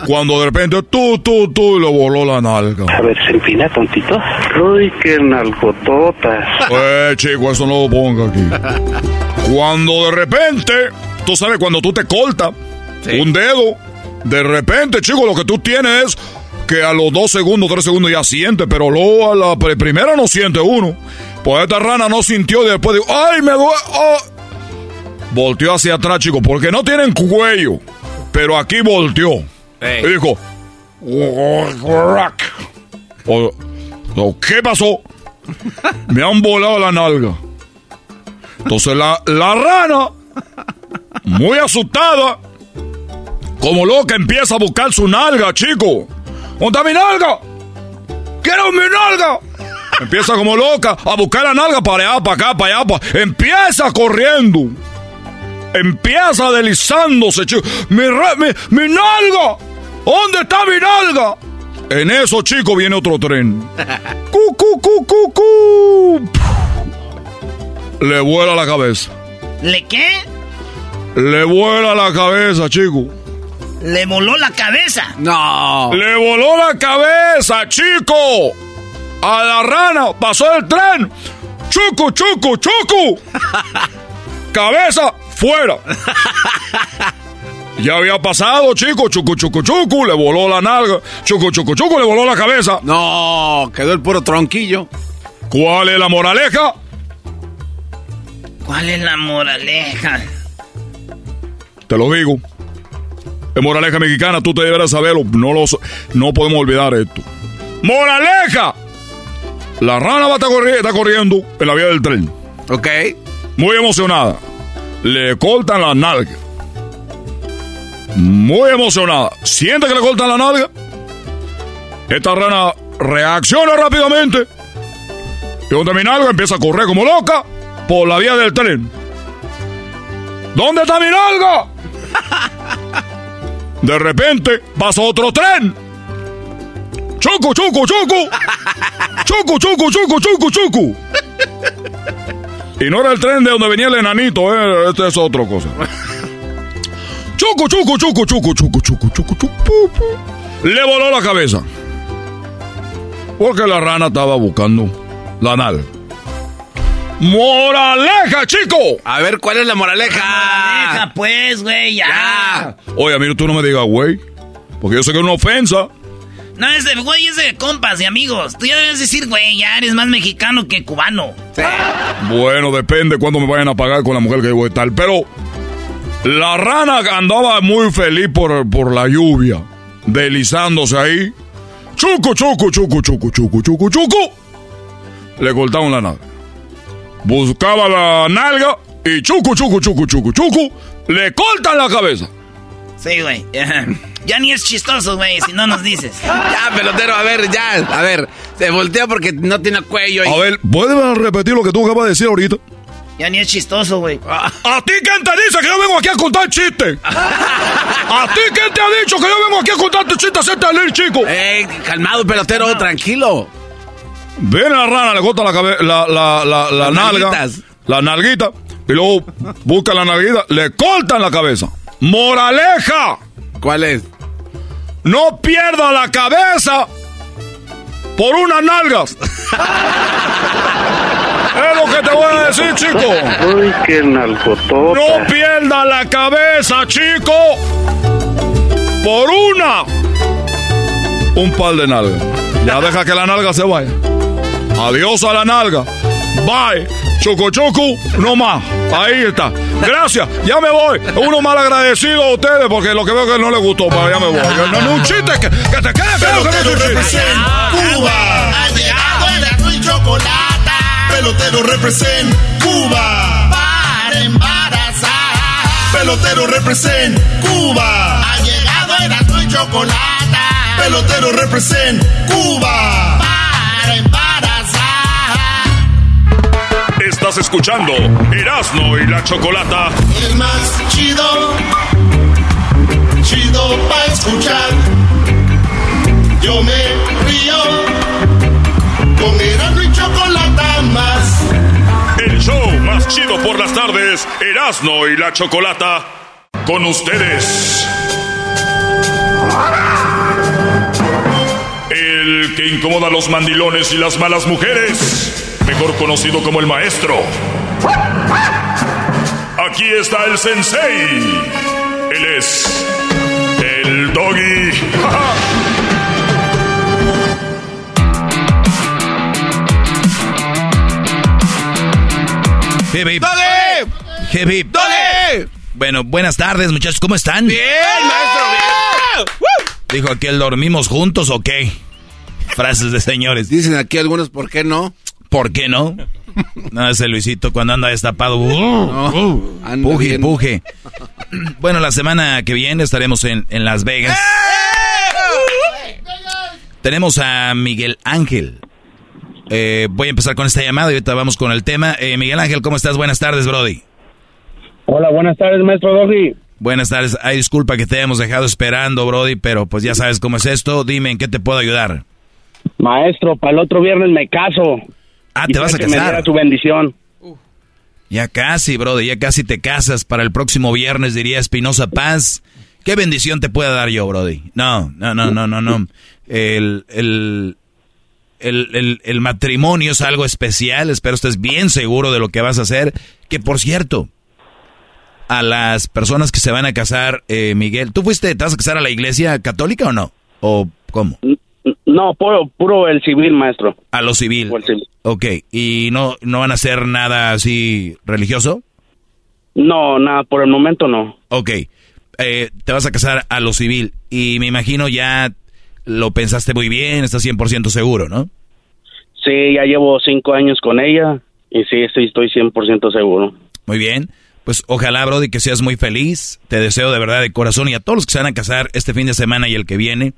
cuando de repente, tú, tú, tú, le voló la nalga. A ver, se empina tontito. Uy, qué nalgototas. Eh, chico, eso no lo ponga aquí. Cuando de repente, tú sabes, cuando tú te cortas un dedo, de repente, chico, lo que tú tienes es que a los dos segundos, tres segundos ya siente, pero luego a la pr- primera no siente uno. Pues esta rana no sintió y después dijo, ¡ay, me duele! oh". Volteó hacia atrás, chico, porque no tienen cuello. Pero aquí volteó. Y dijo, o- o, ¿qué pasó? Me han volado la nalga. Entonces la, la rana, muy asustada, como loca, empieza a buscar su nalga, chico. ¿Dónde está mi nalga? ¡Quiero mi nalga! Empieza como loca a buscar la nalga para allá, para acá, para allá. para- Empieza corriendo. Empieza deslizándose, chico. ¡Mi, re- mi, mi nalga! ¿Dónde está mi nalga? En eso, chico, viene otro tren. ¡Cu, cu, cu, cu, cu! Le vuela la cabeza. ¿Le qué? Le vuela la cabeza, chico. Le voló la cabeza. No. Le voló la cabeza, chico. A la rana pasó el tren. Chucu, chucu, chucu. Cabeza fuera. Ya había pasado, chico. Chucu, chucu, chucu. Le voló la nalga. Chucu, chucu, chucu. Le voló la cabeza. No, quedó el puro tronquillo. ¿Cuál es la moraleja? ¿Cuál es la moraleja? Te lo digo. Moraleja mexicana, tú te deberás saberlo. No, lo, so- no podemos olvidar esto. ¡Moraleja! La rana va a estar corri- está corriendo en la vía del tren. Ok. Muy emocionada. Le cortan la nalga. Muy emocionada. Siente que le cortan la nalga. Esta rana reacciona rápidamente. Y donde mi nalga empieza a correr como loca por la vía del tren. ¿Dónde está mi nalga? De repente pasa otro tren. Chucu, chucu, chucu. Chucu, chucu, chucu, chucu, chucu. Y no era el tren de donde venía el enanito, ¿eh? Este es otra cosa. Chucu, chucu, chucu, chucu, chucu, chucu, chucu, chucu. Le voló la cabeza. Porque la rana estaba buscando la nalga. ¡Moraleja, chico! A ver, ¿cuál es la moraleja? Moraleja, pues, güey, ya. Oye, a mí tú no me digas, güey. Porque yo sé que es una ofensa. No, es de, güey, es de compas y amigos. Tú ya debes decir, güey, ya eres más mexicano que cubano. Bueno, depende cuándo me vayan a pagar con la mujer que voy a estar. Pero la rana andaba muy feliz por, por la lluvia, deslizándose ahí. Chucu, chucu, chucu, chucu, chucu, chucu, chucu. Le cortaron la nalga. Buscaba la nalga y chucu, chucu, chucu, chucu, chucu. Le cortan la cabeza. Sí, güey. Ya, ni es chistoso, güey, si no nos dices. Ya, pelotero, a ver, ya. A ver, se voltea porque no tiene cuello. y- A ver, ¿puedes repetir lo que tú acabas de decir ahorita? Ya ni es chistoso, güey. ¿A ti quién te dice que yo vengo aquí a contar chistes? ¿A ti quién te ha dicho que yo vengo aquí a contarte chistes, hacerte leer, chico? Eh, calmado, pelotero, tranquilo. Viene la rana, le corta la, cabe- la, la, la, la nalga, nalguitas. la nalguita, y luego busca la nalguita, le cortan la cabeza. ¡Moraleja! ¿Cuál es? No pierda la cabeza por unas nalgas. es lo que te voy a decir, chico. Uy, qué nalgotota. No pierda la cabeza, chico. Por una. Un par de nalgas. Ya deja que la nalga se vaya. Adiós a la nalga. Bye. Choco choco, no más. Ahí está. Gracias. Ya me voy. Uno mal agradecido a ustedes porque lo que veo que no les gustó, pero ya me voy. No, no, un chiste que, que te quede feo que no es un. Cuba. Ha llegado el azul y chocolate. Pelotero represent Cuba. Para embarazar. Pelotero represent Cuba. Ha llegado el azul y chocolate. Pelotero represent Cuba. Para embarazar. Estás escuchando Erasmo y la Chocolata. El más chido. Chido pa' escuchar. Yo me río. Con Erasmo y chocolate más. El show más Chido por las tardes, Erasno y la Chocolata. Con ustedes. El que incomoda a los mandilones y las malas mujeres. Mejor conocido como el maestro. Aquí está el sensei. Él es el doggy. Hip, hip. Hip, hip. Bueno, buenas tardes, muchachos. ¿Cómo están? Bien, maestro, bien. Dijo aquel, ¿dormimos juntos o qué? Frases de señores. Dicen aquí algunos, ¿por qué no? ¿Por qué no? No, ese Luisito cuando anda destapado. No, anda puje, bien. puje. Bueno, la semana que viene estaremos en, en Las Vegas. Tenemos a Miguel Ángel. Eh, voy a empezar con esta llamada y ahorita vamos con el tema. Eh, Miguel Ángel, ¿cómo estás? Buenas tardes, Brody. Hola, buenas tardes, maestro Doggy. Buenas tardes. Ay, disculpa que te hayamos dejado esperando, Brody, pero pues ya sabes cómo es esto. Dime, ¿en qué te puedo ayudar? Maestro, para el otro viernes me caso. Ah, te vas a que me casar. diera su bendición. Ya casi, Brody, ya casi te casas. Para el próximo viernes, diría Espinosa Paz. ¿Qué bendición te puedo dar yo, Brody? No, no, no, no, no, no. El, el, el, el, el matrimonio es algo especial. Espero estés bien seguro de lo que vas a hacer. Que, por cierto, a las personas que se van a casar, eh, Miguel, ¿tú fuiste, te vas a casar a la iglesia católica o no? ¿O cómo? No, puro, puro el civil, maestro. A lo civil. Ok, ¿y no, no van a hacer nada así religioso? No, nada, por el momento no. Ok, eh, te vas a casar a lo civil y me imagino ya lo pensaste muy bien, estás 100% seguro, ¿no? Sí, ya llevo cinco años con ella y sí, estoy, estoy 100% seguro. Muy bien, pues ojalá, Brody, que seas muy feliz, te deseo de verdad de corazón y a todos los que se van a casar este fin de semana y el que viene,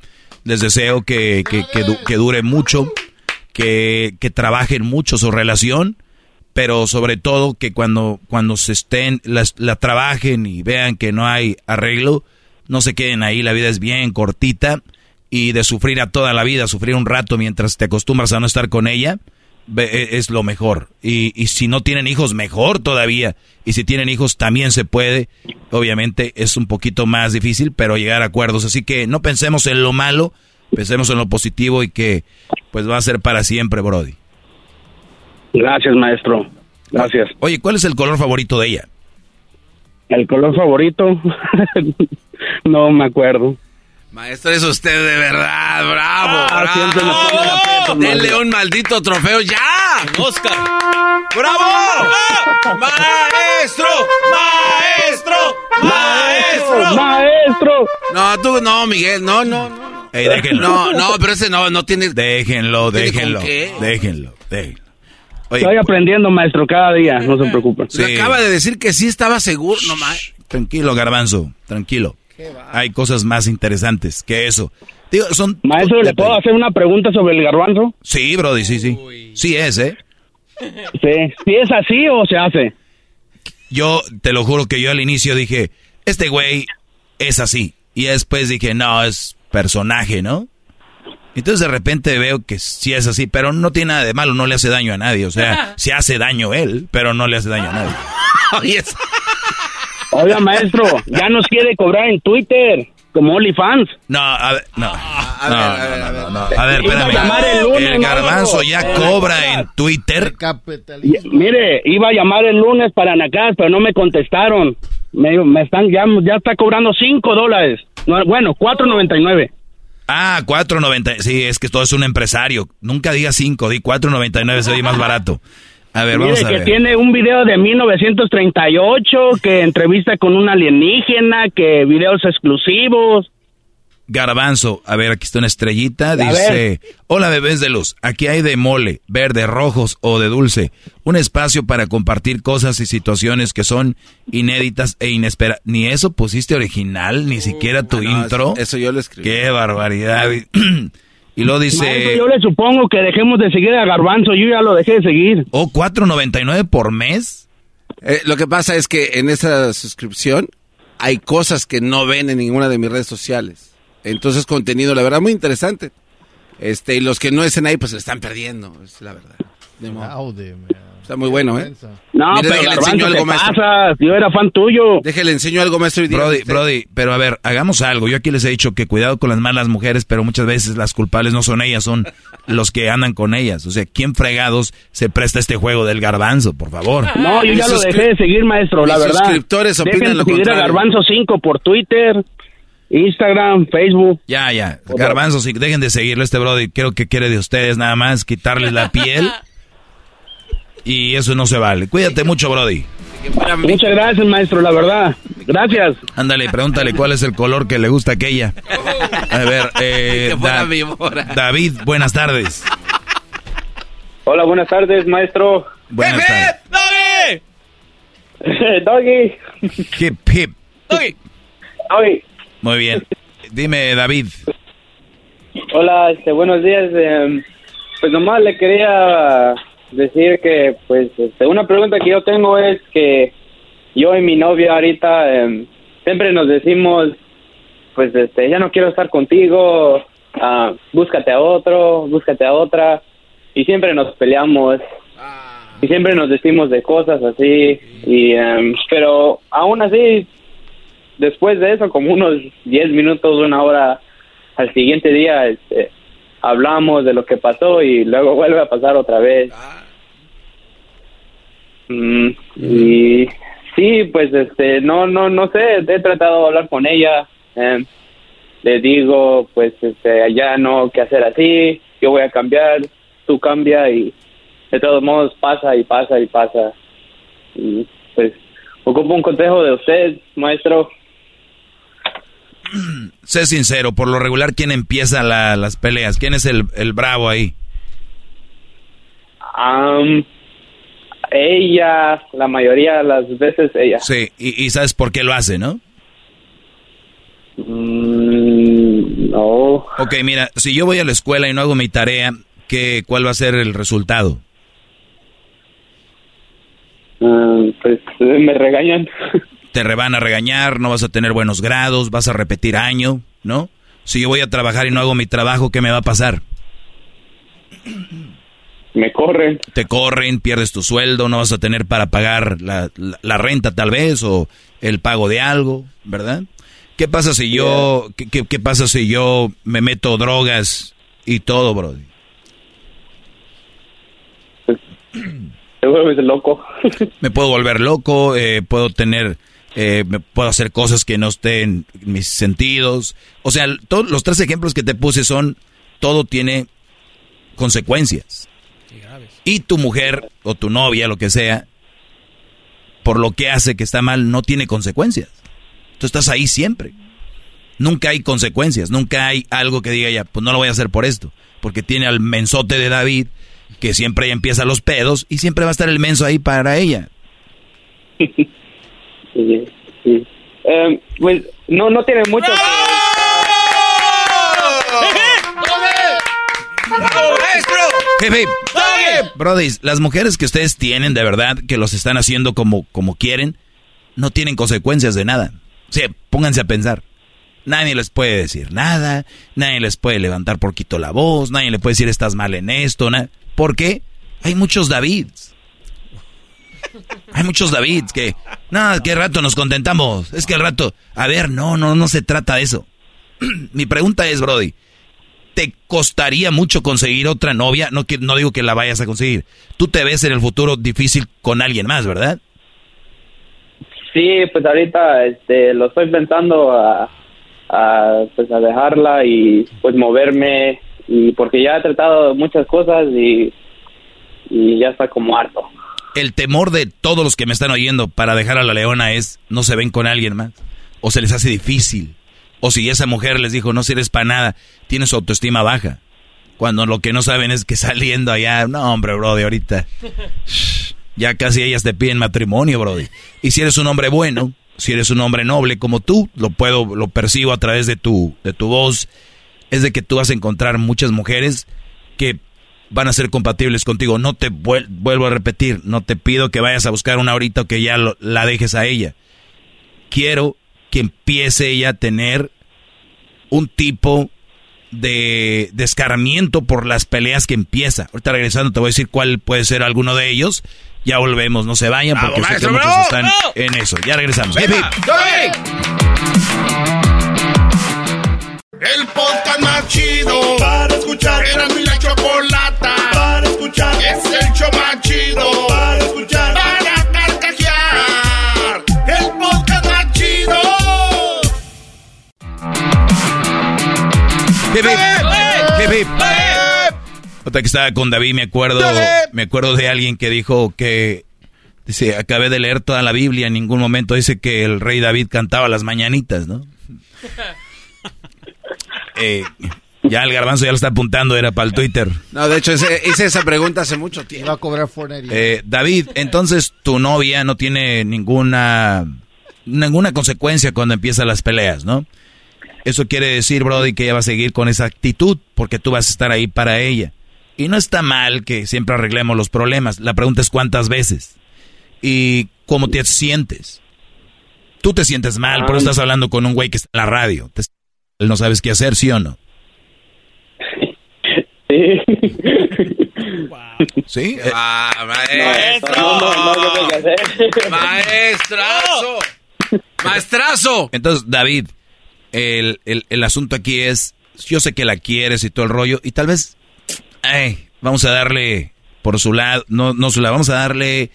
les deseo que, que, que du- que dure mucho, que, que trabajen mucho su relación, pero sobre todo que cuando, cuando se estén, las- la trabajen y vean que no hay arreglo, no se queden ahí, la vida es bien cortita y de sufrir a toda la vida, sufrir un rato mientras te acostumbras a no estar con ella, es lo mejor. Y, y si no tienen hijos, mejor todavía. Y si tienen hijos, también se puede. Obviamente es un poquito más difícil, pero llegar a acuerdos. Así que no pensemos en lo malo, pensemos en lo positivo y que pues va a ser para siempre, Brody. Gracias, maestro. Gracias. Oye, ¿cuál es el color favorito de ella? ¿El color favorito? no me acuerdo. Maestro, es usted de verdad, bravo, Ah, bravo. Denle maestro. un maldito trofeo ya. Oscar. ¡Bravo! ¡Maestro! ¡Maestro! ¡Maestro! ¡Maestro! No, tú no, Miguel, no, no, no. Ey, déjenlo. No, no, pero ese no, no tiene. Déjenlo, ¿Tiene déjenlo. con qué? Déjenlo, déjenlo. Oye, Estoy aprendiendo, maestro, cada día, no se preocupe. Le acaba de decir que sí estaba seguro, no más. tranquilo, garbanzo, tranquilo. Hay cosas más interesantes que eso. Digo, son... Maestro, ¿le puedo hacer una pregunta sobre el garbanzo? Sí, Brody, sí, sí. Sí es, ¿eh? Sí. ¿Si es así o se hace? Yo te lo juro que yo al inicio dije, este güey es así. Y después dije, no, es personaje, ¿no? Entonces de repente veo que sí es así, pero no tiene nada de malo, no le hace daño a nadie. O sea, se hace daño él, pero no le hace daño a nadie. Oiga, maestro, ya nos quiere cobrar en Twitter, como OnlyFans. No, a ver, no. No, no, no, no. A ver, Iba a espérame. llamar el lunes, El garbanzo ya cobra en Twitter. Y- Mire, iba a llamar el lunes para Nacas, pero no me contestaron. Me, me están, ya, ya está cobrando 5 dólares. No, bueno, 4.99. Ah, 4.90. Sí, es que todo es un empresario. Nunca diga 5, di 4.99, se oye más barato. A ver, Mire vamos a que ver. tiene un video de 1938, que entrevista con un alienígena, que videos exclusivos. Garbanzo, a ver, aquí está una estrellita, A dice, hola bebés de luz, aquí hay de mole, verde, rojos o de dulce, un espacio para compartir cosas y situaciones que son inéditas e inesperadas. Ni eso pusiste original, ni siquiera tu no, intro. eso- eso yo lo escribí. Qué barbaridad. y luego dice... Maestro, yo le supongo que dejemos de seguir a Garbanzo, yo ya lo dejé de seguir. ¿O 4.99 por mes? Eh, lo que pasa es que en esa suscripción hay cosas que no ven en ninguna de mis redes sociales. Entonces contenido, la verdad, muy interesante. Este, y los que no estén ahí, pues se están perdiendo, es la verdad. De modo. Está muy bueno, ¿eh? No, Mire, pero Garbanzo, enseño te algo, maestro. pasas. Yo era fan tuyo. Déjale, enseño algo, maestro. y Brody, Brody, pero a ver, hagamos algo. Yo aquí les he dicho que cuidado con las malas mujeres, pero muchas veces las culpables no son ellas, son los que andan con ellas. O sea, ¿quién fregados se presta a este juego del garbanzo, por favor? No, yo ya lo dejé de seguir, maestro, la verdad. suscriptores opinan Dejen lo de seguir a contrario. Garbanzo 5 por Twitter, Instagram, Facebook. Ya, ya. Garbanzo, si dejen de seguirlo este Brody. Creo que quiere de ustedes nada más quitarles la piel. Y eso no se vale. Cuídate mucho, Brody. Muchas gracias, maestro, la verdad. Gracias. Ándale, pregúntale cuál es el color que le gusta a aquella. A ver, eh, Da-. David, buenas tardes. Hola, buenas tardes, maestro. Buenas tardes. Doggy. Hip, hip. Doggy. Muy bien. Dime, David. Hola, este, buenos días. eh, pues nomás le quería decir que, pues, este, una pregunta que yo tengo es que yo y mi novia ahorita eh, siempre nos decimos, pues, este, ya no quiero estar contigo, ah, búscate a otro, búscate a otra, y siempre nos peleamos. Y siempre nos decimos de cosas así, y, em, pero aún así, después de eso, como unos 10 minutos, una hora al siguiente día, este, hablamos de lo que pasó y luego vuelve a pasar otra vez. Mm, y sí, pues este, no, no, no sé, he tratado de hablar con ella, em, le digo, pues este, ya no que hacer así, yo voy a cambiar, tú cambia y de todos modos pasa y pasa y pasa. Y pues ocupo un consejo de usted, maestro. Sé sincero, por lo regular, ¿quién empieza la- las peleas? ¿Quién es el, el bravo ahí? Am, ella, la mayoría de las veces ella. Sí, y, y sabes por qué lo hace, ¿no? Mm, no. Ok, mira, si yo voy a la escuela y no hago mi tarea, ¿qué, ¿cuál va a ser el resultado? Ah, pues me regañan. Te van a regañar, no vas a tener buenos grados, vas a repetir año, ¿no? Si yo voy a trabajar y no hago mi trabajo, ¿qué me va a pasar? Me corren. Te corren, pierdes tu sueldo, no vas a tener para pagar la, la- la renta tal vez o el pago de algo, ¿verdad? ¿Qué pasa si yo, qué, qué- qué pasa si yo me meto drogas y todo, Brody? Te vuelves loco. Me puedo volver loco, eh, puedo tener, eh, me puedo hacer cosas que no estén en mis sentidos. O sea, todos los tres ejemplos que te puse son, todo tiene consecuencias. Y tu mujer o tu novia, lo que sea, por lo que hace que está mal, no tiene consecuencias. Tú estás ahí siempre. Nunca hay consecuencias, nunca hay algo que diga ya, pues no lo voy a hacer por esto. Porque tiene al mensote de David, que siempre ahí empieza los pedos, y siempre va a estar el menso ahí para ella. Sí, sí. Em, pues no, no tiene mucho. Hey, hey. Brody, las mujeres que ustedes tienen de verdad, que los están haciendo como, como quieren, no tienen consecuencias de nada. O sea, pónganse a pensar. Nadie les puede decir nada, nadie les puede levantar poquito la voz, nadie le puede decir estás mal en esto. na- ¿Por qué? Hay muchos Davids. Hay muchos Davids que, no, que rato nos contentamos. Es que el rato, a ver, no, no, no se trata de eso. Mi pregunta es, Brody, ¿te costaría mucho conseguir otra novia? No, que- no digo que la vayas a conseguir. Tú te ves en el futuro difícil con alguien más, ¿verdad? Sí, pues ahorita este, lo estoy pensando a, a, pues a dejarla y pues moverme y porque ya he tratado muchas cosas y, y ya está como harto. El temor de todos los que me están oyendo para dejar a la leona es no se ven con alguien más. O se les hace difícil. O si esa mujer les dijo no sirves para nada, tiene su autoestima baja. Cuando lo que no saben es que saliendo allá, no hombre, brody, ahorita ya casi ellas te piden matrimonio, brody. Y si eres un hombre bueno, si eres un hombre noble como tú, lo puedo, lo percibo a través de tu, de tu voz, es de que tú vas a encontrar muchas mujeres que van a ser compatibles contigo. No te vuel- vuelvo a repetir, no te pido que vayas a buscar una ahorita o que ya lo- la dejes a ella. Quiero que empiece ella a tener un tipo de descaramiento por las peleas que empieza. Ahorita regresando te voy a decir cuál puede ser alguno de ellos. Ya volvemos, no se vayan porque sé que muchos están en eso. Ya regresamos. Venga, Hip, hip. El podcast más chido para escuchar. Era mi la chocolata para escuchar. Es el show más chido para escuchar. Para carcajear. El podcast más chido. Hip, hip. Hip, hip. Ahorita que estaba con David, me acuerdo, me acuerdo de alguien que dijo que dice, acabé de leer toda la Biblia, en ningún momento dice que el rey David cantaba las mañanitas, ¿no? Eh, ya el garbanzo ya lo está apuntando, era para el Twitter. No, de hecho, ese- hice esa pregunta hace mucho tiempo. Va a cobrar. Eh, David, entonces tu novia no tiene ninguna ninguna consecuencia cuando empiezan las peleas, ¿no? Eso quiere decir, Brody, que ella va a seguir con esa actitud porque tú vas a estar ahí para ella. Y no está mal que siempre arreglemos los problemas. La pregunta es cuántas veces y cómo te sientes. Tú te sientes mal, por eso estás hablando con un güey que está en la radio. Te- no sabes qué hacer, ¿sí o no? Sí. Eh, Ah, maestro. No, no. Maestrazo. Maestrazo. Entonces, David, el, el, el asunto aquí es, yo sé que la quieres y todo el rollo, y tal vez, ay, vamos a darle por su lado, no, no su lado, vamos a darle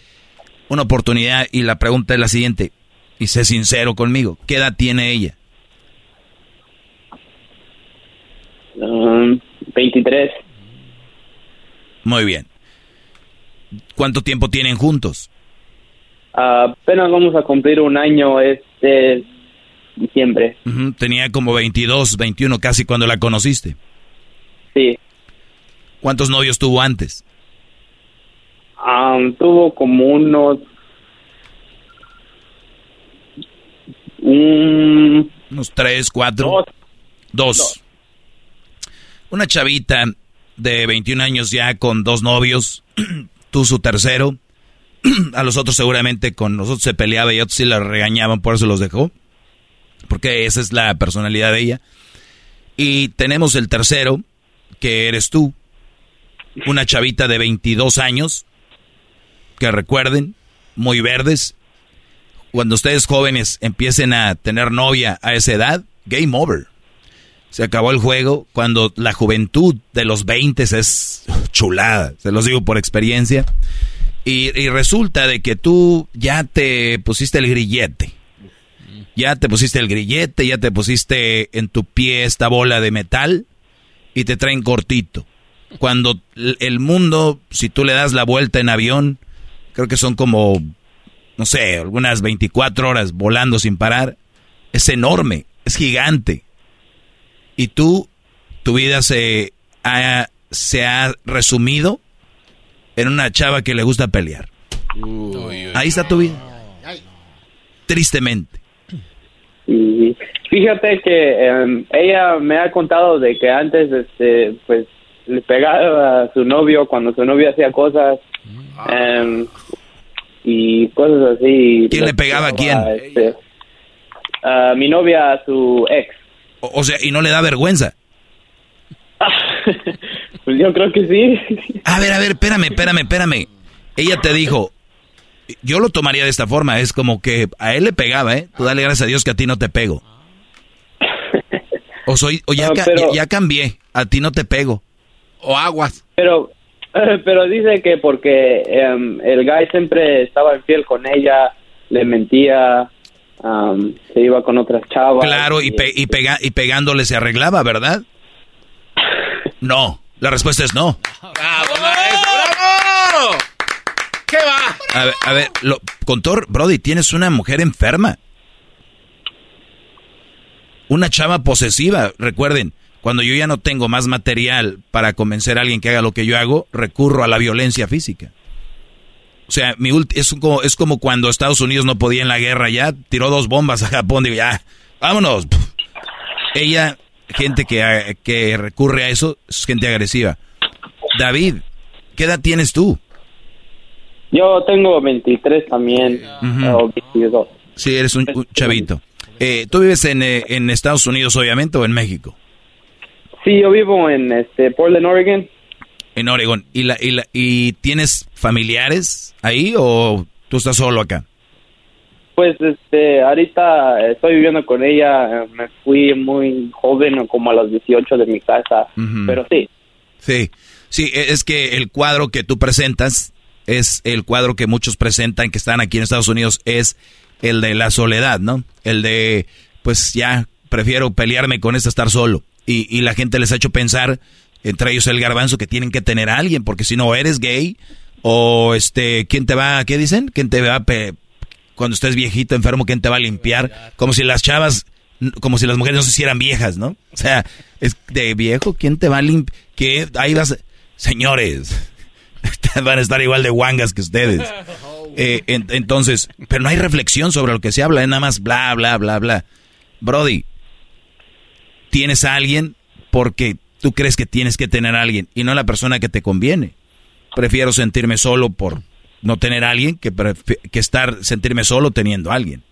una oportunidad y la pregunta es la siguiente, y sé sincero conmigo, ¿qué edad tiene ella? Um, 23. Muy bien. ¿Cuánto tiempo tienen juntos? Ah, apenas vamos a cumplir un año este diciembre. Ujú, Tenía como 22, 21 casi cuando la conociste. Sí. ¿Cuántos novios tuvo antes? Um, tuvo como unos un Unos tres, cuatro. Dos. Una chavita de 21 años ya con dos novios, tú su tercero. A los otros seguramente con nosotros se peleaba y otros sí la regañaban, por eso los dejó. Porque esa es la personalidad de ella. Y tenemos el tercero, que eres tú. Una chavita de 22 años, que recuerden, muy verdes. Cuando ustedes jóvenes empiecen a tener novia a esa edad, game over. Se acabó el juego cuando la juventud de los 20 es chulada, se los digo por experiencia. Y, y resulta de que tú ya te pusiste el grillete. Ya te pusiste el grillete, ya te pusiste en tu pie esta bola de metal y te traen cortito. Cuando el mundo, si tú le das la vuelta en avión, creo que son como, no sé, algunas 24 horas volando sin parar, es enorme, es gigante y tú, tu vida se ha, se ha resumido en una chava que le gusta pelear. Ahí está tu vida. Tristemente. Y fíjate que em, ella me ha contado de que antes, este, pues, le pegaba a su novio cuando su novio hacía cosas em, y cosas así. ¿Quién le pegaba a quién? Este, a mi novia, a su ex. O, o sea, y no le da vergüenza. Pues yo creo que sí. A ver, a ver, espérame, espérame, espérame. Ella te dijo, yo lo tomaría de esta forma, es como que a él le pegaba, ¿eh? Tú dale gracias a Dios que a ti no te pego. O soy, o ya, No, ca- pero- ya, ya cambié, a ti no te pego. O aguas. Pero, pero dice que porque em, el guy siempre estaba infiel con ella, le mentía, se iba con otras chavas. Claro, y, pe- y, pega- y pegándole se arreglaba, ¿verdad? No, la respuesta es no. ¡Bravo, maestro! ¡Bravo! ¿Qué va? A ver, a ver lo, con todo, Brody, tienes una mujer enferma. Una chava posesiva. Recuerden, cuando yo ya no tengo más material para convencer a alguien que haga lo que yo hago, recurro a la violencia física. O sea, mi ulti- es, como, es como cuando Estados Unidos no podía en la guerra, ya tiró dos bombas a Japón, digo, ya, vámonos. Ella, gente que, que recurre a eso, es gente agresiva. David, ¿qué edad tienes tú? Yo tengo 23 también, o 22. Sí, eres un, un chavito. Eh, ¿Tú vives en, eh, en Estados Unidos, obviamente, o en México? Sí, yo vivo en este Portland, Oregon. En Oregon. ¿Y, la, y, la, ¿Y tienes familiares ahí o tú estás solo acá? Pues este, ahorita estoy viviendo con ella. Me fui muy joven, como a los 18 de mi casa. Pero sí. Sí, sí, e- es que el cuadro que tú presentas es el cuadro que muchos presentan que están aquí en Estados Unidos, es el de la soledad, ¿no? El de, pues ya, prefiero pelearme con este estar solo. Y, y la gente les ha hecho pensar, entre ellos el garbanzo, que tienen que tener a alguien, porque si no, eres gay, o este, ¿quién te va, qué dicen? ¿Quién te va, pe- cuando estés viejito, enfermo, quién te va a limpiar? Como si las chavas, como si las mujeres no se hicieran viejas, ¿no? O sea, es de viejo, ¿quién te va a limpiar? Que ahí vas, señores, van a estar igual de guangas que ustedes. Eh, en- entonces, pero no hay reflexión sobre lo que se habla, nada más bla, bla, bla, bla. Brody, tienes a alguien porque tú crees que tienes que tener a alguien y no la persona que te conviene. Prefiero sentirme solo por no tener a alguien que, que estar, sentirme solo teniendo a alguien.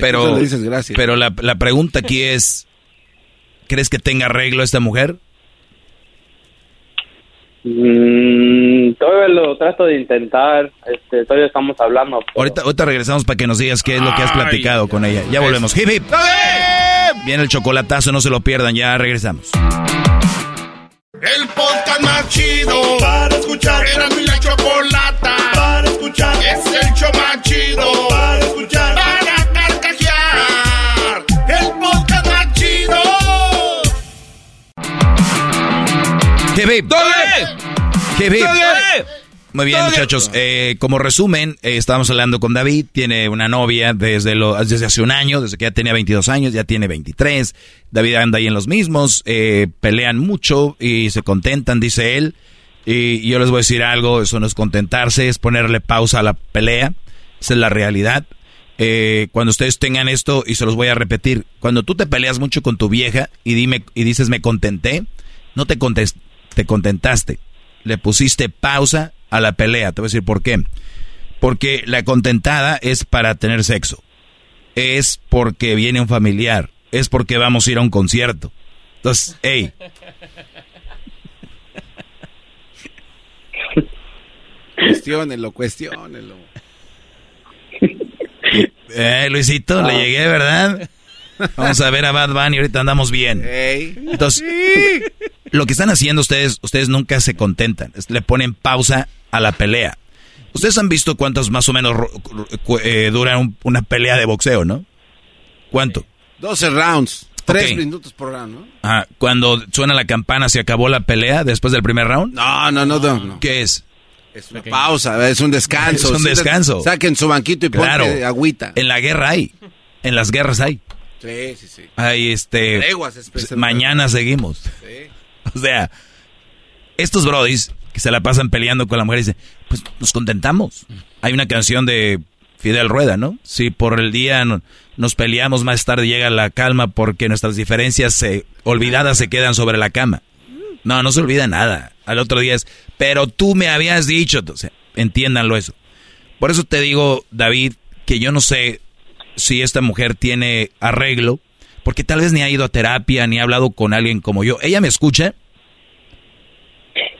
Pero, dices gracias. pero la, la pregunta aquí es, ¿crees que tenga arreglo esta mujer? Mm, todavía lo trato de intentar. Este, todavía estamos hablando. Ahorita, ahorita regresamos para que nos digas qué es lo que has platicado con ella. Ya volvemos. Hip, hip. Viene el chocolatazo, no se lo pierdan, ya regresamos. El podcast más chido para escuchar. Era mi la chocolata para escuchar. Es el show más chido para Hip. Hip, hip. Muy bien, muchachos. Eh, como resumen, eh, estábamos hablando con David. Tiene una novia desde, lo, desde hace un año, desde que ya tenía 22 años, ya tiene 23. David anda ahí en los mismos. eh, pelean mucho y se contentan, dice él. Y yo les voy a decir algo: eso no es contentarse, es ponerle pausa a la pelea. Esa es la realidad. Eh, cuando ustedes tengan esto, y se los voy a repetir, cuando tú te peleas mucho con tu vieja y, dime, y dices me contenté, no te, contes- te contentaste. Le pusiste pausa a la pelea. Te voy a decir por qué. Porque la contentada es para tener sexo. Es porque viene un familiar. Es porque vamos a ir a un concierto. Entonces, hey. Cuestiónelo, cuestiónelo. Eh, Luisito, le llegué, ¿verdad? Vamos a ver a Bad Bunny, ahorita andamos bien. Entonces, lo que están haciendo ustedes, ustedes nunca se contentan, le ponen pausa a la pelea. Ustedes han visto cuántos más o menos eh, dura un- una pelea de boxeo, ¿no? ¿Cuánto? 12 rounds. Tres Ok. minutos por round, ¿no? Ah, cuando suena la campana, ¿se acabó la pelea después del primer round? No, no, no, no. no. ¿Qué es? Es una pausa, es un descanso. Es un descanso. Saquen su banquito y Claro. agüita. En la guerra hay. En las guerras hay. Sí, sí, sí. Hay este. Treguas, especial- mañana seguimos. O sea, estos brodis que se la pasan peleando con la mujer dicen, pues nos contentamos. Hay una canción de Fidel Rueda, ¿no? Si por el día no- nos peleamos, más tarde llega la calma porque nuestras diferencias se, olvidadas se quedan sobre la cama. No, no se olvida nada. Al otro día es, pero tú me habías dicho, o sea, entiéndanlo eso. Por eso te digo, David, que yo no sé si esta mujer tiene arreglo, porque tal vez ni ha ido a terapia, ni ha hablado con alguien como yo. ¿Ella me escucha?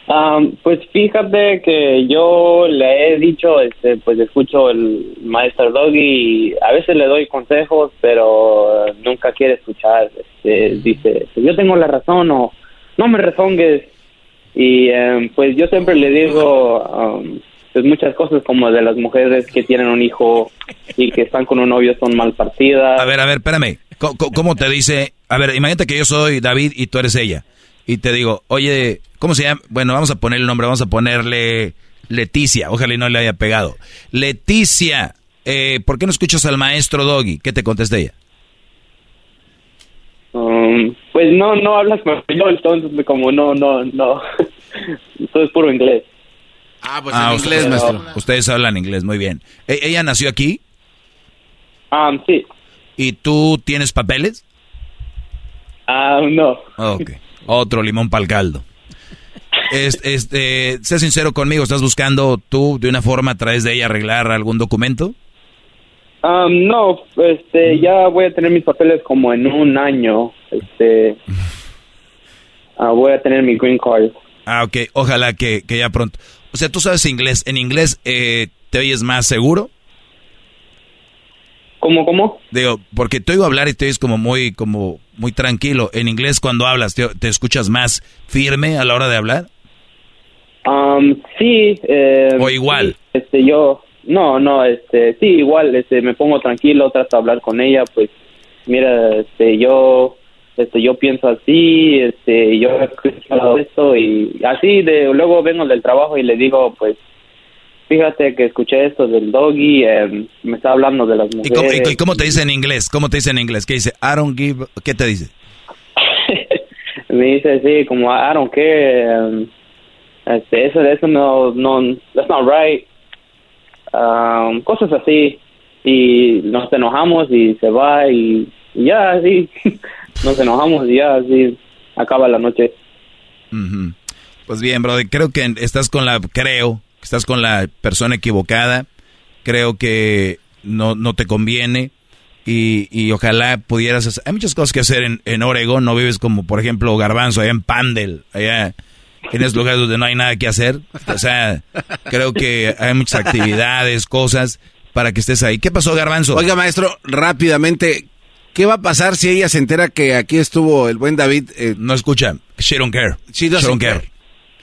Am, pues fíjate que yo le he dicho, este, pues escucho el maestro Doggy y a veces le doy consejos, pero nunca quiere escuchar. Este, dice, yo tengo la razón o no me rezongues. Y em, pues yo siempre le digo am, pues muchas cosas como de las mujeres que tienen un hijo y que están con un novio son mal partidas. A ver, a ver, espérame. ¿Cómo, te dice? A ver, imagínate que yo soy David y tú eres ella. Y te digo, oye, ¿cómo se llama? Bueno, vamos a ponerle el nombre, vamos a ponerle Leticia. Ojalá y no le haya pegado. Leticia, eh, ¿por qué no escuchas al maestro Doggy? ¿Qué te contesta ella? Um, pues no, no hablas español, entonces como no, no, no, todo es puro inglés. Ah, pues Ah, en inglés, ustedes, hablan inglés, muy bien. ¿E- ¿Ella nació aquí? Ah, sí. ¿Y tú tienes papeles? Ah, no. Ok. Otro limón para el caldo. Este, este, sé sincero conmigo, ¿estás buscando tú de una forma a través de ella arreglar algún documento? Um, no, este, ya voy a tener mis papeles como en un año. Este, ah, voy a tener mi green card. Ah, ok. Ojalá que, que ya pronto. O sea, tú sabes inglés. ¿En inglés eh, te oyes más seguro? ¿Cómo, cómo? Digo, porque te oigo hablar y te oyes como muy, como muy tranquilo. En inglés cuando hablas, ¿te, te escuchas más firme a la hora de hablar? Um, sí. Eh, ¿O igual? sí, este, yo, no, no, este, sí, igual, este, me pongo tranquilo, trato de hablar con ella, pues, mira, este, yo, este, yo pienso así, este, yo he escuchado esto y así, de, luego vengo del trabajo y le digo, pues, fíjate que escuché esto del doggy, em, me está hablando de las ¿Y cómo, mujeres. y- cómo te dice en inglés? ¿Cómo te dice en inglés? ¿Qué dice? I don't give... ¿Qué te dice? me dice sí como I don't care um, este eso eso no no that's not right Um, cosas así y nos enojamos y se va y, y ya así nos enojamos y ya así acaba la noche. Pues bien, brother, creo que estás con la, creo que estás con la persona equivocada. Creo que no, no te conviene y, y ojalá pudieras hacer. Hay muchas cosas que hacer en, en Oregon. No vives como, por ejemplo, Garbanzo, allá en Pandel, allá en esos lugares donde no hay nada que hacer. O sea, creo que hay muchas actividades, cosas para que estés ahí. ¿Qué pasó, Garbanzo? Oiga, maestro, rápidamente, ¿qué va a pasar si ella se entera que aquí estuvo el buen David? eh, no escucha. She don't care. She don't care. care.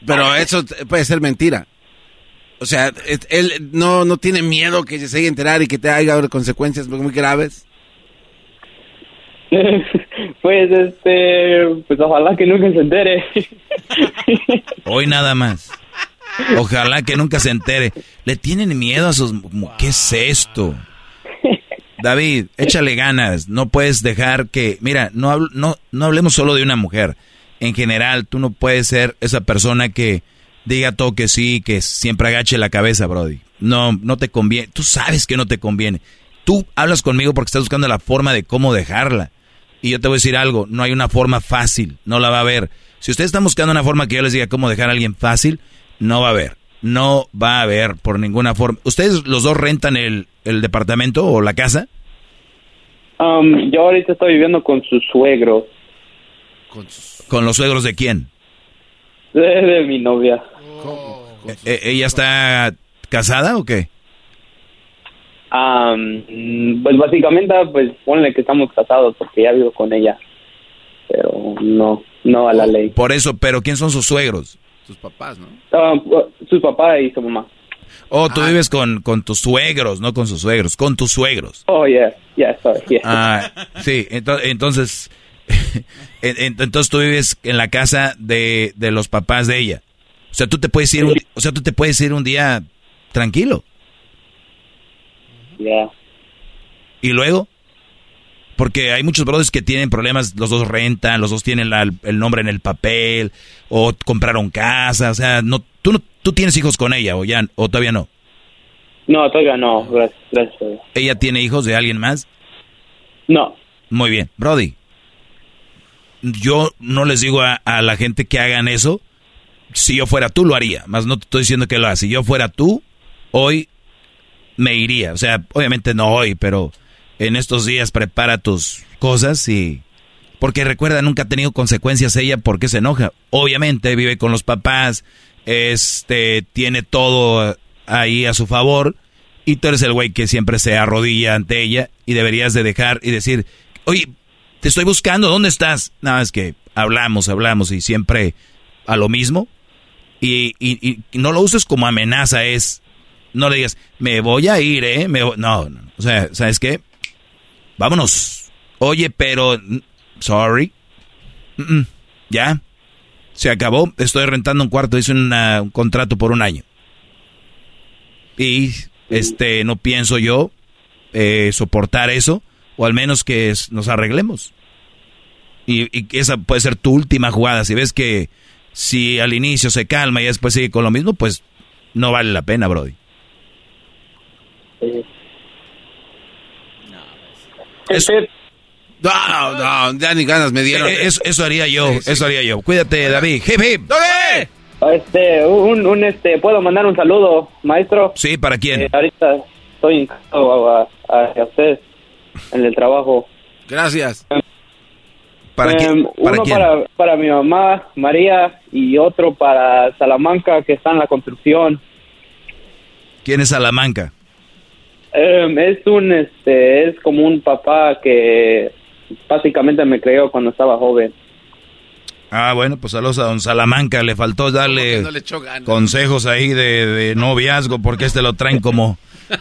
Pero eso puede ser mentira. O sea, él no, no tiene miedo que se llegue a enterar y que te haya consecuencias muy graves. pues este pues ojalá que nunca se entere Hoy nada más. Ojalá que nunca se entere. Le tienen miedo a sus... ¿Qué es esto? David, échale ganas. No puedes dejar que... Mira, no, habl- no, no hablemos solo de una mujer. En general, tú no puedes ser esa persona que diga todo que sí, que siempre agache la cabeza, Brody. No, no te conviene. Tú sabes que no te conviene. Tú hablas conmigo porque estás buscando la forma de cómo dejarla. Y yo te voy a decir algo, no hay una forma fácil, no la va a haber. Si ustedes están buscando una forma que yo les diga cómo dejar a alguien fácil, no va a haber. No va a haber por ninguna forma. ¿Ustedes los dos rentan el, el departamento o la casa? Um, yo ahorita estoy viviendo con su suegro ¿Con los suegros de quién? de, de mi novia Eh, eh, ¿Ella está casada o qué? Um, pues básicamente, pues ponle que estamos casados porque ya vivo con ella. Pero no, no a la ley. Por eso, pero ¿quién son sus suegros? Sus papás, ¿no? Um, su papá y su mamá. Oh, tú vives con, con tus suegros, no con sus suegros, con tus suegros. Oh, yeah, yeah, sorry, yeah. Ah, sí, ento- entonces, en- en- entonces tú vives en la casa de, de los papás de ella. O sea, tú te puedes ir un, o sea, tú te puedes ir un día tranquilo. Yeah. Y luego, porque hay muchos brothers que tienen problemas, los dos rentan, los dos tienen la- el nombre en el papel, o compraron casa, o sea, no, tú no, tú tienes hijos con ella, o ya, o todavía no. No, todavía no, gracias, gracias. ¿Ella tiene hijos de alguien más? No. Muy bien, Brody. Yo no les digo a, a la gente que hagan eso. Si yo fuera tú, lo haría. Más no te estoy diciendo que lo haga. Si yo fuera tú, hoy me iría. O sea, obviamente no hoy, pero en estos días prepara tus cosas y... Porque recuerda, nunca ha tenido consecuencias ella porque se enoja. Obviamente vive con los papás, este, tiene todo ahí a su favor y tú eres el güey que siempre se arrodilla ante ella y deberías de dejar y decir, oye, te estoy buscando, ¿dónde estás? Nada, es que hablamos, hablamos y siempre a lo mismo. Y, y- y no lo uses como amenaza, es, no le digas, me voy a ir, ¿eh? Me voy-". No, no, o sea, ¿sabes qué? Vámonos. Oye, pero, sorry. Ya, se acabó, estoy rentando un cuarto, hice un contrato por un año. Y este no pienso yo eh, soportar eso, o al menos que nos arreglemos. Y, y esa puede ser tu última jugada. Si ves que si al inicio se calma y después sigue con lo mismo, pues no vale la pena, Brody. Este, No, no, ya ni ganas me dieron. Eh, eso, eso haría yo, eso haría yo. Cuídate, David. Hip, hip. este, un, un, este, ¿puedo mandar un saludo, maestro? Sí, ¿para quién? Eh, ahorita estoy en a, hacia ustedes en el trabajo. Gracias. ¿Para Em, quién? ¿Para uno quién? Para, para mi mamá, María, y otro para Salamanca, que está en la construcción. ¿Quién es Salamanca? Em, es un, este, es como un papá que básicamente me creó cuando estaba joven. Ah, bueno, pues saludos a don Salamanca. Le faltó darle No le consejos ahí de, de noviazgo porque este lo traen como,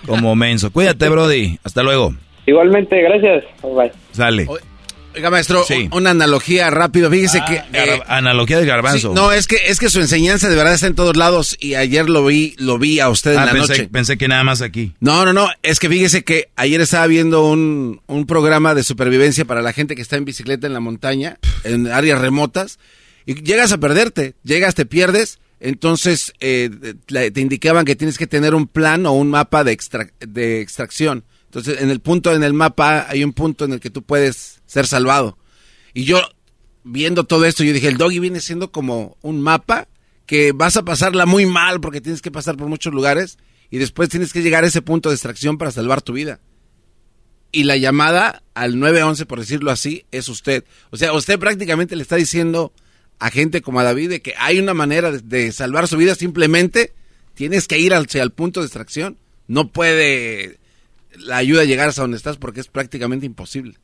como menso. Cuídate, Brody. Hasta luego. Igualmente, gracias. Bye. Sale. Oiga, maestro, Sí. una analogía rápido. Fíjese que... eh, Analogía del garbanzo. sí, no, es que, es que su enseñanza de verdad está en todos lados y ayer lo vi, lo vi a usted en Ah, la pensé, noche. pensé que nada más aquí. No, no, no, es que fíjese que ayer estaba viendo un, un programa de supervivencia para la gente que está en bicicleta en la montaña, en áreas remotas, y llegas a perderte, llegas, te pierdes, entonces eh, te te indicaban que tienes que tener un plan o un mapa de, extra- de extracción. Entonces, en el punto, en el mapa, hay un punto en el que tú puedes ser salvado. Y yo, viendo todo esto, yo dije, el doggy viene siendo como un mapa que vas a pasarla muy mal porque tienes que pasar por muchos lugares y después tienes que llegar a ese punto de extracción para salvar tu vida. Y la llamada al 911, por decirlo así, es usted. O sea, usted prácticamente le está diciendo a gente como a David de que hay una manera de, salvar su vida, simplemente tienes que ir al, al punto de extracción. No puede la ayuda llegar hasta donde estás porque es prácticamente imposible.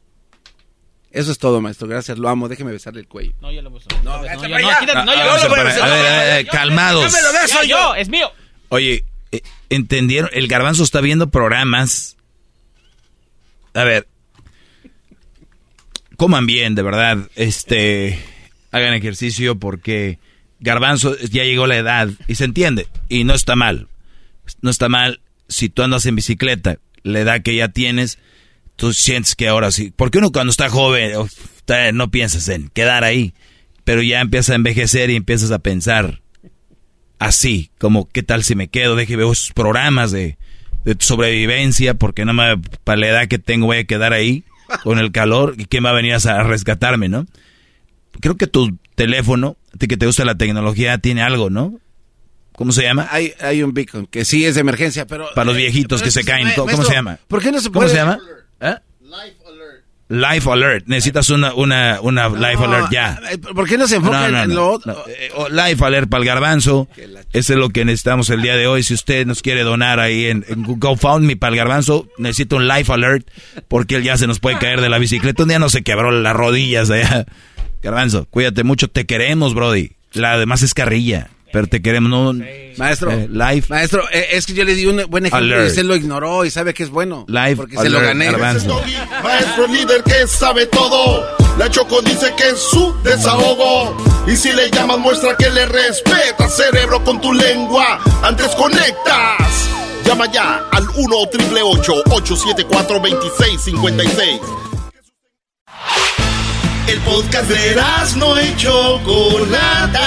Eso es todo, maestro. Gracias, lo amo. Déjeme besarle el cuello. No, yo lo beso. No, No, vete yo- para no, allá. quítate, no, Ah, yo- ah, yo lo beso. a ver, a ver, Yo- calmados. yo me lo beso yo, es mío. Oye, eh, ¿entendieron? El garbanzo está viendo programas. A ver. Coman bien, de verdad. Este. Hagan ejercicio porque garbanzo ya llegó la edad y se entiende. Y no está mal. No está mal si tú andas en bicicleta, la edad que ya tienes, tú sientes que ahora sí. Porque uno cuando está joven no piensas en quedar ahí. Pero ya empiezas a envejecer y empiezas a pensar así, como qué tal si me quedo, deje veo esos programas de, de sobrevivencia, porque no me, para la edad que tengo voy a quedar ahí con el calor y quién va a venir a, rescatarme, ¿no? Creo que tu teléfono, a ti que te gusta la tecnología, tiene algo, ¿no? ¿Cómo se llama? Hay, hay un beacon que sí es de emergencia, pero... Para los eh, viejitos que se caen. ¿Cómo, cómo se llama? ¿Por qué no se ¿Cómo puede? se llama? ¿Eh? Life Alert. Necesitas una, una, una Life Alert ya. ¿Por qué no se enfoca No, no, en no, lo otro? no. Eh, oh, Life Alert para el garbanzo. Eso es lo que necesitamos el día de hoy. Si usted nos quiere donar ahí en, en GoFundMe para el garbanzo, necesito un Life Alert porque él ya se nos puede caer de la bicicleta. Un día no se quebró las rodillas allá. Garbanzo, cuídate mucho. Te queremos, Brody. La demás es carrilla. Pero te queremos. No, Maestro, eh, life. maestro, eh, es que yo le di un buen ejemplo Alert. y usted lo ignoró y sabe que es bueno. Life porque se lo gané. Maestro líder que sabe todo. La Choco dice que es su desahogo. Y si le llamas, muestra que le respeta, cerebro, con tu lengua. Antes conectas. Llama ya al 1 874 2656 El podcast de no y Chocolata.